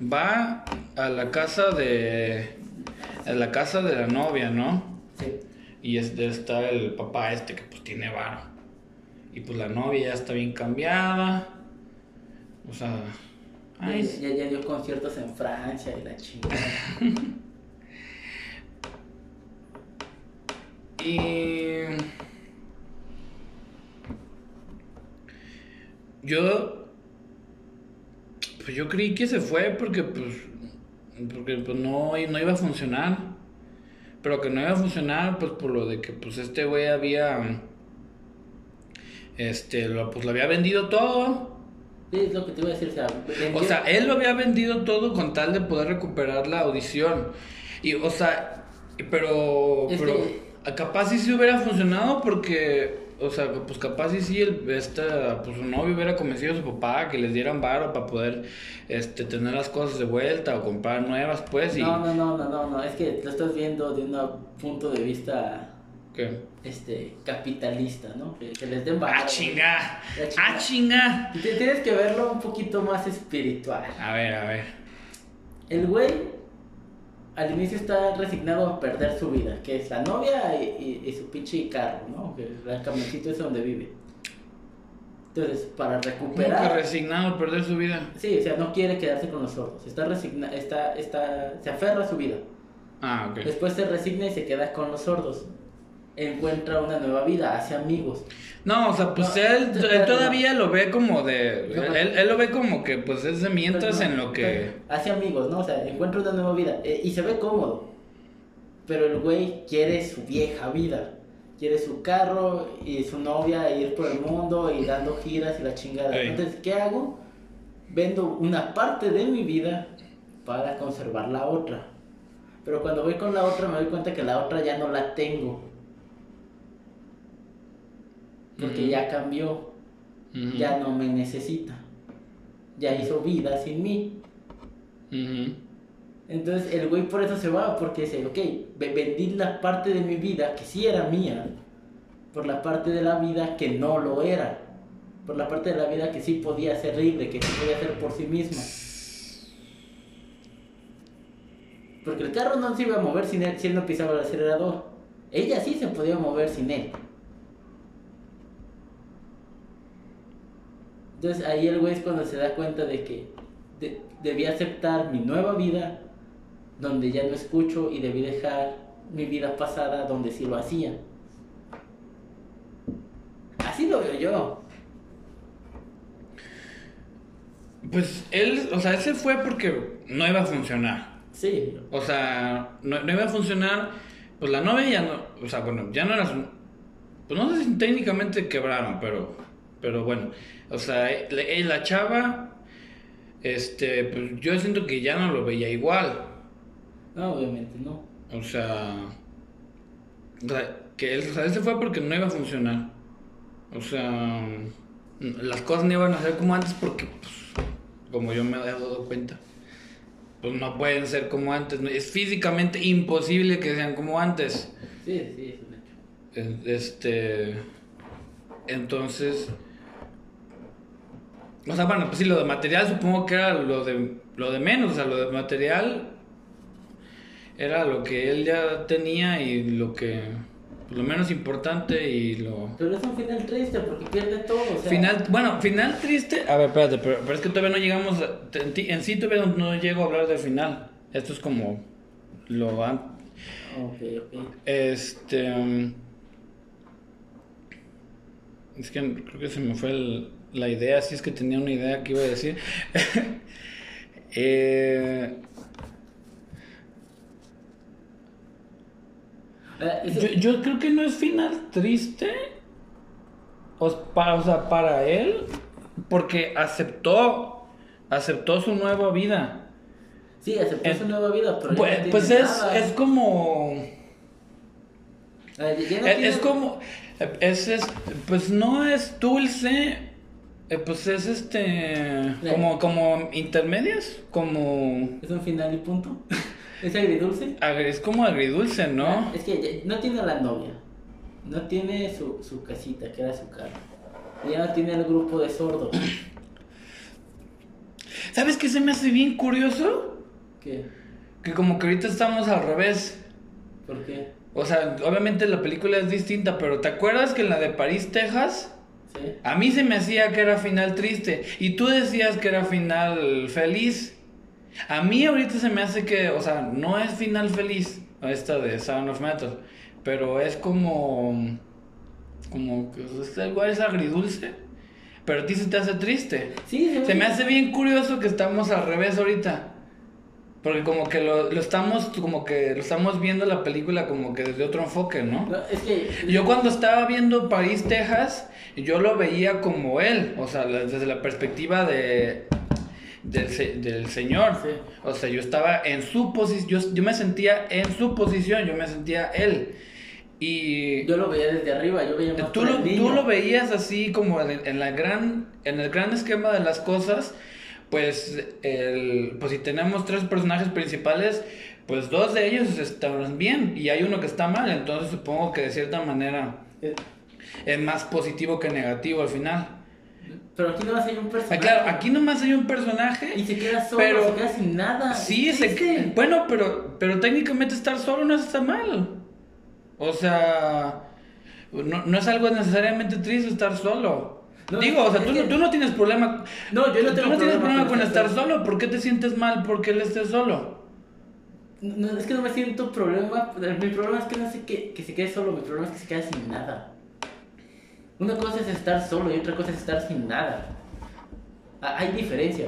va a la casa de, a la casa de la novia, ¿no? Sí. Y este, está el papá este que pues tiene varo. Y pues la novia ya está bien cambiada. O sea, ay, Ya, ya, ya dio conciertos en Francia y la chingada. Y yo pues yo creí que se fue porque pues porque pues no, no iba a funcionar. Pero que no iba a funcionar pues por lo de que pues este güey había este lo, pues lo había vendido todo. Sí, es lo que te iba a decir. O sea, vendió- O sea, él lo había vendido todo con tal de poder recuperar la audición. Y, o sea, pero, Es pero capaz sí se hubiera funcionado porque, o sea, pues capaz sí sí, el, esta, pues su novio hubiera convencido a su papá que les dieran varo para poder, este, tener las cosas de vuelta o comprar nuevas, pues, y... No, no, no, no, no, no, es que lo estás viendo de un punto de vista ¿Qué? este capitalista, ¿no? Que, que les den valor. ¡Ah, chinga! ¡Ah, chinga! Y Tienes que verlo un poquito más espiritual. A ver, a ver. El güey al inicio está resignado a perder su vida, que es la novia y, y- y su pinche carro, ¿no? Que el camioncito es donde vive. Entonces, para que recuperar... resignado a perder su vida. Sí, o sea, no quiere quedarse con los sordos. Está resigna, está, está, se aferra a su vida. Ah, ok. Después se resigna y se queda con los sordos. Encuentra una nueva vida, hace amigos. No, o sea, pues No, él, él todavía lo ve como de... Él, él lo ve como que pues es de mientras no, en lo que... pero Hace amigos, ¿no? O sea, encuentra una nueva vida eh, y se ve cómodo. Pero el güey quiere su vieja vida. Quiere su carro y su novia e ir por el mundo y dando giras y la chingada. Ey. Entonces, ¿qué hago? Vendo una parte de mi vida para conservar la otra. Pero cuando voy con la otra me doy cuenta que la otra ya no la tengo. Porque ya cambió ya no me necesita. Ya hizo vida sin mí. Entonces el güey por eso se va, porque dice, ok, ve- vendí la parte de mi vida que sí era mía, por la parte de la vida que no lo era, por la parte de la vida que sí podía ser libre, que sí podía ser por sí misma. Porque el carro no se iba a mover sin él, si él no pisaba el acelerador. Ella sí se podía mover sin él. Entonces ahí el güey es cuando se da cuenta de que de- debí aceptar mi nueva vida, donde ya no escucho, y debí dejar mi vida pasada donde sí lo hacía. Así lo veo yo. Pues él, o sea, ese fue porque no iba a funcionar. Sí, O sea, no, no iba a funcionar. Pues la novia ya no, o sea, bueno, ya no era su- Pues no sé si técnicamente quebraron, pero, pero bueno. O sea, eh, la, chava, este, pues yo siento que ya no lo veía igual. no, obviamente no. O sea, o sea, que él, o sea, ese fue porque no iba a funcionar. O sea, las cosas no iban a ser como antes porque, pues, como yo me he dado cuenta, pues no pueden ser como antes. Es físicamente imposible que sean como antes. Sí, sí, es un hecho. Este, entonces, o sea, bueno, pues sí, lo de material supongo que era lo de, lo de menos, o sea, lo de material era lo que él ya tenía y lo que, lo menos importante y lo... Pero es un final triste porque pierde todo. O sea, Final, bueno, final triste. A ver, espérate, pero, pero es que todavía no llegamos. a- en, ti- en sí todavía no, no llego a hablar del final. Esto es como lo an- Ok, ok. Este. um, Es que creo que se me fue el- la idea. Si es que tenía una idea que iba a decir. Eh, yo, creo que no es final triste. O, s- pa- o sea, para él. Porque aceptó. Aceptó su nueva vida. sí, aceptó eh, su nueva vida, pero ya Pues, no pues es, nada. es como. Eh, ya no Es, tiene- es como. Es, es- pues no es dulce. Eh, Pues es este. Como, como intermedias. Como. Es un final y punto. es agridulce. agri- Es como agridulce, ¿no? Es que no tiene a la novia. No tiene su, su casita, que era su casa. Ya no tiene el grupo de sordos. ¿Sabes qué se me hace bien curioso? ¿Qué? Que como que ahorita estamos al revés. ¿Por qué? O sea, obviamente la película es distinta, pero ¿te acuerdas que en la de París, Texas? ¿Sí? A mí se me hacía que era final triste y tú decías que era final feliz. A mí ahorita se me hace que, o sea, no es final feliz esta de Sound of Metal, pero es como como que es igual es agridulce, pero a ti se te hace triste. Sí, Se me hace bien curioso que estamos al revés ahorita. Porque como que lo, lo estamos como que lo estamos viendo la película como que desde otro enfoque, ¿no? No, es que. Yo cuando estaba viendo París, Texas, yo lo veía como él, o sea, desde la perspectiva de del, del señor. Sí. O sea, yo estaba en su posición, yo, yo me sentía en su posición, yo me sentía él. Y Yo lo veía desde arriba, yo veía más tú lo, tú lo veías así como en, en la gran, en el gran esquema de las cosas, pues, el, pues si tenemos tres personajes principales, pues dos de ellos están bien y hay uno que está mal, entonces supongo que de cierta manera Eh, es más positivo que negativo al final. Pero aquí no va a ser un personaje. claro, aquí nomás hay un personaje. Y se queda solo, pero- se queda sin nada. Sí, se, bueno, pero, pero técnicamente estar solo no está mal. O sea, no, no es algo necesariamente triste estar solo. No, Digo, o sea, tú, que- no- tú no tienes problema. No, yo no tú tengo no tienes problema con estar solo. solo. ¿Por qué te sientes mal porque él esté solo? No, es que no me siento problema. Mi problema es que no sé que, que se quede solo. Mi problema es que se quede sin nada. Una cosa es estar solo y otra cosa es estar sin nada. Ah, Hay diferencia.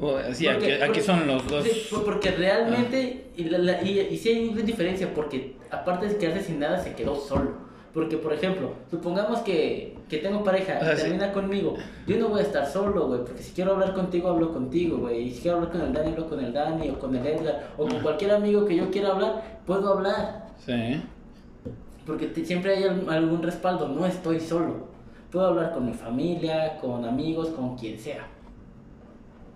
O- sí, aquí, Porque- aquí porque- son los dos. sí, por- porque realmente, y, la- la- y, y sí hay una diferencia, porque aparte de quedarse sin nada, se quedó solo. Porque, por ejemplo, supongamos que, que tengo pareja sea, y sí. termina conmigo. Yo no voy a estar solo, güey, porque si quiero hablar contigo, hablo contigo, güey. Y si quiero hablar con el Dani, hablo con el Dani, o con el Edgar, o con cualquier amigo que yo quiera hablar, puedo hablar. Sí. Porque te- siempre hay al- algún respaldo, no estoy solo. Puedo hablar con mi familia, con amigos, con quien sea.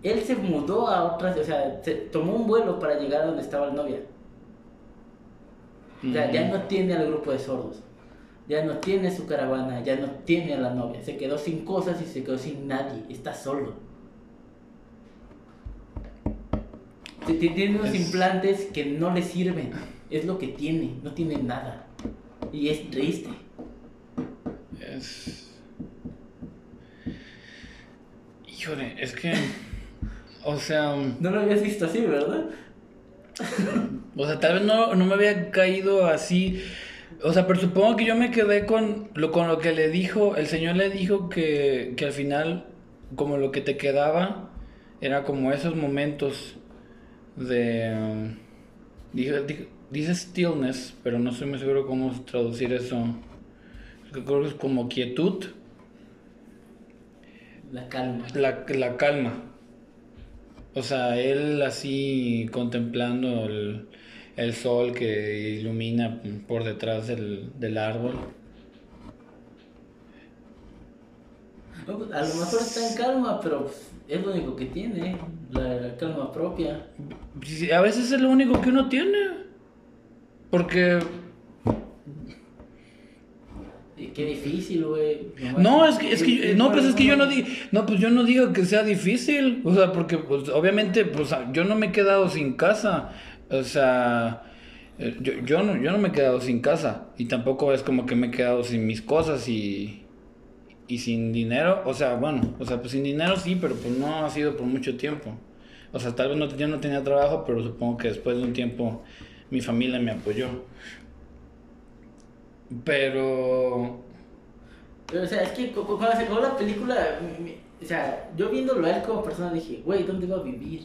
Él se mudó a otras, o sea, se tomó un vuelo para llegar a donde estaba la novia. O sea, ya Mm. no tiene al grupo de sordos. Ya no tiene su caravana, ya no tiene a la novia. Se quedó sin cosas y se quedó sin nadie. Está solo. Tiene unos Es- implantes que no le sirven. Es lo que tiene, no tiene nada. Y es triste. Es. Híjole, es que. O sea. No lo habías visto así, ¿verdad? O sea, tal vez no, no me había caído así. O sea, pero supongo que yo me quedé con lo, con lo que le dijo. El señor le dijo que, que al final, como lo que te quedaba, era como esos momentos de. um, dijo- dijo- dice stillness, pero no estoy muy seguro cómo traducir eso. Creo que es como quietud, La calma. la, la calma. O sea, él así contemplando el, el sol que ilumina por detrás del, del árbol. Pues, A lo mejor está en calma, pero es lo único que tiene. La, la calma propia. A veces es lo único que uno tiene. Porque... Qué difícil, güey. No, es que, es que, no, pues es que yo no digo digo, no, pues yo no digo que sea difícil, o sea, porque pues obviamente, pues yo no me he quedado sin casa, o sea, eh, yo, yo no, yo no me he quedado sin casa, y tampoco es como que me he quedado sin mis cosas y, y sin dinero, o sea, bueno, o sea, pues sin dinero sí, pero pues no ha sido por mucho tiempo, o sea, tal vez no, yo no tenía trabajo, pero supongo que después de un tiempo mi familia me apoyó. Pero Pero, o sea, es que cu- cu- cuando se acabó la película, o sea, yo viéndolo a él como persona dije, güey, ¿dónde va a vivir?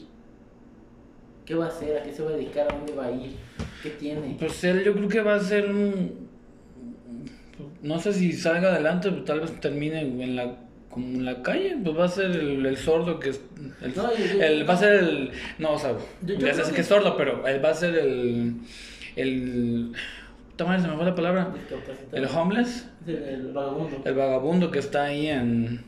¿Qué va a hacer? ¿A qué se va a dedicar? ¿A dónde va a ir? ¿Qué tiene? Pues él yo creo que va a ser un... No sé si salga adelante, pero tal vez termine en la, como en la calle, pues va a ser el, el sordo que es... El, No, yo- yo- el- va a ser el... No, o sea, Yo- ya sé que- que es sordo, pero él va a ser el... El... madre, se me fue la palabra. El homeless, El, el vagabundo. el vagabundo que está ahí en,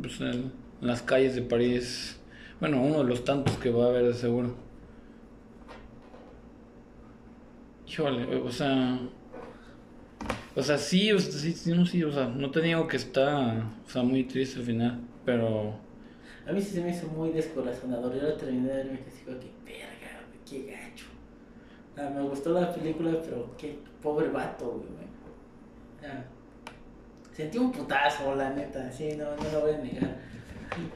pues, en las calles de París. Bueno, uno de los tantos que va a haber de seguro. Híjole, o sea. O sea, sí, o sea, sí, sí, no, sí, o sea, no te digo que está, o sea, muy triste al final, pero. A mí sí se me hizo muy descorazonador. Yo la terminé de ver y me quedé que, verga, qué gacho. Ah, me gustó la película, pero qué pobre vato, güey. Ah, sentí un putazo, la neta, sí, no, no lo voy a negar.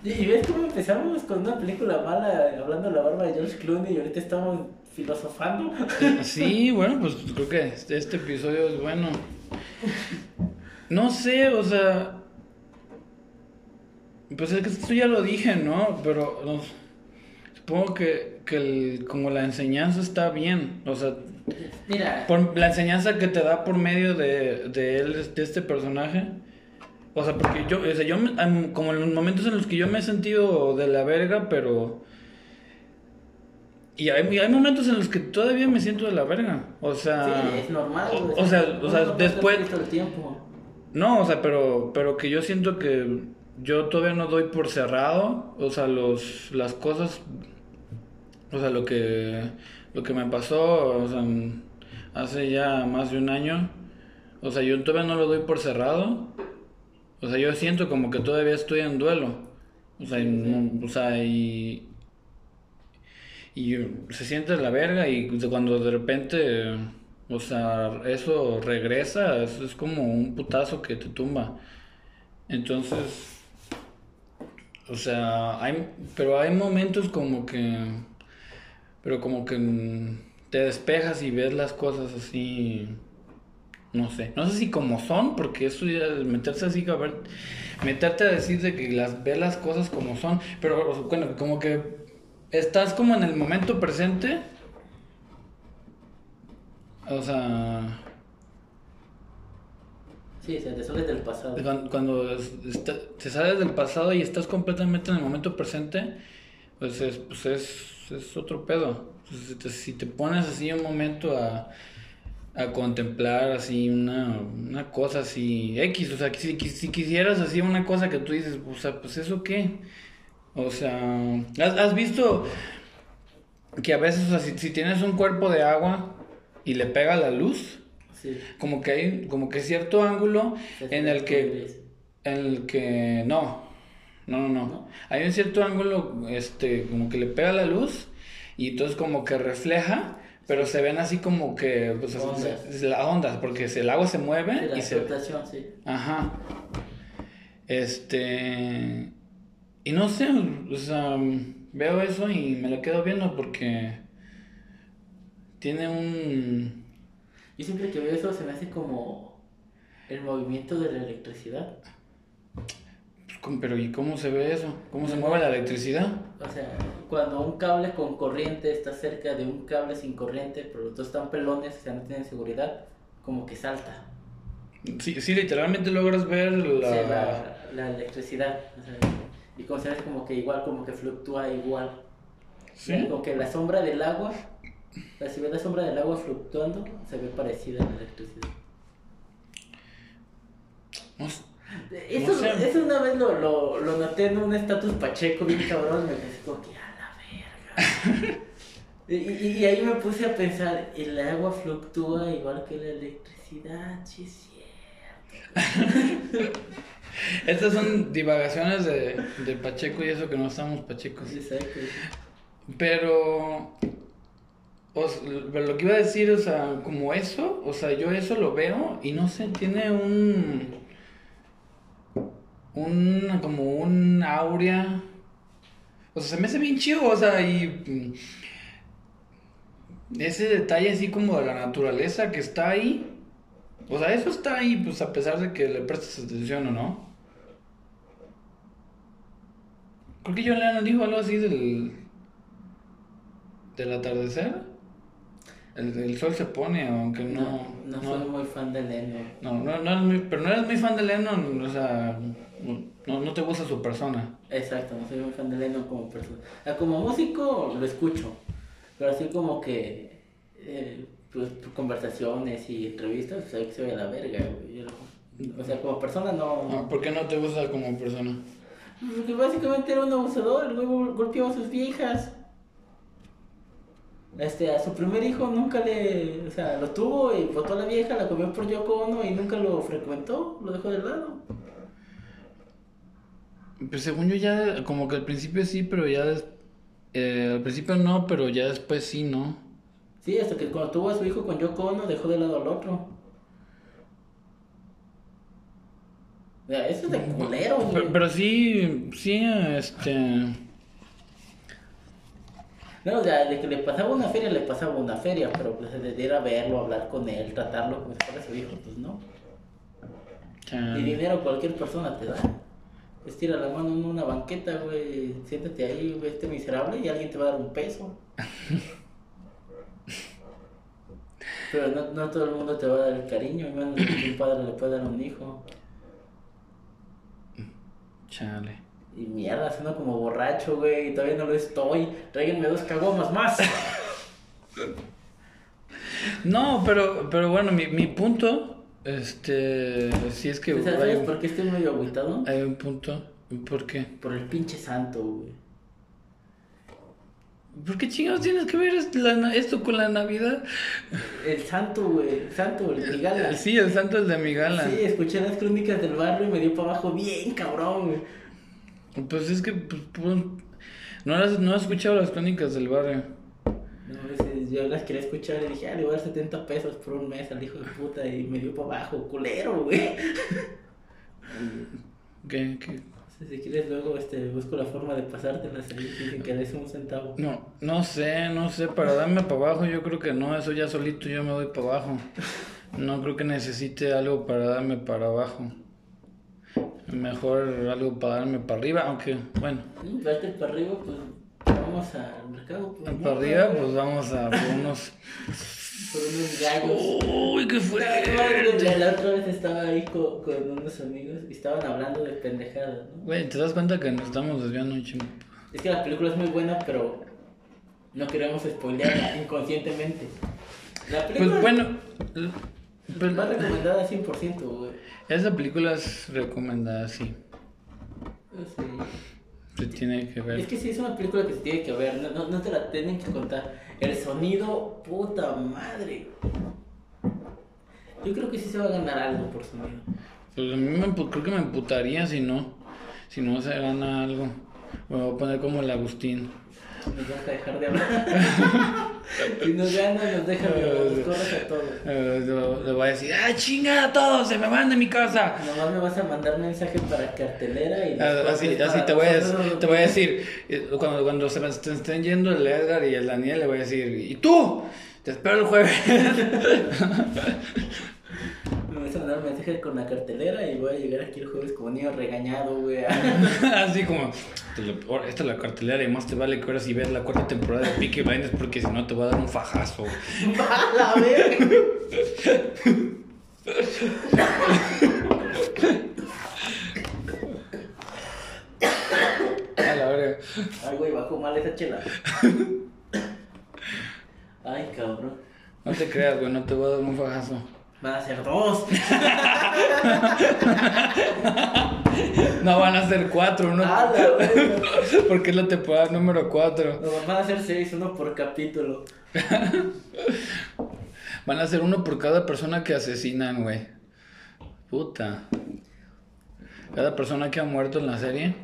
Y, y ves cómo empezamos con una película mala, hablando de la barba de George Clooney, y ahorita estamos filosofando. Sí, bueno, pues creo que este, este episodio es bueno. No sé, o sea. Pues es que esto ya lo dije, ¿no? Pero no, supongo que, que el- como la enseñanza está bien. O sea, Mira, por la enseñanza que te da por medio de, de él, de este personaje. O sea, porque yo, o sea, yo como en los momentos en los que yo me he sentido de la verga, pero... Y hay, hay momentos en los que todavía me siento de la verga. O sea... sí, es normal. o- sea, o sea no después... No, o sea, pero, pero que yo siento que yo todavía no doy por cerrado, o sea, los, las cosas, o sea, lo que, lo que me pasó, o sea, hace ya más de un año, o sea, yo todavía no lo doy por cerrado, o sea, yo siento como que todavía estoy en duelo, o sea, no- o sea, y, y se siente la verga y cuando de repente, o sea, eso regresa, es como un putazo que te tumba. Entonces, O sea, hay, pero hay momentos como que, pero como que te despejas y ves las cosas así, no sé, no sé si como son, porque eso ya meterse así, a ver, meterte a decir de que las ves las cosas como son, pero bueno, como que estás como en el momento presente, o sea, Sí, o sea, te sales del pasado. Cuando, cuando es- está- te sales del pasado y estás completamente en el momento presente, pues es, pues es, es otro pedo. Pues si, te, si te pones así un momento a, a contemplar así una, una cosa así X, o sea, si, si quisieras así una cosa que tú dices, o sea, pues eso qué. O sea, ¿has, has visto que a veces, o sea, si, si tienes un cuerpo de agua y le pega la luz, Sí. como que hay como que cierto ángulo en el que en el que no no no no ¿No? hay un cierto ángulo este como que le pega la luz y entonces como que refleja pero se ven así como que pues, Ondas. las ondas porque el agua se mueve Sí, la y se sí. ajá este y no sé o sea veo eso y me lo quedo viendo porque tiene un Yo siempre que veo eso se me hace como el movimiento de la electricidad. Pues, ¿cómo- Pero ¿y cómo se ve eso? ¿Cómo se mueve la electricidad? O sea, cuando un cable con corriente está cerca de un cable sin corriente, pero los dos están pelones, o sea, no tienen seguridad, como que salta. Sí, sí literalmente logras ver la... la, la electricidad. o sea, y como ve como que igual, como que fluctúa igual. ¿Sí? Como que la sombra del agua, o sea, si ves la sombra del agua fluctuando, se ve parecida a la electricidad. Eso, No sé. eso una vez lo, lo, lo noté en un estatus pacheco bien cabrón, me quedé como que a la verga. y, y- y ahí me puse a pensar, el agua fluctúa igual que la electricidad, sí es cierto. Estas son divagaciones de, de Pacheco y eso que no estamos Pachecos. Exacto. Pero... o lo que iba a decir, o sea, como eso, o sea, yo eso lo veo y no sé, tiene un... Un... como un aurea... O sea, se me hace bien chido, o sea, y... mm, Ese detalle así como de la naturaleza que está ahí. O sea, eso está ahí, pues a pesar de que le prestes atención o no. Creo que John Lennon dijo algo así del. del atardecer. El, el sol se pone, aunque no. No, no, no, soy muy fan de Lennon. no, no, no eres muy- pero no eres muy fan de Lennon, o sea. No, no te gusta su persona. Exacto, no soy muy fan de Lennon como persona. O sea, como músico lo escucho, pero así como que eh, pues, conversaciones y entrevistas, o sea, que se ve la verga, güey. O sea, como persona no... Ah, ¿Por qué no te gusta como persona? Porque básicamente era un abusador, el güey gol- golpeaba a sus viejas. Este, a su primer hijo nunca le... O sea, lo tuvo y votó a la vieja, la comió por Yoko Ono y nunca lo frecuentó, lo dejó de lado. Pues según yo ya, como que al principio sí, pero ya des- eh, al principio no, pero ya después sí, ¿no? Sí, hasta que cuando tuvo a su hijo con Yoko Ono dejó de lado al otro. O sea, eso es de culero, güey. Pero, pero sí, sí, este... No, o sea, de que le pasaba una feria, le pasaba una feria, pero pues de ir a verlo, hablar con él, tratarlo como si fuera su hijo, pues no. Y dinero cualquier persona te da. Estira la mano en una banqueta, güey, siéntate ahí, güey, este miserable, y alguien te va a dar un peso. Pero no, no todo el mundo te va a dar el cariño, menos que un padre le puede dar a un hijo. Chale. Y mierda, suena como borracho, güey, y todavía no lo estoy. Tráiganme dos cagomas más. No, pero, pero bueno, mi, mi punto, este, sí es que ¿Sabes sabes por qué estoy medio agüitado? hay un punto. ¿Por qué? Por el pinche santo, güey. ¿Por qué chingados tienes que ver esto, con la Navidad? El santo, güey, el santo, el Migala. Sí, el santo es de mi gala. Sí, escuché las crónicas del barrio y me dio para abajo bien, cabrón, güey. Pues es que, pues, pues, no, has, no has escuchado las crónicas del barrio. No, ese- yo las quería escuchar y dije, ah, le voy a dar 70 pesos por un mes al hijo de puta y me dio para abajo, culero, güey. ¿Qué, qué? Si quieres luego este, busco la forma de pasártelas ahí sin que des un centavo. No, no sé, no sé, para darme para abajo yo creo que no, eso ya solito yo me doy para abajo. No creo que necesite algo para darme para abajo. Mejor algo para darme para arriba, aunque bueno. Darte para arriba, pues vamos al mercado. Pues, para arriba, pues vamos a por unos. Por unos gallos. Uy, qué La, fuerte. la otra vez estaba ahí con, con unos amigos y estaban hablando de pendejadas, ¿no? Güey, ¿te das cuenta que nos estamos desviando un chingo? Es que la película es muy buena, pero no queremos spoilearla inconscientemente. La película Pues bueno, pues, va recomendada 100%, güey. esa película es recomendada, sí. Sí. Se tiene que Es ver. que sí, es una película que se tiene que ver, no, no, no te la tienen que contar. El sonido, puta madre. Yo creo que sí se va a ganar algo por sonido. Pues a mí me, creo que me emputaría si no, si no se gana algo. Me voy a poner como el Agustín. Nos vas a dejar de hablar. si nos gana, nos deja de hablar. Nos corres a todos. Eh, le- voy a decir, ¡ah, chingada a todos! ¡Se me van de mi casa! Nomás me vas a mandar mensaje para cartelera y Ah, Así, así te voy a, te voy a decir, eh, cuando, cuando se me est- estén yendo el Edgar y el Daniel, le voy a decir, ¿y tú? Te espero el jueves. Me vas a mandar mensaje con la cartelera y voy a llegar aquí el jueves como niño regañado, güey. Así como, oh, esta es la cartelera y más te vale que ahora sí veas la cuarta temporada de Peaky Blinders porque si no te va a dar un fajazo. ¡A la verga! A la verga. Ay, güey, bajó mal esa chela. Ay, cabrón. No te creas, güey, no te va a dar un fajazo. Van a ser dos. No van a ser cuatro, ¿no? ¡A la verga! Porque es la temporada número cuatro. No, van a ser seis, uno por capítulo. Van a ser uno por cada persona que asesinan, güey. Puta. Cada persona que ha muerto en la serie.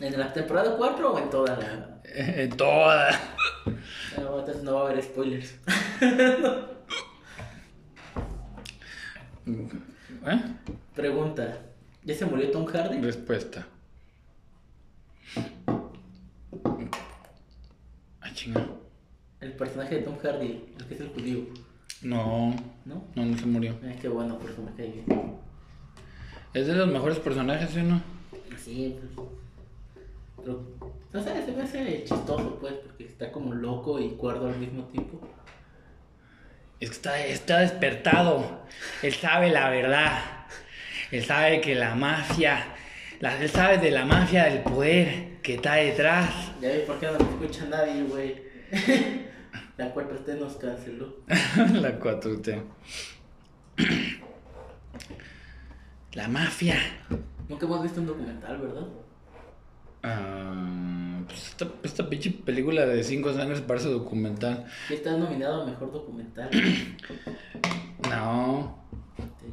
¿En la temporada 4 o en toda la.? En toda. No, entonces no va a haber spoilers. ¿Eh? Pregunta: ¿Ya se murió Tom Hardy? Respuesta. Ah, chinga. El personaje de Tom Hardy, el que es el judío, No, ¿no? no, no se murió. Ay, qué bueno, por eso me bien. Es de los mejores personajes, ¿sí o no? Sí, pues. Pero, no sé, se me hace chistoso, pues, porque está como loco y cuerdo al mismo tiempo. Es que está, está despertado. Él sabe la verdad. Él sabe que la mafia. la- él sabe de la mafia del poder que está detrás. Ya vi por qué no me escucha nadie, güey. La 4T nos canceló. la 4T. La mafia. Nunca hemos visto un documental, ¿verdad? Ah, pues esta, esta pinche película de 5 sangres parece documental. Ya está nominado a mejor documental. No.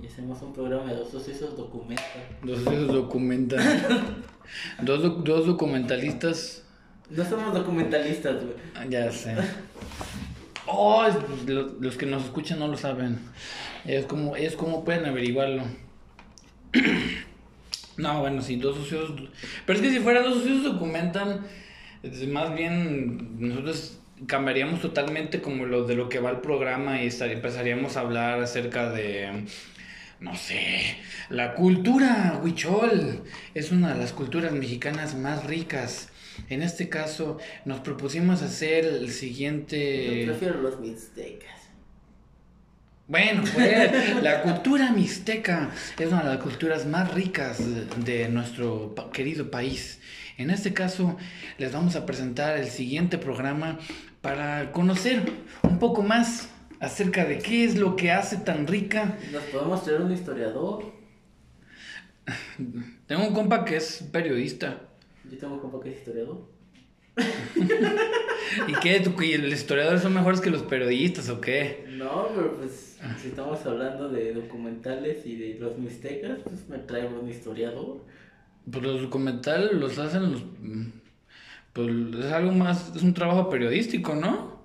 Y hacemos un programa de dos socios documental. Dos esos documentan. dos, doc- dos documentalistas. No somos documentalistas, güey. Ah, Ya sé. Oh, es- lo- los que nos escuchan no lo saben. Es como, es como pueden averiguarlo. No, bueno, sí, dos socios. Pero es que si fuera dos socios documentan, más bien nosotros cambiaríamos totalmente como lo de lo que va el programa y estar- empezaríamos a hablar acerca de. No sé, la cultura huichol es una de las culturas mexicanas más ricas. En este caso, nos propusimos hacer el siguiente. Yo prefiero los mixtecas. Bueno, pues la cultura mixteca es una de las culturas más ricas de, nuestro querido país. En este caso, les vamos a presentar el siguiente programa para conocer un poco más acerca de qué es lo que hace tan rica. Nos podemos traer un historiador. Tengo un compa que es periodista. Yo tengo un compa que es historiador. ¿Y qué? ¿Tú- y ¿Los historiadores son mejores que los periodistas o qué? No, pero pues si estamos hablando de documentales y de los mixtecas, pues me traigo un historiador. Pues los documentales los hacen los... Pues es algo más, es un trabajo periodístico, ¿no?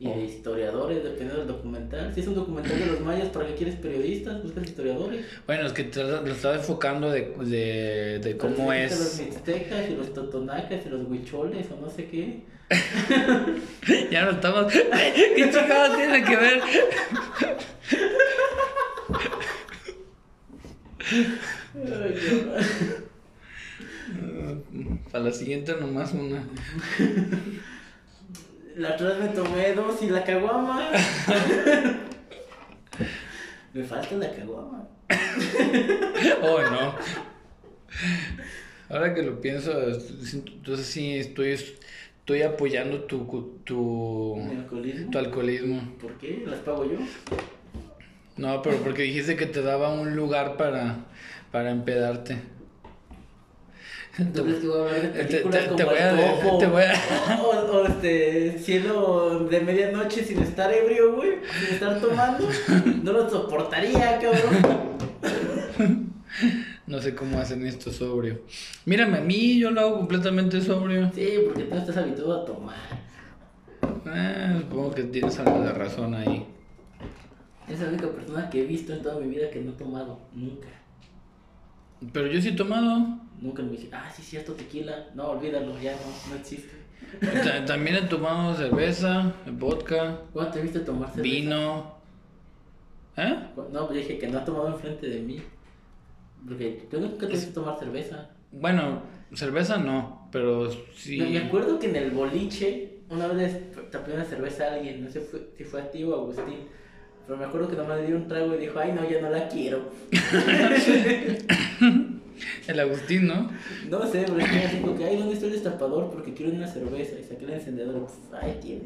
Y de historiadores, dependiendo del documental. Si es un documental de los mayas, ¿para qué quieres periodistas? Buscas historiadores. Bueno, es que te lo estaba enfocando de, de, de cómo es. Los mixtecas y los totonacas y los huicholes o no sé qué. Ya no estamos. ¿Qué chingados tiene que ver? Para la siguiente nomás una. La otra vez me tomé dos y la caguama. me falta la caguama. Oh, no. Ahora que lo pienso, entonces sí estoy, estoy apoyando tu, tu, ¿Mi alcoholismo? tu alcoholismo. ¿Por qué? ¿Las pago yo? No, pero porque dijiste que te daba un lugar para, para empedarte. ¿Tú crees que voy a hablar de Te- películas te- como te voy a- Topo? te voy a- O, o este, Cielo de Medianoche sin estar ebrio, güey, sin estar tomando. No lo soportaría, cabrón. No sé cómo hacen esto sobrio. Mírame a mí, yo lo hago completamente sobrio. Sí, porque tú no estás habituado a tomar. Eh, supongo que tienes algo de razón ahí. Es la única persona que he visto en toda mi vida que no ha tomado. Nunca. Pero yo sí he tomado. Nunca me dije, ah, sí, cierto, tequila. No, olvídalo, ya no, no existe. Ta- También he tomado cerveza, vodka, ¿Cuándo te viste tomar cerveza? vino. ¿Eh? No, pues dije que no has tomado enfrente de mí. Porque yo nunca te he visto tomar cerveza. Bueno, cerveza no, pero sí. Me, me acuerdo que en el boliche, una vez tapé una cerveza a alguien, no sé si fue a ti o a Agustín. Pero me acuerdo que nomás le dio un trago y dijo, ay, no, ya no la quiero. El Agustín, ¿no? No sé, pero es que así como que, ay, ¿dónde está el destapador? Porque quiero una cerveza. Y saqué el encendedor pf, ay, tiene.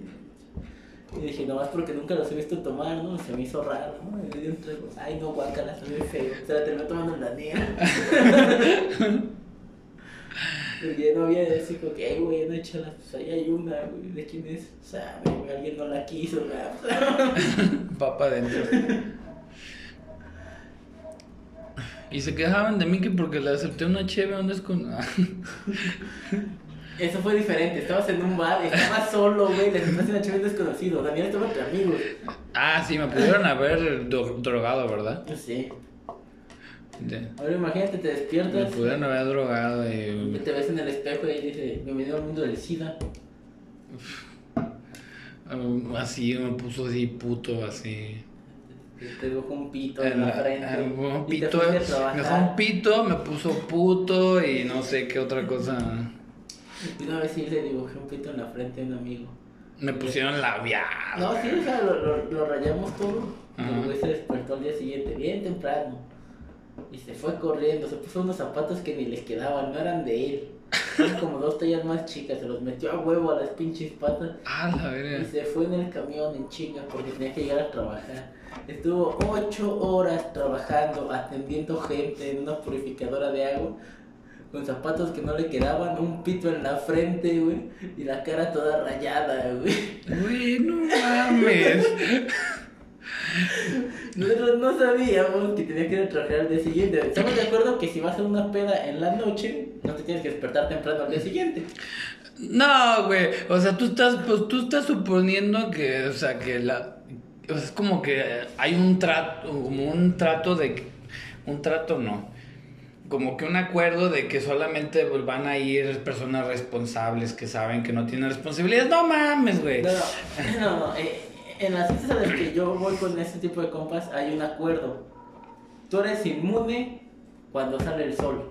Y dije, nomás porque nunca los he visto tomar, ¿no? Se me hizo raro, ¿no? Y le trago. Ay, no, guácala, se ve feo. Se la terminó tomando en la nieve. Ya no había así como que, ay, güey, no échala. Pues ahí hay una, güey. ¿De quién es? Sabe, güey, alguien no la quiso, güey. Papa adentro. Y se quejaban de mí que porque le acepté una cheve, ¿dónde es con.? Eso fue diferente. Estabas en un bar, estabas solo, güey. Le estás una chévere desconocido. Daniel estaba entre amigos. ah, sí, me pudieron haber do- drogado, ¿verdad? De- Ahora imagínate, te me despiertas. pudieron haber drogado Y y. te ves en el espejo y dice, bienvenido al mundo del SIDA. Así, me puso así puto, así. Te- Te dibujó un pito en la frente. eh, un y te pito, a me dejó un pito, me puso puto y no sé qué otra cosa. Y una vez sí le dibujé un pito en la frente a un amigo. Me pusieron labial. No, sí, o sea, lo, lo, lo rayamos todo. Y se despertó al día siguiente, bien temprano. Y se fue corriendo, se puso unos zapatos que ni les quedaban, no eran de él. Eran como dos tallas más chicas, se los metió a huevo a las pinches patas. Ah, la Y verga. se fue en el camión en chinga porque tenía que llegar a trabajar. Estuvo ocho horas trabajando, atendiendo gente en una purificadora de agua, con zapatos que no le quedaban, un pito en la frente, güey, y la cara toda rayada, güey. Güey, no mames. Nosotros no sabíamos que tenía que ir a trabajar al día siguiente. Estamos de acuerdo que si vas a una peda en la noche, no te tienes que despertar temprano al día siguiente. No, güey. O sea, tú estás, pues tú estás suponiendo que, o sea, que la. Es como que hay un trato, como un trato de. Un trato no. Como que un acuerdo de que solamente van a ir personas responsables que saben que no tienen responsabilidades. No mames, güey. No, no, no, eh, en las fiestas a las que yo voy con este tipo de compas hay un acuerdo. Tú eres inmune cuando sale el sol.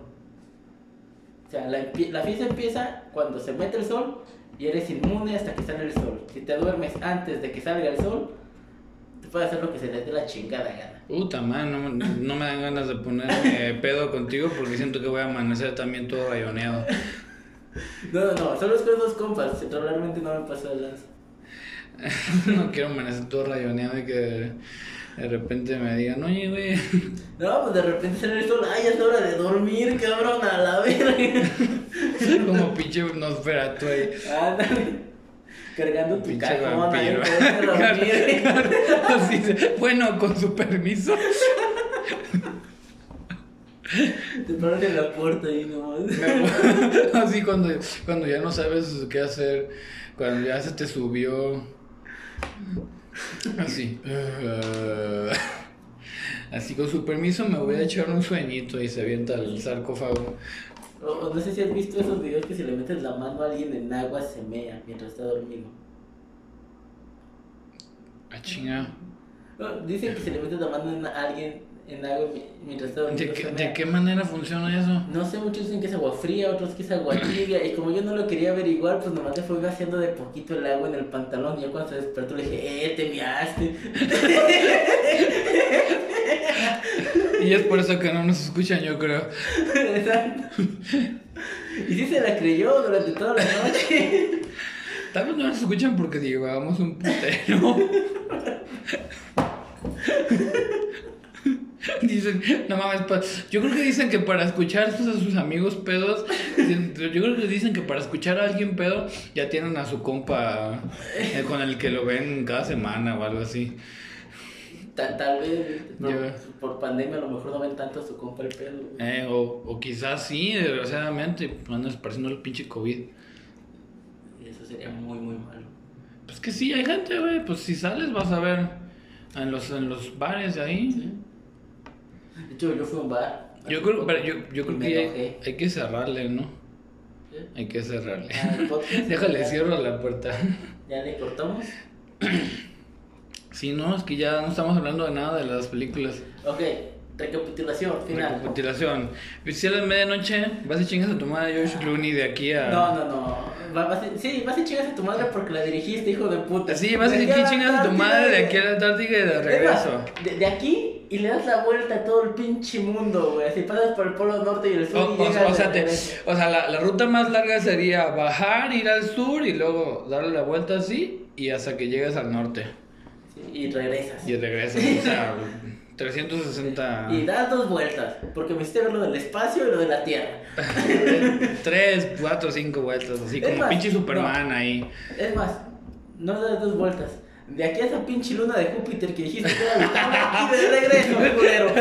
O sea, la, la fiesta empieza cuando se mete el sol y eres inmune hasta que sale el sol. Si te duermes antes de que salga el sol, te puede hacer lo que se te dé la chingada gana. Puta man, no, no me dan ganas de ponerme pedo contigo porque siento que voy a amanecer también todo rayoneado. No, no, no, solo es con dos compas. Realmente no me pasó de lanza. No quiero amanecer todo rayoneado y que de repente me digan, oye, güey. No, pues de repente sale el sol. Ay, es hora de dormir, cabrón, a la verga. Como pinche nosferatu ahí. Ándale. Cargando tu cajón bueno, con su permiso. Te paran en la puerta ahí nomás. Así cuando, cuando ya no sabes qué hacer, cuando ya se te subió. Así. Uh, así con su permiso me voy a echar un sueñito y se avienta el sarcófago. O, no sé si has visto esos videos que si le metes la mano a alguien en agua se mea mientras está dormido. A chinga. Dicen que si le metes la mano a alguien en agua mi- mientras dormido. ¿De qué, ¿De qué manera funciona eso? No sé, muchos dicen que es agua fría, otros que es agua tibia. Y como yo no lo quería averiguar, pues nomás le fue vaciando de poquito el agua en el pantalón. Y ya cuando se despertó le dije, ¡eh, te miaste! Y es por eso que no nos escuchan, yo creo. Exacto. Y sí se la creyó durante toda la noche. Tal vez no nos escuchan porque llevábamos un putero. Dicen, no mames, yo creo que dicen que para escuchar pues, a sus amigos pedos, yo creo que dicen que para escuchar a alguien pedo ya tienen a su compa eh, con el que lo ven cada semana o algo así. Tal, tal vez por, pandemia a lo mejor no ven tanto a su compa el pedo. Eh, o, o quizás sí, desgraciadamente, andan esparciendo el pinche COVID. Y eso sería muy, muy malo. Pues que sí, hay gente, güey, pues si sales vas a ver en los, en los bares de ahí. ¿Sí? De hecho, yo fui a un bar. Yo creo, pero yo, yo y creo que hay, hay que cerrarle, ¿no? Hay que cerrarle. Ah, Déjale, ya- cierro la puerta. Ya le cortamos. Sí, no, es que ya no estamos hablando de nada de las películas. Ok, recapitulación final. Recapitulación. Si a la medianoche vas y chingas a tu madre George Clooney de aquí a... No, no, no. Va- vas a- sí, vas y chingas a tu madre porque la dirigiste, hijo de puta. Sí, vas y chingas a tu madre de aquí a la Antártica y de regreso. De, de aquí y le das la vuelta a todo el pinche mundo, güey. Así pasas por el polo norte y el sur O, y o- llegas o sea, de te- regreso. o sea, la, la ruta más larga sería bajar, ir al sur y luego darle la vuelta así y hasta que llegues al norte. Sí, y regresas. Y regresas, o sea, 360... Y das dos vueltas, porque me hiciste ver lo del espacio y lo de la Tierra. Tres, cuatro, cinco vueltas, así Es como más, pinche Superman ahí. Es más, no das dos vueltas. De aquí a esa pinche luna de Júpiter que dijiste que era y de regreso, culero.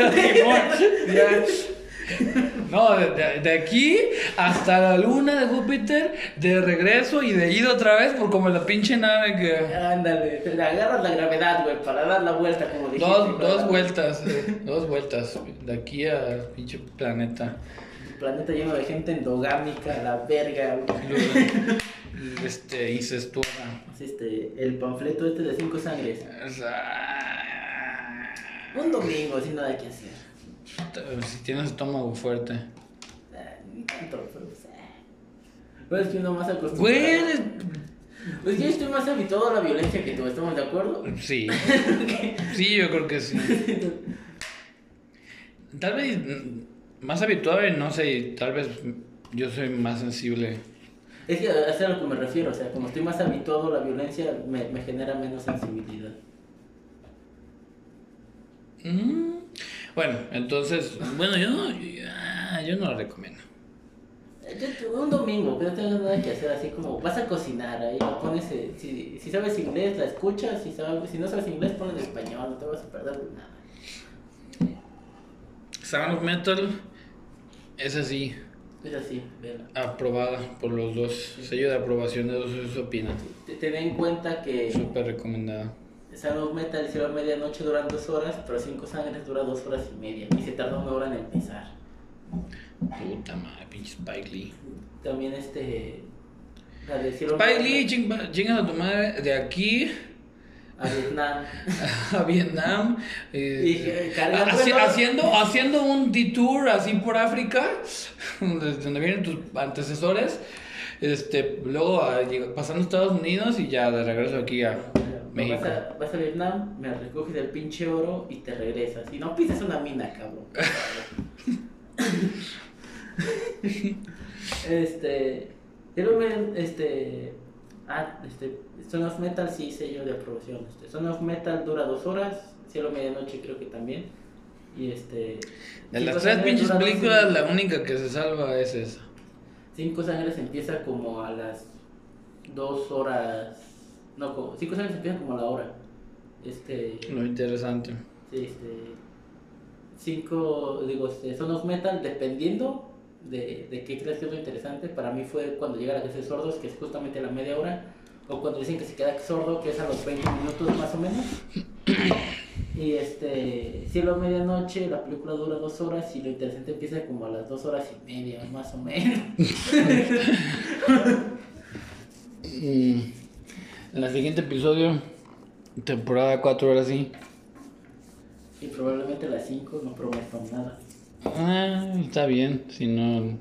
No, de, de- aquí hasta la luna de Júpiter, de regreso y de ida otra vez, por como la pinche nave que. Ándale, te agarras la gravedad, güey, para dar la vuelta, como dijiste. Dos, dos vueltas, eh, dos vueltas, de aquí al pinche planeta. Planeta lleno de gente endogámica, la verga, güey. Este, incestuosa. Es Este, el panfleto este de cinco sangres. Un domingo sin nada que hacer. Si tienes estómago fuerte. Ah, Ni tanto, pero pues. Pero es que uno más acostumbrado. Güey, Pues yo estoy más habituado a la violencia que tú, ¿estamos de acuerdo? sí. Sí, yo creo que sí. Tal vez mm, más habituado, no sé, tal vez yo soy más sensible. Es que es a lo que me refiero, o sea, como estoy más habituado a la violencia, me, me genera menos sensibilidad. Mm, Bueno, entonces, bueno, yo no, yo, ah, yo no lo recomiendo. Eh, yo- Un domingo, que no tengas nada que hacer, así como vas a cocinar, ahí pones, eh, si, si sabes inglés, la escuchas, si, sabes, si no sabes inglés, ponle en español, no te vas a perder de nada. Sound of Metal es así, Es así, vela. aprobada por los dos. Sello de aprobación de dos se opina. Te- Ten en cuenta que Súper recomendada. Sound of Metal hicieron medianoche duran dos horas, pero Cinco Sangres dura dos horas y media, y se tarda una hora en empezar. Puta madre, pinche Spike Lee. También este... La de Cielo Spike Lee, ching- chingas a tu madre de aquí A Vietnam. a Vietnam. eh, Y, haci- el- haciendo, haciendo un detour así por África, donde, donde vienen tus antecesores. Este, luego a- lleg- pasando a Estados Unidos y ya de regreso aquí a México. Vas a, vas a Vietnam, me recoges el pinche oro y te regresas. Y no pises una mina, cabrón. este. Quiero ver, este. Ah, este. Son of Metal, sí, sello de aprobación. Este, Son of Metal dura dos horas. Cielo Medianoche, creo que también. Y este. De las tres pinches películas, la única que se salva es esa. Cinco Sangres empieza como a las dos horas. No, como, Cinco Sangres empieza como a la hora. Este. Lo interesante. Sí, este. Cinco, digo, este, Son of Metal, dependiendo de, de qué creas que es lo interesante. Para mí fue cuando llega la clase de sordos, que es justamente a la media hora. o cuando dicen que se queda sordo, que es a los 20 minutos más o menos. Y este, cielo a medianoche, la película dura dos horas y lo interesante empieza como a las dos horas y media, más o menos. Mm, En el siguiente episodio, temporada 4 ahora sí. Y probablemente las 5 no prometo nada. Ah, está bien, si no,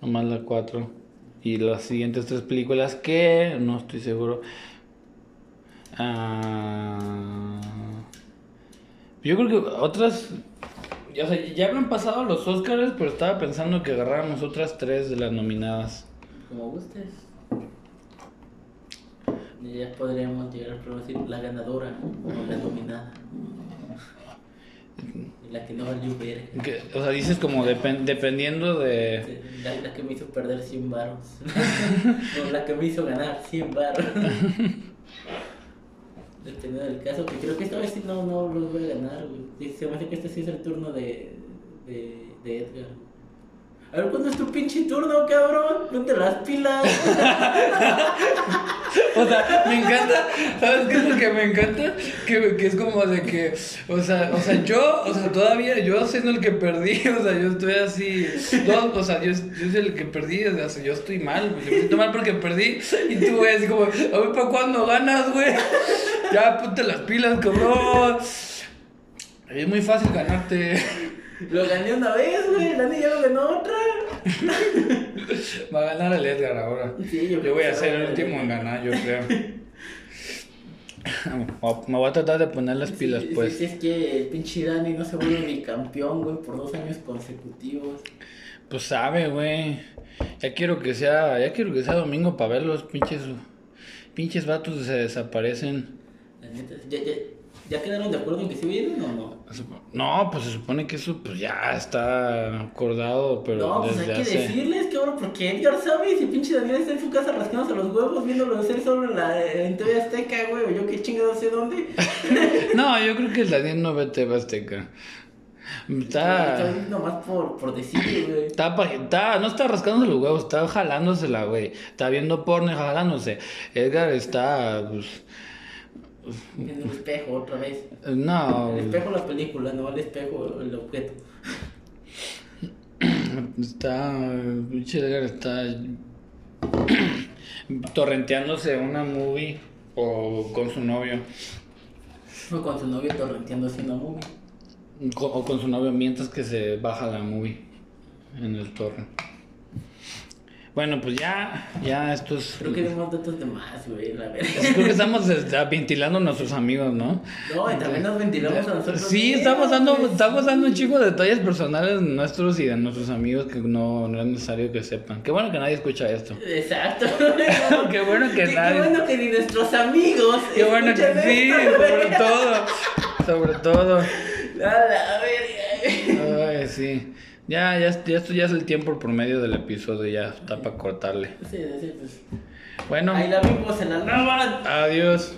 nomás la 4. Y las siguientes tres películas que no estoy seguro. Ah, yo creo que otras, ya, o sea, ya habrán pasado los Oscars, pero estaba pensando que agarráramos otras tres de las nominadas. Como gustes. Ya podríamos llegar a decir la ganadora o la nominada. La que no valió ver. Que, o sea, dices como depen- dependiendo de... La, la que me hizo perder 100 baros. o la que me hizo ganar 100 baros. Dependiendo del caso, que creo que esta vez sí no, no los voy a ganar, güey. Se me hace que este sí es el turno de, de, de Edgar. A ver, ¿cuándo es tu pinche turno, cabrón? Ponte las pilas. O sea, me encanta, ¿sabes qué es lo que me encanta? Que, que es como de que, o sea, o sea, yo, o sea, todavía yo siendo el que perdí, o sea, yo estoy así, o sea, yo, yo soy el que perdí, o sea, yo estoy mal, me siento mal porque perdí, y tú, güey, así como, a ver, ¿para cuándo ganas, güey? Ya, ponte las pilas, cabrón. Es muy fácil ganarte. Lo gané una vez, güey. Dani ya lo ganó otra. Va a ganar el Edgar ahora. Sí, yo Yo voy a se ser el último en ganar, yo creo. Me voy a tratar de poner las pilas, Sí, pues. sí, sí, es que el pinche Dani no se vuelve ni campeón, güey, por dos años consecutivos. Pues sabe, güey. Ya quiero que sea, ya quiero que sea domingo para ver los pinches, pinches vatos se desaparecen. La neta, ¿ya, ya, ya quedaron de acuerdo en que sí vienen o no? No, pues se supone que eso pues ya está acordado, pero no, pues hay que hace. decirles, cabrón, porque Edgar sabe si pinche Daniel está en su casa rascándose los huevos viéndolo hacer solo en, la, en TV Azteca, güey, o yo qué chingado sé dónde. No, yo creo que el Daniel no ve TV Azteca. Está Está. bien nomás por, por decir, güey. Está, está, no está rascándose los huevos, está jalándosela, güey. Está viendo porno y jalándose. Edgar está, pues, En el espejo otra vez. no, El espejo la película, no el espejo el objeto. está, está torrenteándose una movie o con su novio. Fue con su novio torrenteando haciendo movie. O con su novio mientras que se baja la movie en el torre. Bueno, pues ya, ya esto es... Creo que dimos datos de más, güey, la verdad. Creo que estamos este, ventilando a nuestros amigos, ¿no? No, y también nos ventilamos a nosotros. Sí, estamos dando, estamos dando un chico de detalles personales nuestros y de nuestros amigos que no, no es necesario que sepan. Qué bueno que nadie escucha esto. Exacto. Qué bueno que Qué- nadie- Qué bueno que ni nuestros amigos. Qué bueno que sí, sobre todo. Sobre todo. A la verga. Ay, sí. Ya, ya, ya esto ya es el tiempo por medio del episodio, ya está para cortarle. Sí, sí, pues. Bueno, Ahí la vimos en la adiós.